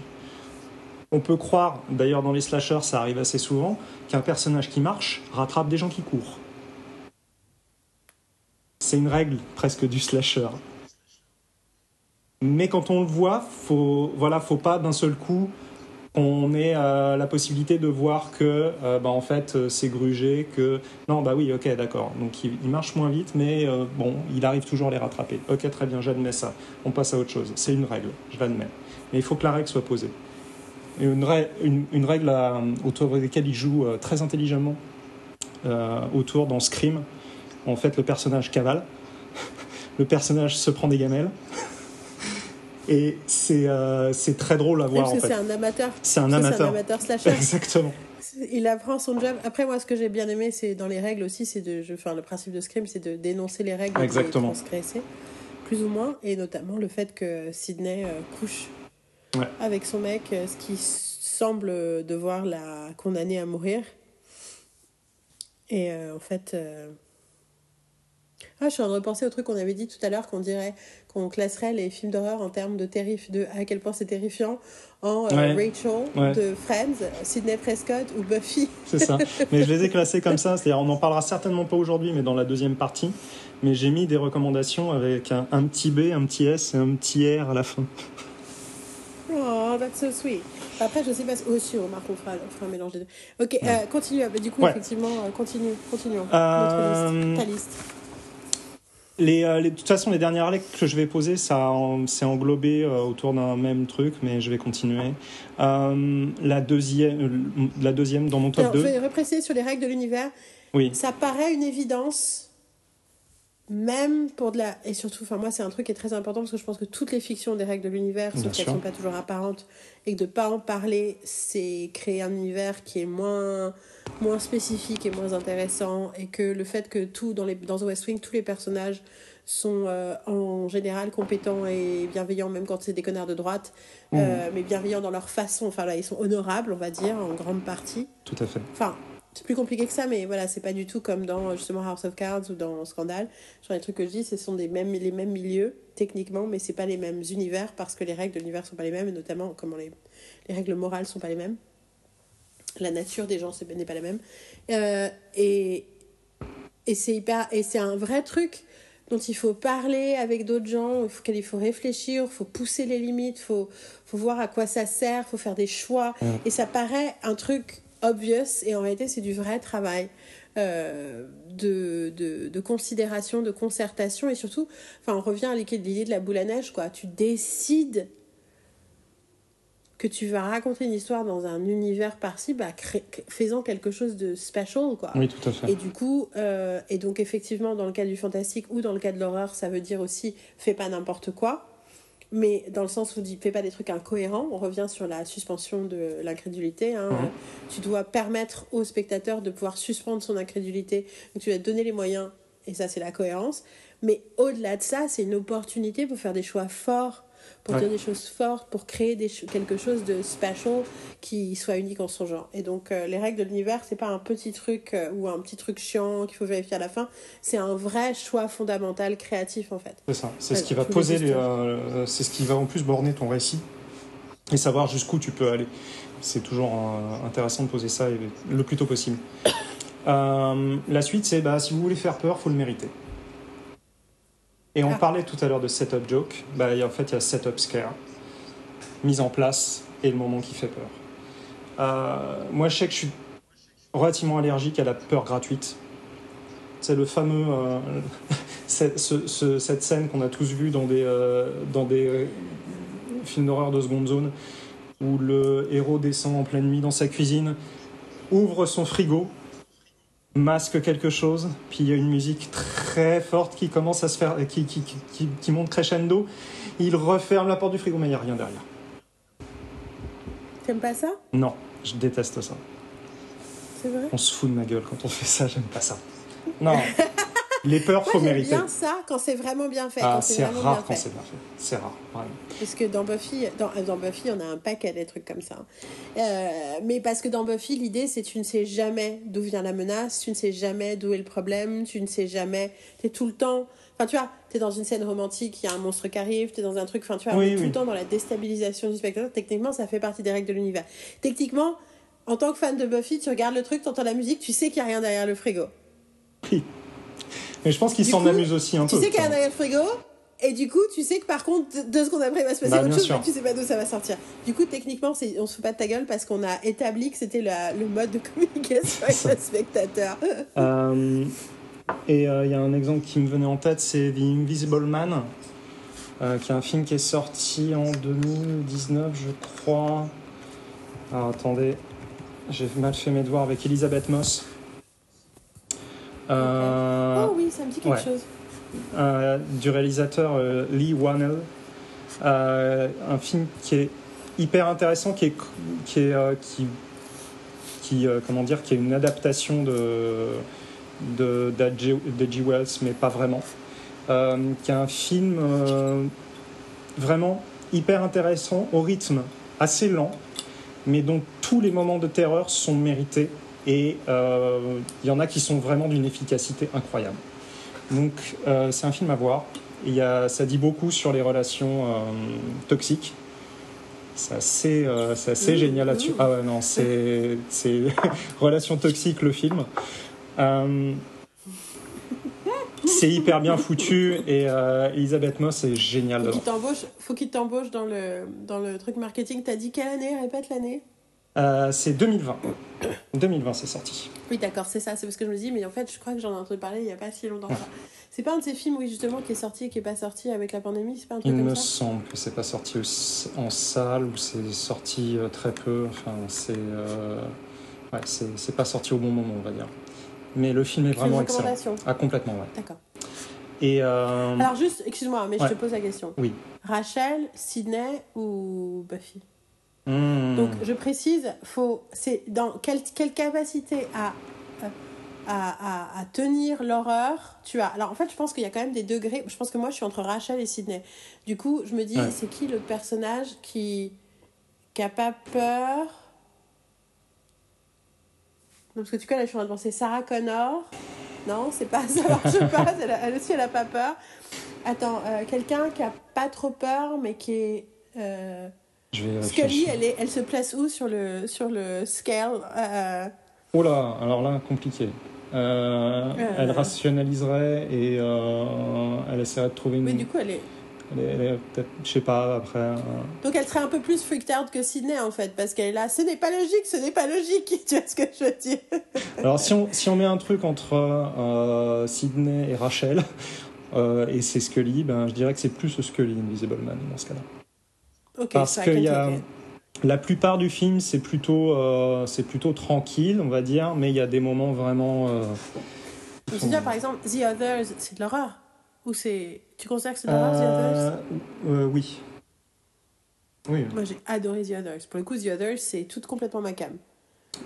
On peut croire, d'ailleurs dans les slashers ça arrive assez souvent, qu'un personnage qui marche rattrape des gens qui courent. C'est une règle presque du slasher. Mais quand on le voit, faut, voilà, faut pas d'un seul coup qu'on ait euh, la possibilité de voir que, euh, bah, en fait, euh, c'est grugé, que non, bah oui, ok, d'accord. Donc il, marche moins vite, mais bon, il arrive toujours à les rattraper. Ok, très bien, j'admets ça. On passe à autre chose. C'est une règle, je l'admets. Mais il faut que la règle soit posée. une, une, règle autour de laquelle il joue très intelligemment autour dans Scream en fait, le personnage cavale. le personnage se prend des gamelles. Et c'est euh, très drôle à voir. Parce que c'est un amateur. C'est un amateur. Un amateur slasher. Exactement. Il apprend son job. Après, moi, ce que j'ai bien aimé, c'est dans les règles aussi, c'est de. Enfin, le principe de Scream, c'est de dénoncer les règles. Exactement. plus ou moins. Et notamment le fait que Sydney euh, couche avec son mec, euh, ce qui semble devoir la condamner à mourir. Et en fait Ah, je suis en train de repenser au truc qu'on avait dit tout à l'heure, qu'on dirait qu'on classerait les films d'horreur en termes de, terrif de à quel point c'est terrifiant en euh, Ouais. Rachel Ouais. de Friends, Sidney Prescott ou Buffy. C'est ça. [LAUGHS] Mais je les ai classés comme ça. C'est-à-dire, on n'en parlera certainement pas aujourd'hui, mais dans la deuxième partie. Mais j'ai mis des recommandations avec un, un petit B, un petit S et un petit R à la fin. Oh, that's so sweet. Après, je sais pas. Aussi, on remarque, on fera, on fera un mélange des deux. Ok, Ouais. euh, continue. Ah, bah, Du coup, effectivement, euh, continue. Continuons. Euh, Notre liste. Ta liste. Les, euh, les- de toute façon, les dernières règles que je vais poser, ça c'est englobé euh, autour d'un même truc, mais je vais continuer. Euh, la, deuxième, la deuxième dans mon top Alors, 2. je vais repréciser sur les règles de l'univers. Oui, Ça paraît une évidence, même pour de la. Et surtout, enfin, moi, c'est un truc qui est très important parce que je pense que toutes les fictions des règles de l'univers, sauf qu'elles sûr. sont pas toujours apparentes, et que de pas en parler, c'est créer un univers qui est moins, moins spécifique et moins intéressant, et que le fait que tout, dans, les, dans The West Wing, tous les personnages sont euh, en général compétents et bienveillants, même quand c'est des connards de droite, Mmh. euh, mais bienveillants dans leur façon. Enfin, là, ils sont honorables, on va dire, en grande partie. tout à fait. Enfin, c'est plus compliqué que ça, mais voilà, c'est pas du tout comme dans justement House of Cards ou dans Scandal. Genre, les trucs que je dis, ce sont des mêmes, les mêmes milieux, techniquement, mais c'est pas les mêmes univers parce que les règles de l'univers sont pas les mêmes, et notamment comment les, les règles morales sont pas les mêmes. La nature des gens n'est pas la même. Euh, et et c'est hyper. Et c'est un vrai truc dont il faut parler avec d'autres gens, il faut, réfléchir, il faut pousser les limites, il faut, faut voir à quoi ça sert, il faut faire des choix. Et ça paraît un truc obvious, et en réalité, c'est du vrai travail euh, de, de, de considération, de concertation, et surtout, enfin, on revient à l'idée de la boule à neige, quoi. Tu décides que tu vas raconter une histoire dans un univers par-ci, bah, faisant quelque chose de special, quoi. Oui, tout à fait. Et du coup, euh, et donc effectivement, dans le cas du fantastique ou dans le cas de l'horreur, ça veut dire aussi fais pas n'importe quoi. Mais dans le sens où dit fais pas des trucs incohérents, on revient sur la suspension de l'incrédulité. hein. Tu dois permettre au spectateur de pouvoir suspendre son incrédulité. Donc tu dois donner les moyens, et ça c'est la cohérence. Mais au-delà de ça, c'est une opportunité pour faire des choix forts, pour Ouais. dire des choses fortes, pour créer des quelque chose de special qui soit unique en son genre. Et donc euh, les règles de l'univers, c'est pas un petit truc euh, ou un petit truc chiant qu'il faut vérifier à la fin, c'est un vrai choix fondamental créatif en fait. C'est ça. C'est ce qui va poser, euh, c'est ce qui va en plus borner ton récit et savoir jusqu'où tu peux aller. C'est toujours intéressant de poser ça le plus tôt possible. La suite, c'est bah, si vous voulez faire peur, faut le mériter. Et on Ah. parlait tout à l'heure de setup joke. Bah, il y a- en fait, il y a setup scare, mise en place et le moment qui fait peur. Euh, moi, je sais que je suis relativement allergique à la peur gratuite. C'est le fameux euh, [LAUGHS] cette, ce- ce- cette scène qu'on a tous vue dans des, euh, dans des films d'horreur de seconde zone, où le héros descend en pleine nuit dans sa cuisine, ouvre son frigo, masque quelque chose, puis il y a une musique très forte qui commence à se faire, qui, qui, qui, qui- monte crescendo, il referme la porte du frigo, mais il n'y a rien derrière. T'aimes pas ça? Non, je déteste ça. C'est vrai? On se fout de ma gueule quand on fait ça, j'aime pas ça. Non, [LAUGHS] les peurs, faut Moi j'aime mériter. bien ça quand c'est vraiment bien fait. Ah, c'est rare bien quand c'est bien fait. C'est rare, vraiment. Parce que dans Buffy, dans, dans Buffy, on a un paquet des trucs comme ça. Euh, mais parce que dans Buffy, l'idée, c'est tu ne sais jamais d'où vient la menace, tu ne sais jamais d'où est le problème, tu ne sais jamais. Tu es tout le temps. Enfin, tu vois, tu es dans une scène romantique, il y a un monstre qui arrive, tu es dans un truc. Enfin, tu vois, Oui, tout oui. le temps dans la déstabilisation du spectateur. Techniquement, ça fait partie des règles de l'univers. Techniquement, en tant que fan de Buffy, tu regardes le truc, tu entends la musique, tu sais qu'il n'y a rien derrière le frigo. Mais je pense qu'ils s'en amusent aussi un Tu peu. sais qu'il y a rien derrière le frigo et du coup, tu sais que par contre, deux- secondes après, il va se passer Bah, autre chose, sûr. mais tu sais pas d'où ça va sortir. Du coup, techniquement, on se fout pas de ta gueule parce qu'on a établi que c'était le mode de [LAUGHS] communication avec le spectateur. [LAUGHS] Euh, et euh, il y a un exemple qui me venait en tête, c'est The Invisible Man, euh, qui est un film qui est sorti en 2019, je crois. Alors attendez, j'ai mal fait mes devoirs avec Elisabeth Moss. Oh oui, ça me dit quelque ouais. chose. euh, du réalisateur euh, Lee Whannell. Euh, un film qui est hyper intéressant, qui est, qui est, qui, qui, comment dire, qui est une adaptation de de d'H.G. Wells, mais pas vraiment. Qui est un film vraiment hyper intéressant, au rythme assez lent, mais dont tous les moments de terreur sont mérités. Et euh, il y en a qui sont vraiment d'une efficacité incroyable. Donc, euh, c'est un film à voir. Il y a, ça dit beaucoup sur les relations euh, toxiques. C'est assez, euh, Ouh, génial là-dessus. ouh. Ah ouais, non, c'est, [LAUGHS] relations toxiques le film. Euh, c'est hyper bien foutu et euh, Elisabeth Moss est géniale Faut dedans. qu'il t'embauche, faut qu'il t'embauche dans le, dans le truc marketing. T'as dit quelle année? Répète l'année. Euh, c'est 2020. 2020, c'est sorti. Oui, d'accord, c'est ça. C'est parce que je me dis, mais en fait, je crois que j'en ai entendu parler il n'y a pas si longtemps. [LAUGHS] C'est pas un de ces films, oui, justement, qui est sorti et qui est pas sorti avec la pandémie. C'est pas un truc Il comme me ça. semble que c'est pas sorti en salle ou c'est sorti euh, très peu. Enfin, c'est euh, ouais, c'est c'est pas sorti au bon moment, on va dire. Mais le film est vraiment excellent. Ah, complètement, ouais. D'accord. Et euh, Alors juste, excuse-moi, mais Ouais. je te pose la question. Oui. Rachel, Sydney ou Buffy? Hmm, Donc je précise, faut, c'est dans quelle, quelle capacité à, à, à, à tenir l'horreur tu as. Alors en fait, je pense qu'il y a quand même des degrés. Je pense que moi, je suis entre Rachel et Sydney. Du coup, je me dis, Ouais. c'est qui l'autre personnage qui qui a pas peur? Non, parce que tu connais, je suis en train de penser Sarah Connor. Non, c'est pas ça marche pas. [LAUGHS] Elle aussi, elle a pas peur. Attends, euh, quelqu'un qui a pas trop peur, mais qui est euh, je vais Scully, elle, est, elle se place où sur le, sur le scale euh, Oh là, alors là, compliqué. Euh, Euh. Elle rationaliserait et euh, elle essaierait de trouver une. Oui, du coup, elle est. elle est- peut-être, je sais pas, après. Donc, elle serait un peu plus freaked out que Sydney, en fait, parce qu'elle est là. Ce n'est pas logique, ce n'est pas logique. [LAUGHS] Tu vois ce que je veux dire? [LAUGHS] Alors si on, si on met un truc entre Sydney et Rachel, et c'est Scully, ben, je dirais que c'est plus Scully Invisible Man dans ce cas-là. Parce so qu'il y a... La plupart du film, c'est plutôt, euh, c'est plutôt tranquille, on va dire, mais il y a des moments vraiment... euh, Je veux dire, par exemple, The Others, c'est de l'horreur Ou c'est. Tu considères que c'est de l'horreur, The euh, Others? Euh, oui. Oui, Moi, j'ai adoré The Others. Pour le coup, The Others, c'est tout complètement ma cam.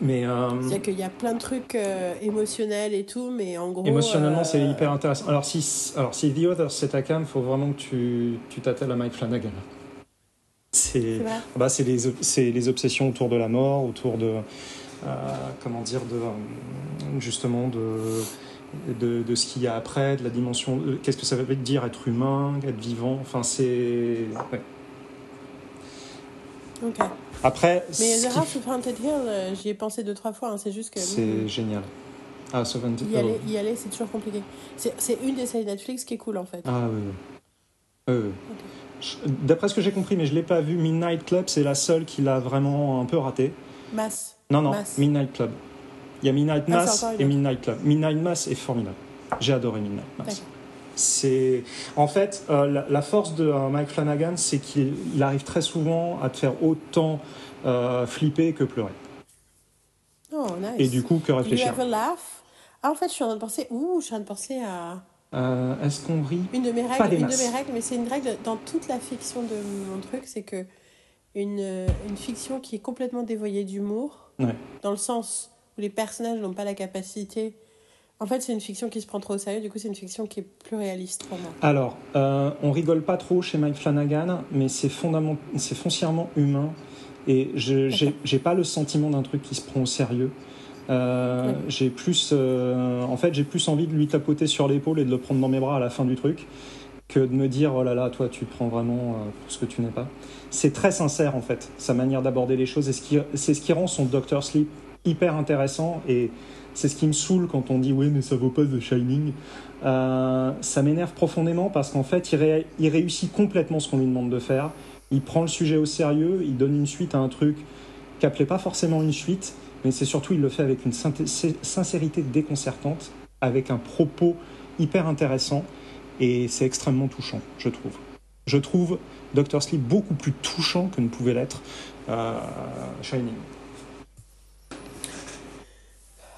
mais euh, C'est-à-dire qu'il y a plein de trucs euh, émotionnels et tout, mais en gros. émotionnellement, euh, c'est hyper intéressant. Alors si, alors si The Others c'est ta cam, il faut vraiment que tu tu t'attelles à Mike Flanagan. C'est vrai. Bah, les, les obsessions autour de la mort, autour de. euh, comment dire de, euh, Justement, de, de, de ce qu'il y a après, de la dimension. de- Qu'est-ce que ça veut dire être humain, être vivant Enfin, c'est. ouais. Ok. Après, Mais The House of Haunted Hill, euh, j'y ai pensé deux, trois fois. hein, C'est juste que. c'est génial. Ah, Seven Y aller, y aller c'est toujours compliqué. C'est une des séries Netflix qui est cool en fait. Ah, oui, oui. Je- D'après ce que j'ai compris, mais je l'ai pas vu, Midnight Club, c'est la seule qui l'a vraiment un peu raté. Masse. Non, non, Mass. Midnight Club. Il y a Midnight Ah, Mass et. Midnight Club. Midnight Mass est formidable. J'ai adoré Midnight Mass. C'est en fait euh, la, la force de euh, Mike Flanagan, c'est qu'il il arrive très souvent à te faire autant euh, flipper que pleurer. Oh, nice. Et du coup que Do you réfléchir. ever laugh? Ah, en fait, je suis en train de penser. Ouh, je suis en train de penser à Euh, Est-ce qu'on rit une de mes Pas règles. des Une de mes règles, mais c'est une règle dans toute la fiction de mon truc, c'est que une, euh, une fiction qui est complètement dévoyée d'humour, Ouais. dans le sens où les personnages n'ont pas la capacité. En fait, c'est une fiction qui se prend trop au sérieux, du coup, c'est une fiction qui est plus réaliste pour moi. Alors, euh, on rigole pas trop chez Mike Flanagan, mais c'est foncièrement humain. Et je pas le sentiment d'un truc qui se prend au sérieux. Euh. J'ai plus, euh, en fait, j'ai plus envie de lui tapoter sur l'épaule et de le prendre dans mes bras à la fin du truc que de me dire oh là là, toi, tu te prends vraiment euh, pour ce que tu n'es pas. C'est très sincère en fait, sa manière d'aborder les choses. Et c'est ce qui rend son Doctor Sleep hyper intéressant. Et c'est ce qui me saoule quand on dit oui, mais ça vaut pas The Shining. Ça m'énerve profondément parce qu'en fait, il, il réussit complètement ce qu'on lui demande de faire. Il prend le sujet au sérieux, il donne une suite à un truc qui appelait pas forcément une suite, mais c'est surtout il le fait avec une sincérité déconcertante, avec un propos hyper intéressant, et c'est extrêmement touchant, je trouve. Je trouve Doctor Sleep beaucoup plus touchant que ne pouvait l'être euh, Shining.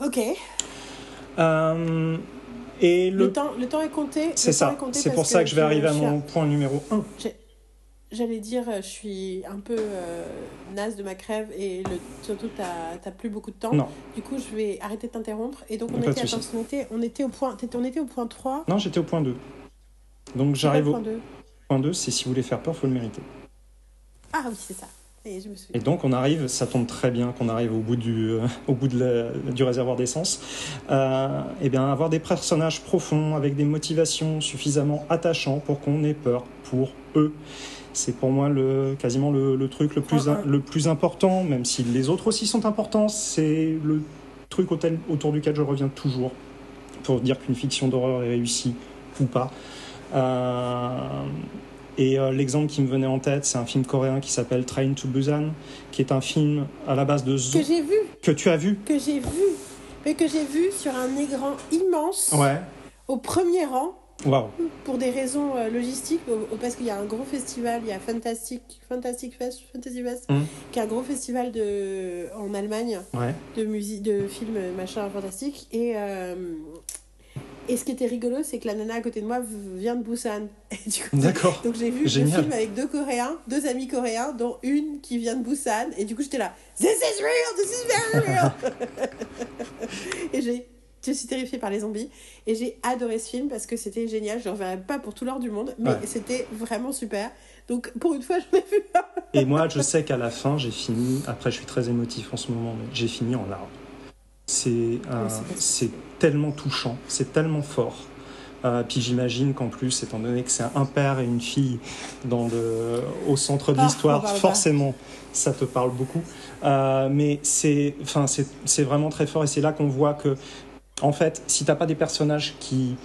Ok. Euh, et Le, le, temps, le temps est compté. c'est ça, c'est pour ça que je vais arriver à mon point numéro 1. J'allais dire, euh, je suis un peu euh, naze de ma crève et le, surtout, t'as plus beaucoup de temps. Non. Du coup, je vais arrêter de t'interrompre. Et donc, on Pas était, attends, on était, on, était au point, on était au point 3. Non, j'étais au point 2. Donc j'arrive au point 2 point 2, c'est si vous voulez faire peur, faut le mériter. Ah oui, c'est ça. Et je me souviens. Et donc on arrive, ça tombe très bien qu'on arrive au bout du, euh, au bout de la- du réservoir d'essence. Euh, et bien avoir des personnages profonds avec des motivations suffisamment attachants pour qu'on ait peur pour eux. C'est pour moi le, quasiment le, le truc le plus, le important, même si les autres aussi sont importants. C'est le truc autel- autour duquel je reviens toujours pour dire qu'une fiction d'horreur est réussie ou pas. Euh, et euh, l'exemple qui me venait en tête, c'est un film coréen qui s'appelle Train to Busan, qui est un film à la base de Que zo- j'ai vu, que tu as vu. que j'ai vu, mais que j'ai vu sur un écran immense, Ouais. au premier rang, Pour des raisons euh, logistiques, parce qu'il y a un gros festival, il y a Fantastic, Fantastic Fest, Fantasy Fest, Mhm. qui est un gros festival de, en Allemagne Ouais. de musique, de films machin fantastique. Et, euh, et ce qui était rigolo, c'est que la nana à côté de moi vient de Busan. [LAUGHS] D'accord. donc j'ai vu le film avec deux Coréens, deux amis coréens, dont une qui vient de Busan. Et du coup, j'étais là, This is real, this is very real. [LAUGHS] et j'ai, je suis terrifiée par les zombies. Et j'ai adoré ce film parce que c'était génial. Je ne reverrai pas pour tout l'or du monde, mais Ouais. c'était vraiment super. Donc pour une fois, [LAUGHS] j'en ai vu. Et moi, je sais qu'à la fin, j'ai fini. Après, je suis très émotif en ce moment, mais j'ai fini en larmes. C'est euh, tellement touchant, c'est tellement fort. Euh, puis j'imagine qu'en plus, étant donné que c'est un père et une fille dans le, au centre de on l'histoire, forcément, ça te parle beaucoup. Euh, mais c'est enfin, c'est- c'est vraiment très fort et c'est là qu'on voit que, en fait, si t'as pas des personnages qui.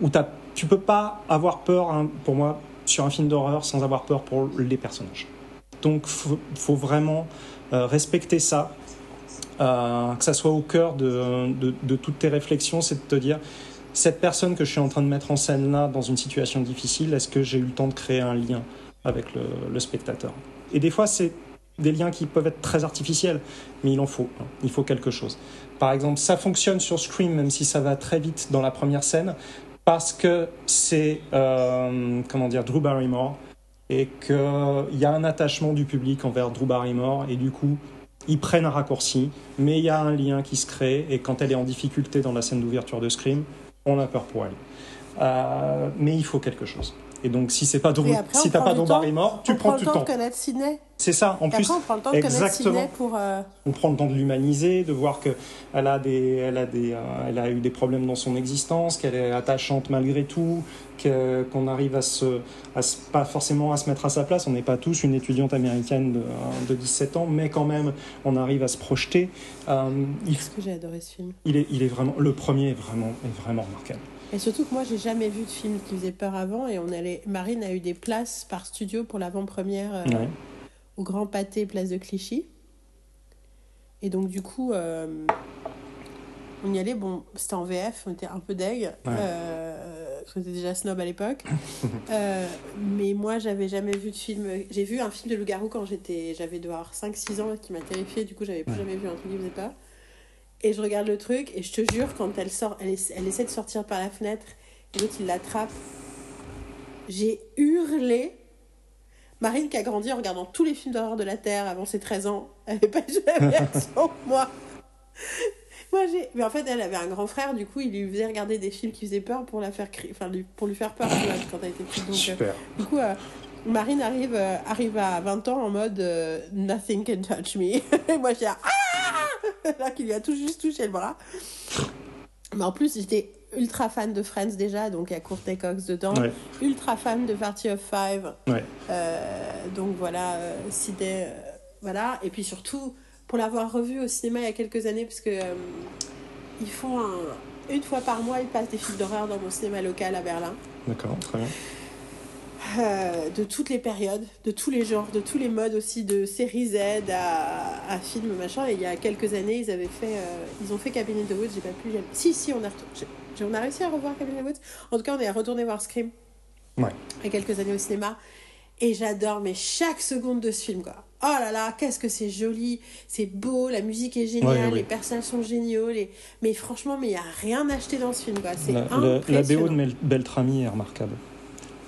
où t'as- tu peux pas avoir peur, hein, pour moi, sur un film d'horreur sans avoir peur pour les personnages. Donc, faut, faut vraiment euh, respecter ça. Euh, que ça soit au cœur de, de, toutes tes réflexions, c'est de te dire cette personne que je suis en train de mettre en scène là dans une situation difficile, est-ce que j'ai eu le temps de créer un lien avec le spectateur? Et des fois, c'est des liens qui peuvent être très artificiels, mais il en faut. hein. Il faut quelque chose. Par exemple, ça fonctionne sur Scream, même si ça va très vite dans la première scène, parce que c'est euh, comment dire Drew Barrymore et qu'il y a un attachement du public envers Drew Barrymore et du coup ils prennent un raccourci, mais il y a un lien qui se crée et quand elle est en difficulté dans la scène d'ouverture de Scream, on a peur pour elle. Euh, mais il faut quelque chose. Et donc si c'est pas Drew, après, si t'as pas Drew. Barrymore, tu on prends prend tout le temps de connaître Sydney. C'est ça. En Et plus, après, on prend le temps de connaître exactement. Pour. euh, on prend le temps de l'humaniser, de voir que elle a des, elle a des, euh, elle a eu des problèmes dans son existence, qu'elle est attachante malgré tout, qu'on arrive à se, à se- pas forcément à se mettre à sa place. On n'est pas tous une étudiante américaine de, euh, de 17 ans, mais quand même, on arrive à se projeter. Euh, il, Parce que j'ai adoré ce film. il est, il est vraiment, le premier est vraiment, est vraiment remarquable. Et surtout que moi, j'ai jamais vu de film qui faisait peur avant. Et on allait... Marine a eu des places par studio pour l'avant-première euh, Ouais. au Grand Pâté, place de Clichy. Et donc, du coup, euh, on y allait. Bon, c'était en VF, on était un peu deg. Euh, parce qu'on était déjà snob à l'époque. [LAUGHS] Euh, mais moi, j'avais jamais vu de film. J'ai vu un film de loup-garou quand j'étais, j'avais dû avoir 5-6 ans qui m'a terrifiée. Du coup, j'avais plus Ouais. jamais vu un truc qui faisait peur. Et je regarde le truc et je te jure, quand elle sort, elle, elle essaie de sortir par la fenêtre et l'autre il l'attrape. J'ai hurlé. Marine qui a grandi en regardant tous les films d'horreur de la Terre avant ses 13 ans, elle n'avait pas eu la [LAUGHS] réaction moi. Moi j'ai. Mais en fait, elle avait un grand frère, du coup, il lui faisait regarder des films qui faisaient peur pour la faire cri- enfin, lui- pour lui faire peur vois, quand elle était petite. Donc, euh, Super. du coup, euh, Marine arrive, euh, arrive à 20 ans en mode euh, Nothing can touch me. [LAUGHS] Et moi, j'ai Ah Là, qui lui a tout juste touché le bras. Mais en plus, j'étais ultra fan de Friends déjà, donc il y a Courtney Cox dedans. Ouais. Ultra fan de Party of Five. Ouais. Euh, donc voilà, Sidney, voilà. Et puis surtout, pour l'avoir revu au cinéma il y a quelques années, parce que ils font un. Une fois par mois, ils passent des films d'horreur dans mon cinéma local à Berlin. D'accord, très bien. Euh, de toutes les périodes, de tous les genres, de tous les modes aussi, de série Z à, à films machin. Et il y a quelques années, ils avaient fait, euh, ils ont fait Cabin in the Woods. J'ai pas pu. Si si, on a, on a réussi à revoir Cabin in the Woods. En tout cas, on est retourné voir Scream. Ouais. Il y a quelques années au cinéma. Et j'adore, mais chaque seconde de ce film, quoi. Oh là là, qu'est-ce que c'est joli, c'est beau, la musique est géniale, Ouais, les personnages sont géniaux, les... mais franchement, mais il n'y a rien acheté dans ce film, quoi. C'est La, la- la impressionnant. BO de Beltrami est remarquable.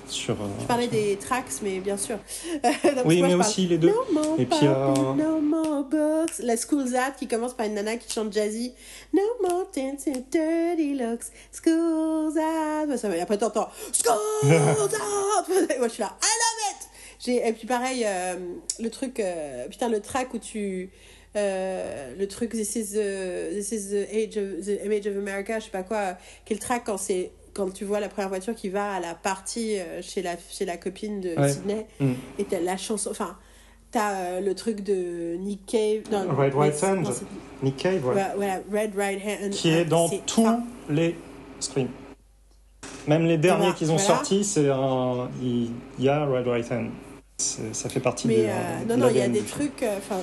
Sur, euh, Je parlais des tracks, mais bien sûr. [LAUGHS] Donc, Oui, moi, mais parle- aussi les deux. No more Et puis, euh, no more books. La School's Out qui commence par une nana qui chante jazzy. No more dancing dirty looks. School's out. Bah, ça après t'entends School's [LAUGHS] out. Moi je suis là, I love it. J'ai et puis pareil euh, le truc euh, putain le track où tu euh, le truc This is the, this is the age of the image of America, je sais pas quoi, quel track quand c'est quand tu vois la première voiture qui va à la partie euh, chez la chez la copine de Ouais. Sydney Mm. et t'as la chanson enfin t'as euh, le truc de Nick Cave non, Red Right Hand. Nick Cave, ouais. voilà, Red Right Hand qui est dans tous les Scream. Même les derniers qu'ils ont voilà. sortis, c'est un... il y a Red Right Hand. Ça fait partie mais de, euh, de non non il y a des trucs euh, enfin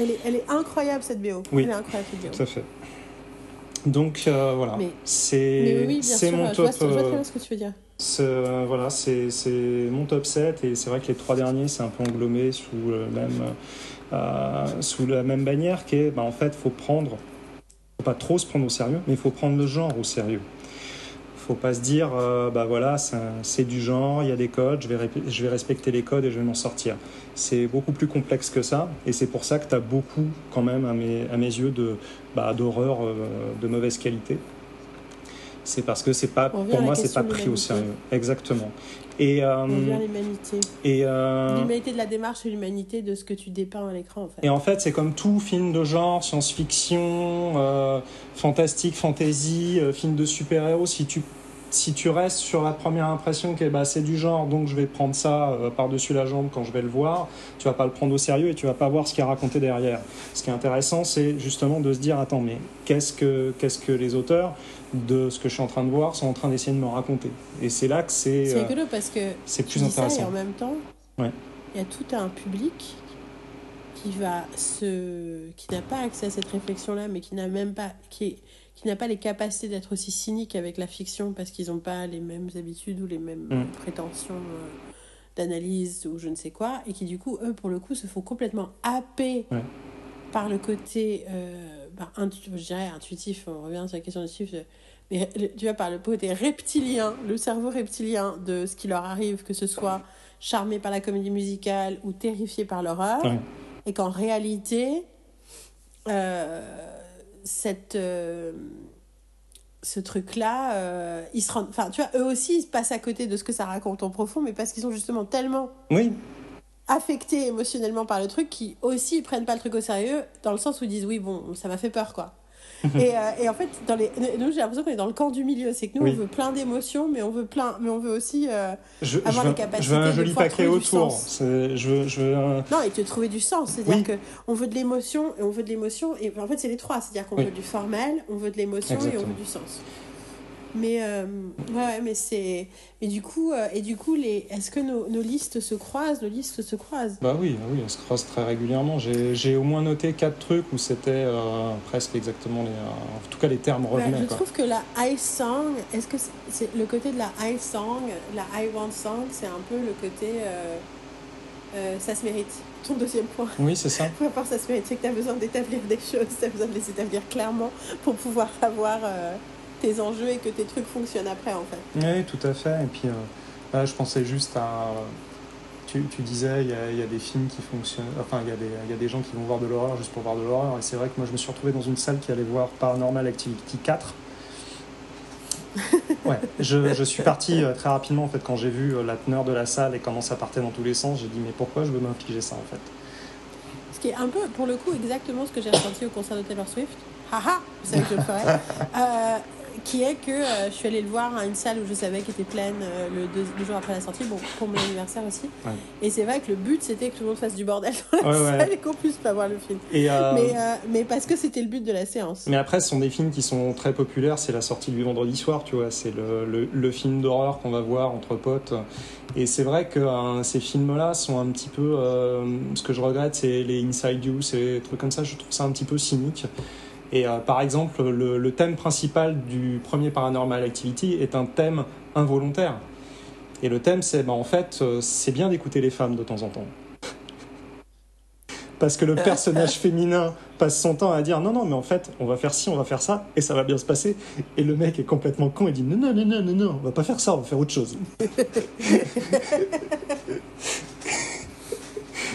elle est, elle est incroyable cette BO Oui. elle est incroyable cette BO Tout à fait. Donc euh, voilà, Mais- c'est oui, mon je vois, top. je vois très euh, bien ce que tu veux dire. c'est- voilà, c'est c'est mon top 7 et c'est vrai que les trois derniers c'est un peu englobé sous le même euh, sous la même bannière qui est bah, en fait faut prendre faut pas trop se prendre au sérieux mais il faut prendre le genre au sérieux. Faut pas se dire euh, bah voilà c'est du genre, il y a des codes, je vais rép- je vais respecter les codes et je vais m'en sortir. C'est beaucoup plus complexe que ça et c'est pour ça que tu as beaucoup quand même à mes à mes yeux de bah, d'horreur euh, de mauvaise qualité. C'est parce que c'est pas pour moi c'est pas pris au sérieux. Exactement. Et euh, l'humanité. et euh, L'humanité de la démarche et l'humanité de ce que tu dépeins à l'écran, en fait. et en fait, c'est comme tout film de genre, science-fiction, euh, fantastique, fantasy, film de super-héros. Si tu, si tu restes sur la première impression que bah, c'est du genre, donc je vais prendre ça par-dessus la jambe quand je vais le voir, tu vas pas le prendre au sérieux et tu vas pas voir ce qu'il y a raconté derrière. Ce qui est intéressant, c'est justement de se dire attends, mais qu'est-ce que, qu'est-ce que les auteurs de ce que je suis en train de voir sont en train d'essayer de me raconter Et c'est là que c'est, C'est euh, rigolo parce que c'est plus dis ça et intéressant. en même temps, Ouais. il y a tout un public qui va se qui n'a pas accès à cette réflexion là mais qui n'a même pas qui est- qui n'a pas les capacités d'être aussi cynique avec la fiction parce qu'ils n'ont pas les mêmes habitudes ou les mêmes Mm. prétentions euh, d'analyse ou je ne sais quoi et qui du coup eux pour le coup se font complètement happer Ouais. par le côté euh, bah, intu- je dirais intuitif on revient sur la question intuitive euh, mais tu vois par le côté reptilien le cerveau reptilien de ce qui leur arrive que ce soit charmé par la comédie musicale ou terrifié par l'horreur Ouais. et qu'en réalité euh, cette euh, ce truc là ils se rendent enfin tu vois eux aussi ils se passent à côté de ce que ça raconte en profond mais parce qu'ils sont justement tellement Oui, affectés émotionnellement par le truc qui aussi prennent pas le truc au sérieux dans le sens où ils disent oui bon ça m'a fait peur quoi [LAUGHS] et, euh, et en fait dans les nous j'ai l'impression qu'on est dans le camp du milieu c'est que nous Oui. on veut plein d'émotions mais on veut plein mais on veut aussi euh, je, Avoir je les veux, capacités je veux un de joli paquet trouver du autour. Je veux, je veux un- non et te trouver du sens c'est à dire Oui. que on veut de l'émotion et on veut de l'émotion et en fait c'est les trois c'est à dire qu'on Oui. veut du formel on veut de l'émotion et on veut du sens mais euh, ouais, mais c'est mais du coup euh, et du coup les est-ce que nos, nos listes se croisent nos listes se croisent? Bah oui, ah oui, on se croise très régulièrement. J'ai au moins noté quatre trucs où c'était euh, presque exactement les. en tout cas, les termes Ouais, revenaient. je quoi. trouve que la high song, est-ce que c'est le côté de la high song, la high want song, c'est un peu le côté ça se mérite. Ton deuxième point. Oui, c'est ça. [LAUGHS] Peu importe, ça se mérite, c'est que tu as besoin d'établir des choses, tu as besoin de les établir clairement pour pouvoir avoir tes enjeux et que tes trucs fonctionnent après en fait. Oui, tout à fait. Et puis euh, là, je pensais juste à. Tu, tu disais, il y, a, il y a des films qui fonctionnent. Enfin, il y, a des, il y a des gens qui vont voir de l'horreur juste pour voir de l'horreur. Et c'est vrai que moi, je me suis retrouvé dans une salle qui allait voir Paranormal Activity 4. [LAUGHS] Ouais, je, je suis parti euh, très rapidement en fait quand j'ai vu euh, la teneur de la salle et comment ça partait dans tous les sens. J'ai dit mais pourquoi je veux m'infliger ça en fait? Ce qui est un peu, pour le coup, exactement ce que j'ai ressenti au concert de Taylor Swift. Haha, vous savez que je le ferai. [LAUGHS] Euh, qui est que euh, je suis allée le voir à une salle où je savais qu'elle était pleine euh, le, deux, le jour après la sortie, bon, pour mon anniversaire aussi. Ouais. Et c'est vrai que le but c'était que tout le monde fasse du bordel dans la Ouais, ouais. salle et qu'on puisse pas voir le film. Et, euh, Mais, mais parce que c'était le but de la séance. Mais après, ce sont des films qui sont très populaires. C'est la sortie du vendredi soir, tu vois. C'est le, le, le film d'horreur qu'on va voir entre potes. Et c'est vrai que hein, ces films-là sont un petit peu. ce que je regrette, c'est les Inside You, ces trucs comme ça. Je trouve ça un petit peu cynique. Et euh, par exemple, le, le thème principal du premier Paranormal Activity est un thème involontaire. Et le thème, c'est bah, en fait, euh, c'est bien d'écouter les femmes de temps en temps. Parce que le [LAUGHS] personnage féminin passe son temps à dire non, non, mais en fait, on va faire ci, on va faire ça, et ça va bien se passer. Et le mec est complètement con et dit non, non, non, non, non, non, on va pas faire ça, on va faire autre chose. [LAUGHS]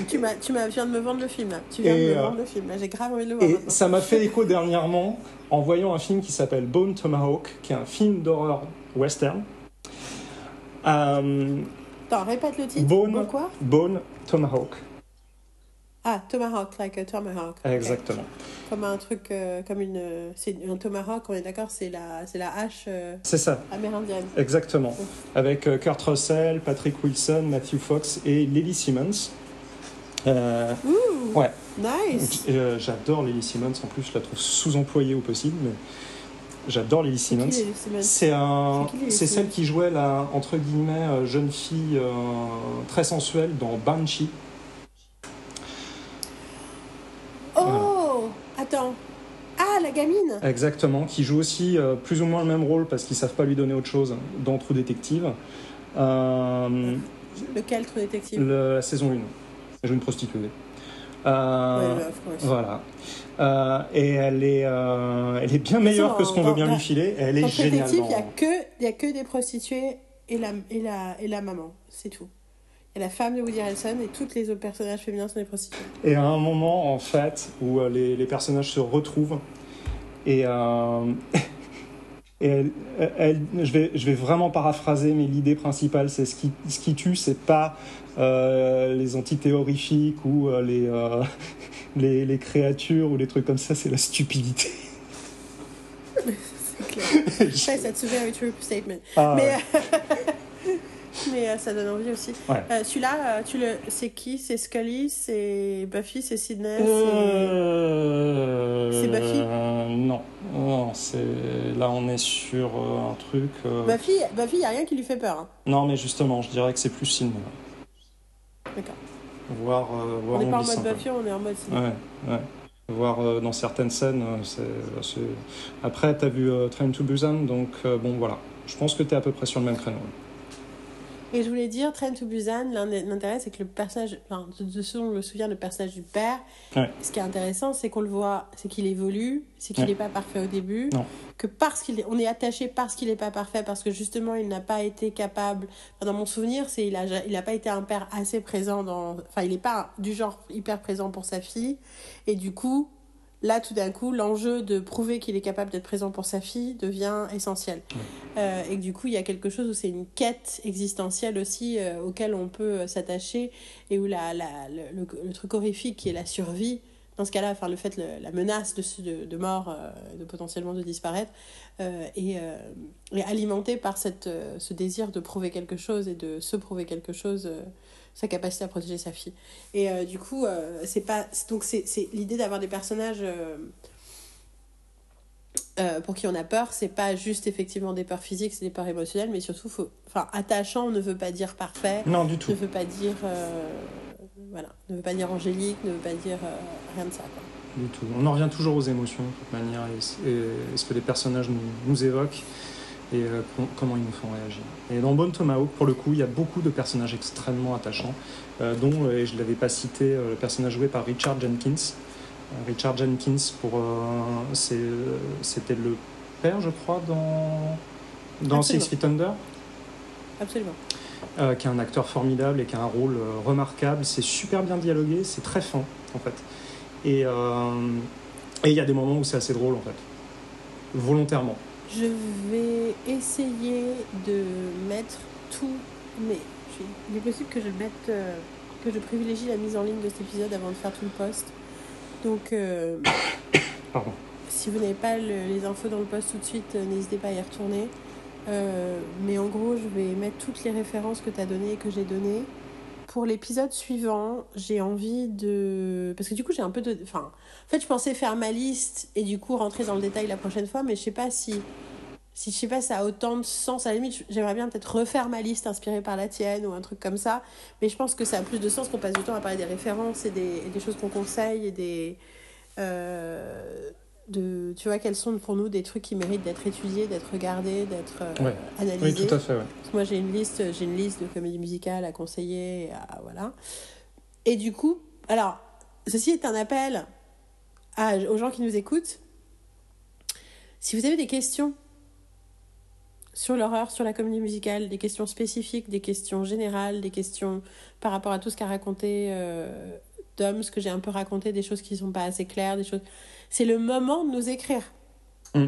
Tu m'as, tu m'as, viens de me vendre le film là. Tu viens Et, de me euh, vendre le film. J'ai grave envie de le voir. Et maintenant. ça m'a fait écho dernièrement en voyant un film qui s'appelle Bone Tomahawk, qui est un film d'horreur western. Euh, Attends, répète le titre. Bone, Bon quoi? Bone Tomahawk. Ah, Tomahawk, like a Tomahawk. Exactement. Comme un truc, euh, comme une. euh, C'est un Tomahawk, on est d'accord, c'est la, c'est la hache euh, C'est ça. amérindienne. Exactement. Avec euh, Kurt Russell, Patrick Wilson, Matthew Fox et Lily Simmons. Euh, ouais, Nice Euh, j'adore Lily Simmons. En plus, je la trouve sous-employée au possible, mais j'adore Lily Simmons. C'est un, C'est celle qui jouait la entre guillemets euh, jeune fille euh, très sensuelle dans Banshee. Oh Attends. Ah, la gamine Exactement, qui joue aussi euh, plus ou moins le même rôle parce qu'ils savent pas lui donner autre chose dans True Detective. Euh, Lequel, True Détective le- la saison 1. Joue une prostituée. Euh. Voilà. Euh, et elle est, euh, elle est bien meilleure que ce qu'on veut bien lui filer. Elle est géniale. Il n'y a, que- il y a que des prostituées et la, et la, et la maman. C'est tout. Il y a la femme de Woody Harrelson et tous les autres personnages féminins sont des prostituées. Et à un moment, en fait, où les, les personnages se retrouvent, et, [LAUGHS] et elle, elle- je, vais, je vais vraiment paraphraser, mais l'idée principale, c'est ce qui, ce qui tue, c'est pas euh, les entités horrifiques ou euh, les, euh, [LAUGHS] les, les créatures ou les trucs comme ça, c'est la stupidité. C'est clair. [LAUGHS] Ça, that's a very true statement. Ah, mais ouais. [LAUGHS] mais ça donne envie aussi. Ouais. Celui-là, tu le... c'est qui? C'est Scully? C'est Buffy? C'est Sydney c'est- Buffy? Non, non c'est là on est sur un truc. Buffy, Buffy, il n'y a rien qui lui fait peur. hein. Non, mais justement, je dirais que c'est plus Sydney. D'accord. Voir, euh, On n'est pas en mode. Buffy, on est en mode Sydney. Ouais, ouais. Voir euh, dans certaines scènes, euh, c'est. c'est- Après, t'as vu euh, Train to Busan, donc bon, voilà. Je pense que t'es à peu près sur le même créneau. Et je voulais dire, Train to Busan, l'intérêt, c'est que le personnage, enfin, de, ce dont je me souviens, le personnage du père, Ouais. ce qui est intéressant, c'est qu'on le voit, c'est qu'il évolue, c'est qu'il Ouais. n'est pas parfait au début, Non. que parce qu'il est, on est attaché parce qu'il n'est pas parfait, parce que justement, il n'a pas été capable, enfin, dans mon souvenir, c'est il a, ja- il a pas été un père assez présent dans, enfin, il n'est pas du genre hyper présent pour sa fille, et du coup, là, tout d'un coup, l'enjeu de prouver qu'il est capable d'être présent pour sa fille devient essentiel. Euh, et que du coup, il y a quelque chose où c'est une quête existentielle aussi euh, auquel on peut euh, s'attacher et où la, la, le, le- le truc horrifique qui est la survie, dans ce cas-là, enfin, le fait, le- la menace de, de, de mort, euh, de potentiellement de disparaître, est, est alimentée par cette, ce désir de prouver quelque chose et de se prouver quelque chose, sa capacité à protéger sa fille. Et euh, du coup, euh, c'est pas. Donc, c'est l'idée d'avoir des personnages. euh, pour qui on a peur, c'est pas juste effectivement des peurs physiques, c'est des peurs émotionnelles, mais surtout, faut, enfin, attachant ne veut pas dire parfait, Non, du ne tout. veut pas dire, voilà, ne veut pas dire angélique, ne veut pas dire rien de ça. Quoi. Du tout. On en revient toujours aux émotions, de toute manière, et, et- et ce que les personnages nous, nous évoquent et euh, com- comment ils nous font réagir. Et dans Bone Tomahawk, pour le coup, il y a beaucoup de personnages extrêmement attachants, euh, dont, euh, et je ne l'avais pas cité, le personnage joué par Richard Jenkins. Richard Jenkins, pour, c'était le père, je crois, dans, dans Six. Feet Under? Absolument. euh, qui est un acteur formidable et qui a un rôle euh, remarquable. C'est super bien dialogué, c'est très fin en fait. Et euh, et il y a des moments où c'est assez drôle en fait, volontairement. Je vais essayer de mettre tout, mais il est possible que je mette, euh, que je privilégie la mise en ligne de cet épisode avant de faire tout le post. Donc, euh, [COUGHS] Pardon. si vous n'avez pas le- les infos dans le post tout de suite, euh, n'hésitez pas à y retourner. Euh, mais en gros, je vais mettre toutes les références que tu as données et que j'ai données. Pour l'épisode suivant, j'ai envie de... Parce que du coup, j'ai un peu de... Enfin, en fait, je pensais faire ma liste et du coup rentrer dans le détail la prochaine fois, mais je sais pas si... Si je sais pas, ça a autant de sens. À la limite, j'aimerais bien peut-être refaire ma liste inspirée par la tienne ou un truc comme ça. Mais je pense que ça a plus de sens qu'on passe du temps à parler des références et des, des choses qu'on conseille et des... euh, de, tu vois, quels sont pour nous des trucs qui méritent d'être étudiés, d'être regardés, d'être euh, Ouais. analysés. Oui, tout à fait. ouais. Moi, j'ai une liste, j'ai une liste de comédies musicales à conseiller, et à- voilà. Et du coup, alors, ceci est un appel à- aux gens qui nous écoutent. Si vous avez des questions sur l'horreur, sur la comédie musicale, des questions spécifiques, des questions générales, des questions par rapport à tout ce qu'a raconté euh, Dom, ce que j'ai un peu raconté, des choses qui ne sont pas assez claires, des choses. C'est le moment de nous écrire. Mm.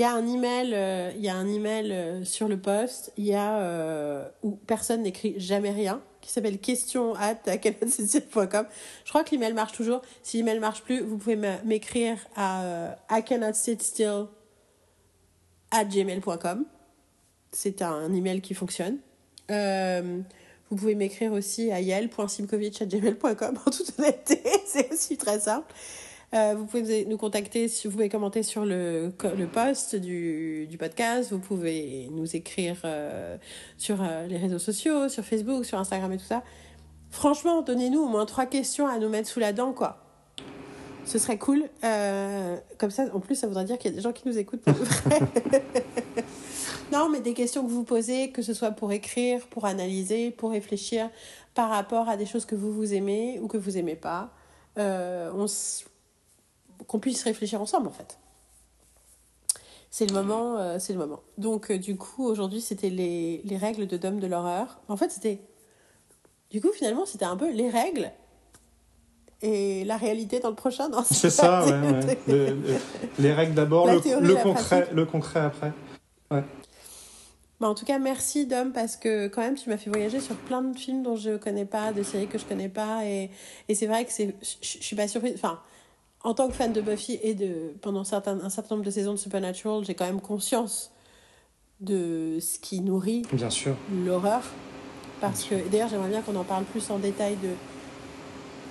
Il y a un email, euh, il y a un email euh, sur le post, il y a euh, où personne n'écrit jamais rien, qui s'appelle question at Je crois que l'email marche toujours. Si l'email marche plus, vous pouvez m'écrire à I cannot sit still at gmail.com. C'est un email qui fonctionne. Vous pouvez m'écrire aussi à yael.simkovic.gmail.com en toute honnêteté, [LAUGHS] c'est aussi très simple. Euh, vous pouvez nous contacter, vous pouvez commenter sur le, le post du, du podcast, vous pouvez nous écrire euh, sur euh, les réseaux sociaux, sur Facebook, sur Instagram et tout ça. Franchement, donnez-nous au moins trois questions à nous mettre sous la dent, quoi. Ce serait cool. Comme ça, en plus, ça voudrait dire qu'il y a des gens qui nous écoutent pour vrai. [LAUGHS] non, mais des questions que vous posez, que ce soit pour écrire, pour analyser, pour réfléchir par rapport à des choses que vous vous aimez ou que vous aimez pas. On qu'on puisse réfléchir ensemble en fait. C'est le moment, euh, c'est le moment. Donc euh, du coup aujourd'hui c'était les, les règles de Dom de l'horreur. En fait c'était, du coup finalement c'était un peu les règles et la réalité dans le prochain. Non, c'est ça, [LAUGHS] ouais, ouais. Le, le, les règles d'abord, le, le concret, le concret après. Ouais. Bah en tout cas, merci Dom parce que quand même tu m'as fait voyager sur plein de films dont je connais pas, de séries que je connais pas et, et c'est vrai que c'est je suis pas surprise. Enfin, en tant que fan de Buffy et de pendant certains, un certain nombre de saisons de Supernatural, j'ai quand même conscience de ce qui nourrit l'horreur. Parce que d'ailleurs j'aimerais bien qu'on en parle plus en détail de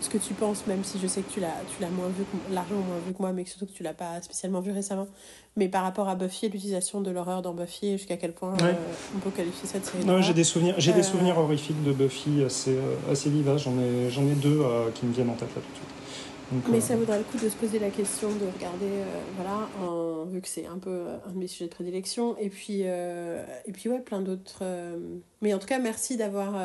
ce que tu penses même si je sais que tu l'as tu l'as moins vu largement moins vu que moi mais surtout que tu l'as pas spécialement vu récemment. Mais par rapport à Buffy et l'utilisation de l'horreur dans Buffy jusqu'à quel point ouais. euh, on peut qualifier cette série non j'ai des souvenirs j'ai euh... des souvenirs horrifiques de Buffy assez assez vivaces. J'en ai j'en ai deux euh, qui me viennent en tête là tout de suite donc, Mais euh... ça vaudrait le coup de se poser la question, de regarder, euh, voilà, vu que c'est un peu un de mes sujets de prédilection. Et puis, euh, et puis ouais, plein d'autres. Euh, mais en tout cas, merci d'avoir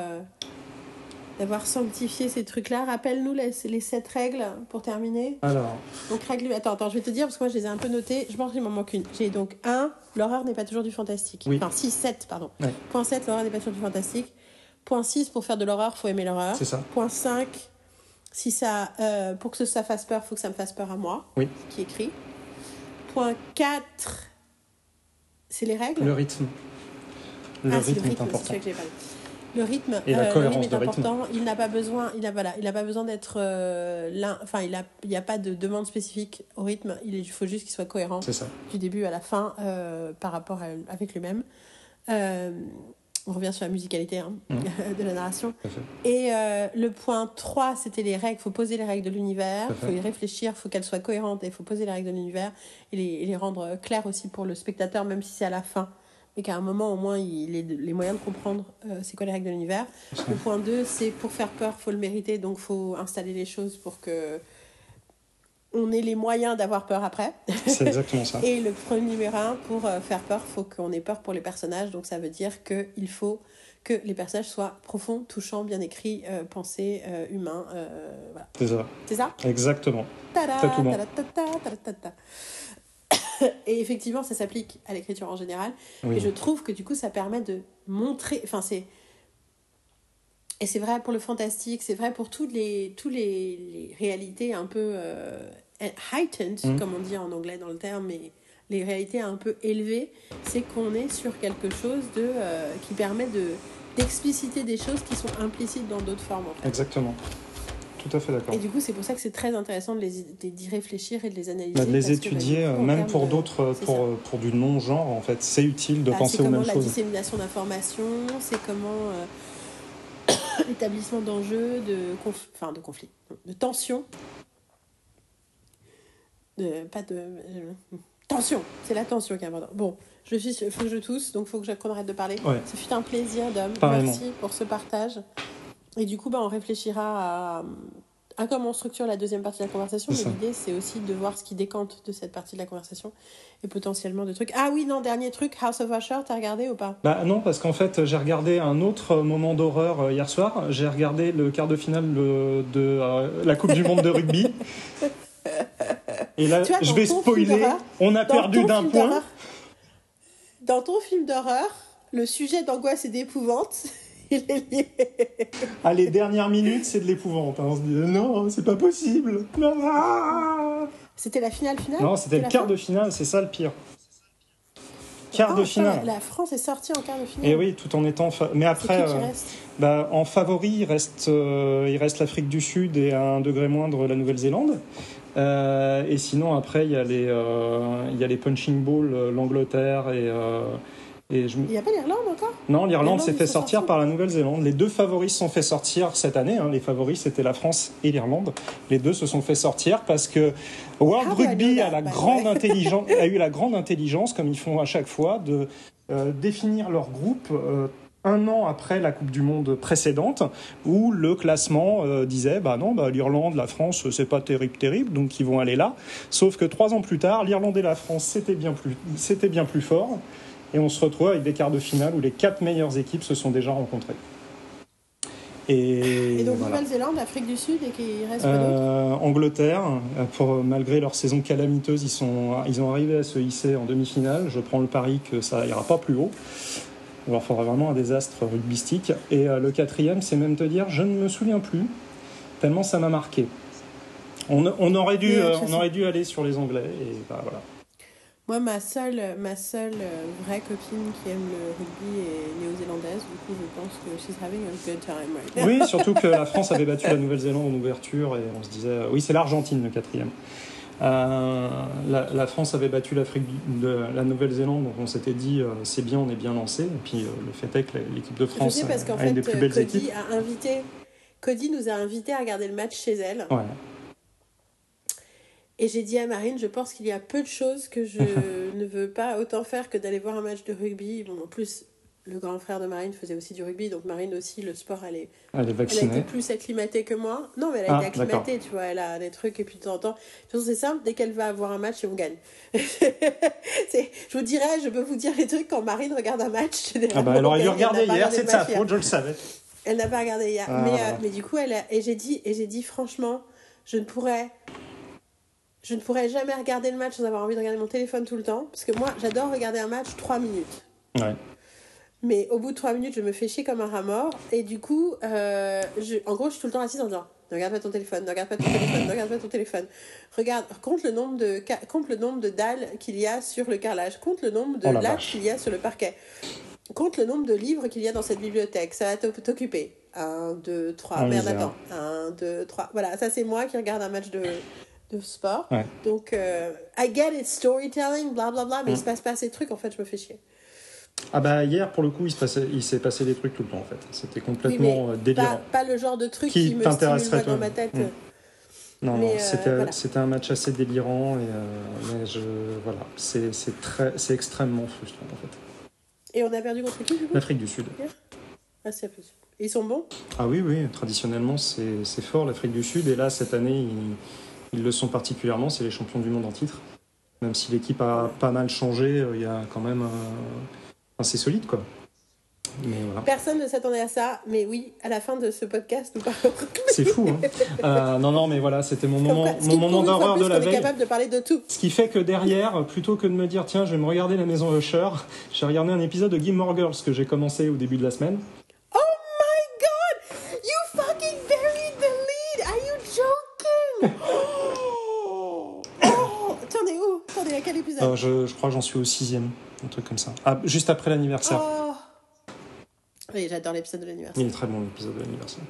d'avoir sanctifié ces trucs-là. Rappelle-nous les, les sept règles pour terminer. Alors. Donc, règle. Attends, attends, je vais te dire, parce que moi, je les ai un peu notées. Je pense qu'il m'en manque une. J'ai donc 1, l'horreur n'est pas toujours du fantastique. Oui. Enfin, 6, 7, pardon. Ouais. Point 7, l'horreur n'est pas toujours du fantastique. Point 6, pour faire de l'horreur, il faut aimer l'horreur. C'est ça. Point 5, si ça, euh, pour que ça fasse peur, il faut que ça me fasse peur à moi. Oui. Qui écrit. Point 4, c'est les règles. Le rythme. Le ah, rythme, le rythme est important. Le rythme, Et la euh, cohérence le rythme est important. Rythme. Il n'a pas besoin, il a voilà, il a pas besoin d'être euh. Enfin, il a, il n'y a pas de demande spécifique au rythme. Il, faut juste qu'il soit cohérent ça. du début à la fin euh, par rapport à, avec lui-même. Euh, on revient sur la musicalité hein, Mmh. [LAUGHS] de la narration. Et euh, le point 3, c'était les règles. Il faut poser les règles de l'univers, il faut y réfléchir, il faut qu'elles soient cohérentes et il faut poser les règles de l'univers et les, et les, rendre claires aussi pour le spectateur, même si c'est à la fin. Mais qu'à un moment, au moins, il ait les moyens de comprendre euh, c'est quoi les règles de l'univers. Le point 2, c'est pour faire peur, il faut le mériter, donc il faut installer les choses pour que on ait les moyens d'avoir peur après. C'est exactement ça. [LAUGHS] Et le premier numéro 1, pour euh, faire peur, il faut qu'on ait peur pour les personnages. Donc ça veut dire qu'il faut que les personnages soient profonds, touchants, bien écrits, euh, pensés, euh, humains. voilà. C'est ça. C'est ça? Exactement. Tada, tada, tada, tada, [COUGHS] Et effectivement, ça s'applique à l'écriture en général. Oui. Et je trouve que du coup, ça permet de montrer... Enfin, c'est... Et c'est vrai pour le fantastique, c'est vrai pour toutes les, toutes les, les réalités un peu euh, heightened, mmh. comme on dit en anglais dans le terme, mais les réalités un peu élevées, c'est qu'on est sur quelque chose de, euh, qui permet de, d'expliciter des choses qui sont implicites dans d'autres formes. En fait. Exactement. Tout à fait d'accord. Et du coup, c'est pour ça que c'est très intéressant d'y réfléchir et de les analyser. Bah, de les étudier, que, bah, même pour d'autres, pour, pour, pour du non-genre, en fait. C'est utile de bah, penser aux mêmes choses. C'est comment la dissémination d'informations, c'est comment... Euh, [COUGHS] l'établissement d'enjeux, de, conf... enfin, de conflits, de tensions. De, pas de. Euh, tension, c'est la tension qui est importante. Bon, je suis, faut que je tousse, donc il faut que qu'on arrête de parler. Ouais. Ce fut un plaisir, Dom. Merci pour ce partage. Et du coup, bah, on réfléchira à, à comment on structure la deuxième partie de la conversation. Mais l'idée, c'est aussi de voir ce qui décante de cette partie de la conversation et potentiellement de trucs. Ah oui, non, dernier truc, House of Usher, t'as regardé ou pas? Bah non, parce qu'en fait, j'ai regardé un autre moment d'horreur hier soir. J'ai regardé le quart de finale de, de euh, la Coupe du Monde de rugby. [LAUGHS] Et là, vois, je vais spoiler. On a perdu d'un point. Dans ton film d'horreur, le sujet d'angoisse et d'épouvante. [LAUGHS] Il est lié. Ah, les dernières minutes, c'est de l'épouvante. Hein. On se dit non, c'est pas possible. Non c'était la finale finale Non, c'était le quart de finale, c'est ça le pire. quart de Oh, putain, finale. La, la France est sortie en quart de finale. Et oui, tout en étant. fa- Mais après, euh, bah, en favori, il reste, euh, il reste l'Afrique du Sud et à un degré moindre la Nouvelle-Zélande. Euh, et sinon, après, il y a les, euh, il y a les punching balls, euh, l'Angleterre et. euh, et je... Il n'y a pas l'Irlande encore? Non, l'Irlande s'est fait sortir par la Nouvelle-Zélande. Les deux favoris se sont fait sortir cette année. hein. Les favoris, c'était la France et l'Irlande. Les deux se sont fait sortir parce que World Ah Rugby a, la bah grande ouais. [LAUGHS] intelligence, a eu la grande intelligence, comme ils font à chaque fois, de définir leur groupe un an après la Coupe du Monde précédente, où le classement euh, disait bah non, bah, l'Irlande, la France, c'est pas terrible, terrible, donc ils vont aller là. Sauf que trois ans plus tard, l'Irlande et la France, c'était bien plus, c'était bien plus fort. Et on se retrouve avec des quarts de finale où les quatre meilleures équipes se sont déjà rencontrées. Et, Et donc voilà. Nouvelle-Zélande, Afrique du Sud et qui reste Euh, Angleterre, euh, pour, malgré leur saison calamiteuse, ils, sont, ils ont arrivé à se hisser en demi-finale. Je prends le pari que ça ira pas plus haut. Il faudra vraiment un désastre rugbystique. Et euh, le quatrième, c'est même te dire, je ne me souviens plus, tellement ça m'a marqué. On, on aurait dû, euh, on aurait dû aller sur les Anglais. Et bah, voilà. Moi, ma seule, ma seule euh, vraie copine qui aime le rugby est néo-zélandaise. Du coup, je pense que she's having a good time right now. Oui, surtout que la [LAUGHS] France avait battu la Nouvelle-Zélande en ouverture et on se disait, oui, c'est l'Argentine le quatrième. Euh, la, la France avait battu l'Afrique, de la Nouvelle-Zélande, donc on s'était dit, euh, c'est bien, on est bien lancé. Et puis euh, le fait est que l'équipe de France sais parce qu'en a fait, une des plus belles Cody équipes. a invité. Cody nous a invités à regarder le match chez elle. Ouais. Et j'ai dit à Marine, je pense qu'il y a peu de choses que je [LAUGHS] ne veux pas autant faire que d'aller voir un match de rugby. Bon, en plus, le grand frère de Marine faisait aussi du rugby, donc Marine aussi, le sport, elle, est, Elle est elle a été plus acclimatée que moi. Non, mais elle a Ah, été acclimatée, tu vois, elle a des trucs, et puis de temps en temps. De toute façon, c'est simple, dès qu'elle va avoir un match, et on gagne. [LAUGHS] Je vous dirais, je peux vous dire les trucs quand Marine regarde un match. [LAUGHS] Ah bah, elle aurait dû regarder hier, c'est de sa faute, je le savais. Elle n'a pas regardé hier. Ah, mais, euh, mais du coup, elle a... et j'ai dit, et j'ai dit franchement, je ne pourrais, je ne pourrais jamais regarder le match sans avoir envie de regarder mon téléphone tout le temps, parce que moi, j'adore regarder un match 3 minutes. Ouais. Mais au bout de 3 minutes, je me fais chier comme un rat mort, et du coup, euh, je... en gros, je suis tout le temps assise en disant. Ne regarde pas ton téléphone, ne regarde pas ton téléphone, ne regarde pas ton téléphone. Regarde, compte le nombre de, compte le nombre de dalles qu'il y a sur le carrelage, compte le nombre de Oh la lattes qu'il y a sur le parquet. Compte le nombre de livres qu'il y a dans cette bibliothèque. Ça va t'oc- t'occuper. 1, 2, 3. Ah, Merde, attends. 1, 2, 3. Voilà, ça c'est moi qui regarde un match de, de sport. Ouais. Donc, euh, I get it, storytelling, blablabla, mais il Mm. se passe pas ces trucs, en fait, je me fais chier. Ah bah hier, pour le coup, il s'est passé des trucs tout le temps en fait. C'était complètement euh, délirant. pas, pas le genre de truc Qui qui, me stimule t'intéresserait, dans toi ma tête. Mm. Non, Mais, non, euh, c'était voilà. c'était un match assez délirant et euh, mais je voilà, c'est c'est très c'est extrêmement frustrant en fait. Et on a perdu contre qui, du coup? L'Afrique du Sud. ah, c'est plus. Ils sont bons? Ah oui, oui, traditionnellement c'est c'est fort l'Afrique du Sud et là cette année ils, ils le sont particulièrement, c'est les champions du monde en titre. Même si l'équipe a pas mal changé, il y a quand même. C'est solide quoi. Mais voilà. Personne ne s'attendait à ça, mais oui, à la fin de ce podcast, nous parlons. C'est fou, hein. Euh, non, non, mais voilà, c'était mon moment, quoi, mon moment d'horreur de la veille. capable de parler de tout. Ce qui fait que derrière, plutôt que de me dire tiens, je vais me regarder la maison Usher, j'ai regardé un épisode de Gilmore Girls que j'ai commencé au début de la semaine. Oh my god! You fucking buried the lead! Are you joking? [LAUGHS] Oh! T'en es où? Euh, je, je crois que j'en suis au sixième, un truc comme ça. Ah, juste après l'anniversaire. Oh! Oui, j'adore l'épisode de l'anniversaire. Il est très bon l'épisode de l'anniversaire.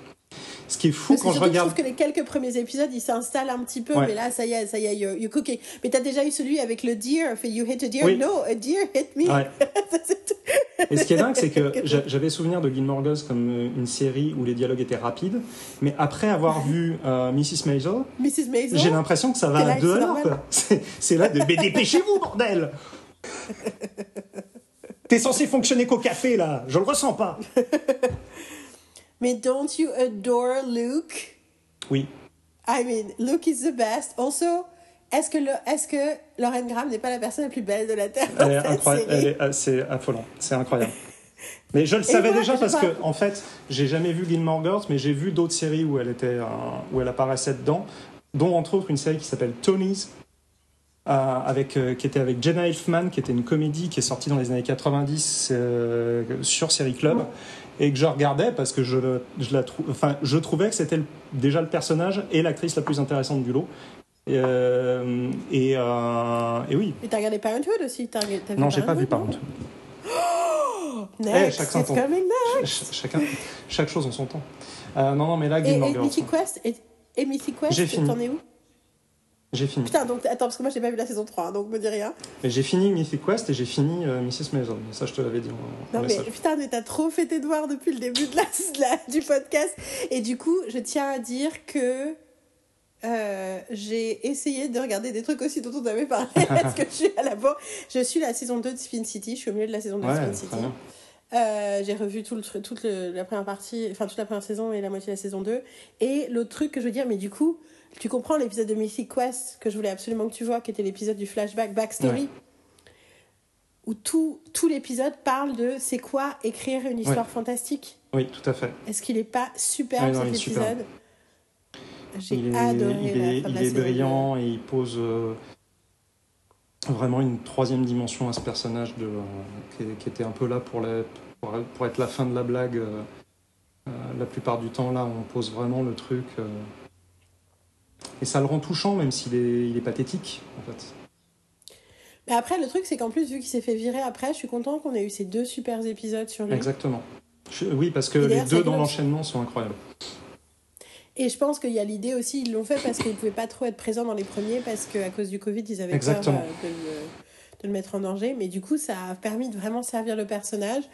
Ce qui est fou Parce que quand je regarde. trouve que les quelques premiers épisodes, ils s'installent un petit peu, Ouais. mais là, ça y est, ça y est, you're, you're cooking. Mais t'as déjà eu celui avec le deer, fait you hit a deer? Oui. No, a deer hit me. Ouais. [LAUGHS] Et ce qui est dingue, c'est que [LAUGHS] j'a- j'avais souvenir de Gilmore Girls comme euh, une série où les dialogues étaient rapides, mais après avoir vu euh, Mrs. Maisel, Mrs. Maisel? j'ai l'impression que ça va à deux. [LAUGHS] C'est c'est là de. Mais dépêchez-vous, bordel T'es censé fonctionner qu'au café, là Je le ressens pas Mais don't you adore Luke? Oui. I mean, Luke is the best. Also, est-ce que, le, est-ce que Lauren Graham n'est pas la personne la plus belle de la Terre Elle est incroyable. est, euh, c'est affolant. C'est incroyable. [LAUGHS] Mais je le savais déjà parce que, en fait, j'ai jamais vu Gilmore Girls, mais j'ai vu d'autres séries où elle était, euh, où elle apparaissait dedans, dont entre autres une série qui s'appelle Tony's, euh, avec, euh, qui était avec Jenna Elfman, qui était une comédie qui est sortie dans les années 90 euh, sur Série Club, et que je regardais parce que je, je la trou- enfin, je trouvais que c'était déjà le personnage et l'actrice la plus intéressante du lot. Et, euh, et, euh, et oui. Et t'as regardé Parenthood aussi t'as vu Non, j'ai pas vu Parenthood, non [GASPS] Next, it's coming next. Ch- chacun, chaque chose en son temps. Non, non, mais là, Et, Gilmore et Girls. Mythic Quest et, et Mythic Quest, t'en es où? J'ai fini. Putain, donc attends, parce que moi j'ai pas vu la saison 3, donc me dis rien. Et J'ai fini Mythic Quest et j'ai fini euh, Mrs. Mais ça, je te l'avais dit en, en Non mais message. putain, mais t'as trop fait devoirs depuis le début de la, de la- du podcast. Et du coup, je tiens à dire que euh, j'ai essayé de regarder des trucs aussi dont on avait parlé [LAUGHS] parce que je suis à la bourre. Je suis la saison 2 de Spin City, je suis au milieu de la saison 2 de Spin City. Euh, j'ai revu tout le, toute le- la première partie, enfin toute la première saison et la moitié de la saison 2. Et l'autre truc que je veux dire, mais du coup, tu comprends l'épisode de Mythic Quest que je voulais absolument que tu vois, qui était l'épisode du flashback backstory, Ouais. où tout, tout l'épisode parle de c'est quoi écrire une histoire fantastique. Oui, tout à fait. Est-ce qu'il est pas super Ouais, non, cet épisode? J'ai Il est, adoré il est, il est brillant et il pose euh, vraiment une troisième dimension à ce personnage de, euh, qui, qui était un peu là pour, la, pour, pour être la fin de la blague. euh, la plupart du temps, là, on pose vraiment le truc. Et ça le rend touchant, même s'il est, il est pathétique, en fait. Mais après, le truc, c'est qu'en plus, vu qu'il s'est fait virer après, je suis content qu'on ait eu ces deux super épisodes sur lui. Exactement. Je- oui, parce que les deux dans l'enchaînement sont incroyables. Et je pense qu'il y a l'idée aussi, ils l'ont fait parce qu'ils ne pouvaient pas trop être présents dans les premiers, parce qu'à cause du Covid, ils avaient Exactement. peur de, le, de le mettre en danger. Mais du coup, ça a permis de vraiment servir le personnage.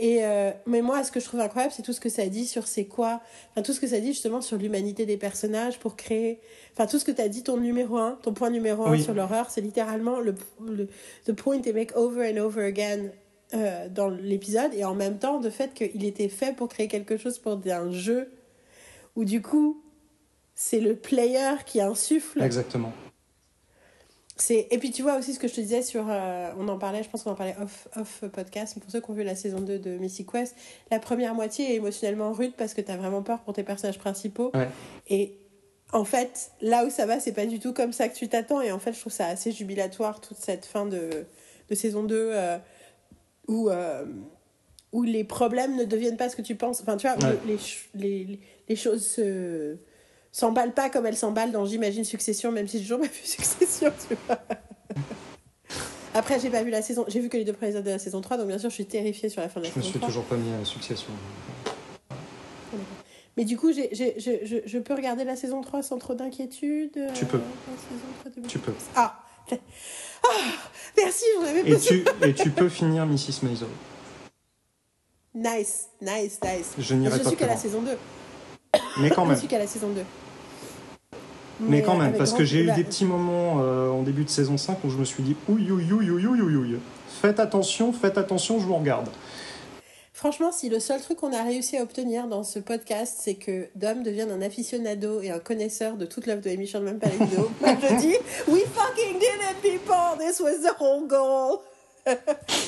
Et euh, mais moi, ce que je trouve incroyable, c'est tout ce que ça dit sur c'est quoi, enfin tout ce que ça dit justement sur l'humanité des personnages pour créer, enfin tout ce que tu as dit, ton numéro un, ton point numéro un Oui. sur l'horreur, c'est littéralement le, le the point they make over and over again euh, dans l'épisode, et en même temps, de fait qu'il était fait pour créer quelque chose pour un jeu où du coup, c'est le player qui insuffle Exactement. C'est et puis tu vois aussi ce que je te disais sur euh, on en parlait je pense qu'on en parlait off off podcast pour ceux qui ont vu la saison 2 de Mythic Quest la première moitié est émotionnellement rude parce que t'as vraiment peur pour tes personnages principaux Ouais. et en fait là où ça va c'est pas du tout comme ça que tu t'attends et en fait je trouve ça assez jubilatoire toute cette fin de, de saison 2 euh, où euh, où les problèmes ne deviennent pas ce que tu penses enfin tu vois Ouais. les, les, les choses se s'emballent pas comme elles s'emballent dans j'imagine Succession même si j'ai toujours pas vu Succession tu vois après j'ai pas vu la saison j'ai vu que les deux premiers épisodes de la saison 3 donc bien sûr je suis terrifiée sur la fin de la Je me saison suis 3 toujours pas mis à la succession. mais du coup j'ai, je, je, je peux regarder la saison 3 sans trop d'inquiétude euh, Tu peux. la saison 3 de- Tu peux. ah ah merci j'en avais Et pas tu, et tu peux finir Mrs. Maisel. nice nice nice Je n'irai je pas suis plus qu'à la saison 2 Mais quand je même. suis qu'à la saison 2 Mais quand même, parce que j'ai eu des petits moments euh, en début de saison 5 où je me suis dit ouïe, ouïe, ouïe, ouïe, ouïe, ouïe, ouïe. Faites attention, faites attention, je vous regarde. Franchement, si le seul truc qu'on a réussi à obtenir dans ce podcast, c'est que Dom devienne un aficionado et un connaisseur de toute l'œuvre de Amy Sherman Palladino, [LAUGHS] moi je dis, we fucking did it, people! This was the whole goal! [LAUGHS]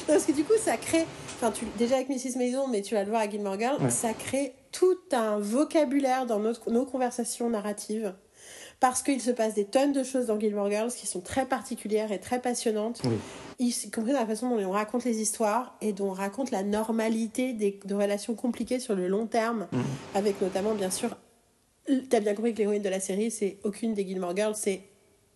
Parce que du coup, ça crée, enfin, tu, déjà avec Mrs. Maison, mais tu vas le voir à Gilmore Girl, Ouais. ça crée tout un vocabulaire dans notre, nos conversations narratives. Parce qu'il se passe des tonnes de choses dans Gilmore Girls qui sont très particulières et très passionnantes Oui. y compris dans la façon dont on raconte les histoires et dont on raconte la normalité des, de relations compliquées sur le long terme, Mhm. avec notamment, bien sûr, t'as bien compris que l'héroïne de la série, c'est aucune des Gilmore Girls, c'est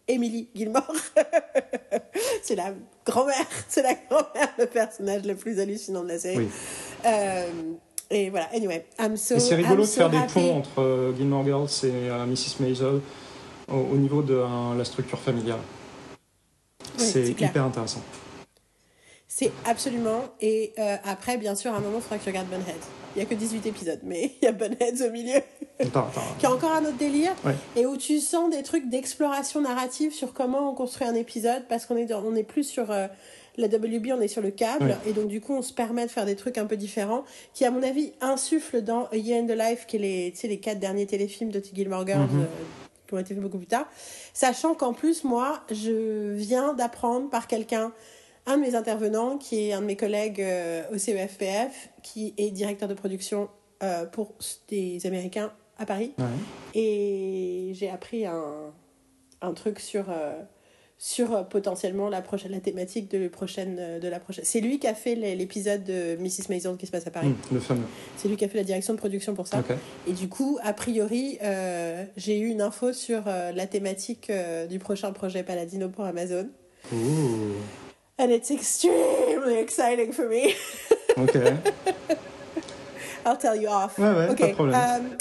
Emily Gilmore. [LAUGHS] c'est la grand-mère, c'est la grand-mère, le personnage le plus hallucinant de la série. Oui. Euh, et voilà, anyway, I'm so c'est rigolo I'm de so faire des ponts entre euh, Gilmore Girls et euh, Mrs. Maisel au, au niveau de euh, la structure familiale. Oui, c'est clair. hyper intéressant. C'est absolument. Et euh, après, bien sûr, à un moment, il faudra que tu regardes Bunhead. Il n'y a que 18 épisodes, mais il y a Bunhead au milieu. Attends, attends. qui a encore un autre délire Ouais. et où tu sens des trucs d'exploration narrative sur comment on construit un épisode parce qu'on est dans- on est plus sur euh, la WB on est sur le câble Ouais. et donc du coup on se permet de faire des trucs un peu différents qui à mon avis insufflent dans A Year in the Life qui est les les quatre derniers téléfilms de Gilmore Girls euh, qui ont été faits beaucoup plus tard sachant qu'en plus moi je viens d'apprendre par quelqu'un un de mes intervenants qui est un de mes collègues euh, au CEFPF qui est directeur de production euh, pour des Américains à Paris Ouais. et j'ai appris un, un truc sur, euh, sur euh, potentiellement la, prochaine, la thématique de, prochaine, euh, de la prochaine. C'est lui qui a fait l'épisode de Mrs. Maison qui se passe à Paris. Mmh, le fameux. C'est lui qui a fait la direction de production pour ça. Et du coup, a priori, euh, j'ai eu une info sur la thématique du prochain projet Paladino pour Amazon. Ooh. And it's extremely exciting for me. ok. [LAUGHS] I'll tell you off. Ouais, ouais, pas de problème.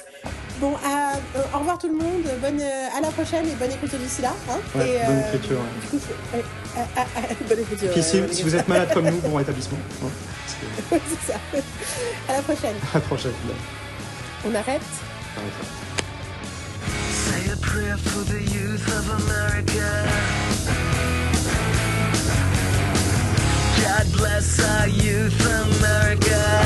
Bon, euh, au revoir tout le monde, bonne, euh, à la prochaine et bonne écriture d'ici là. Hein ouais, et, bonne euh, écriture. Ouais. Du coup, euh, bonne écriture. Puis si, si vous êtes malade comme nous, bon rétablissement. Hein, que... [LAUGHS] c'est ça. À la prochaine. À la prochaine. On arrête Arrête. Say a prayer for the youth of America. God bless our youth, America.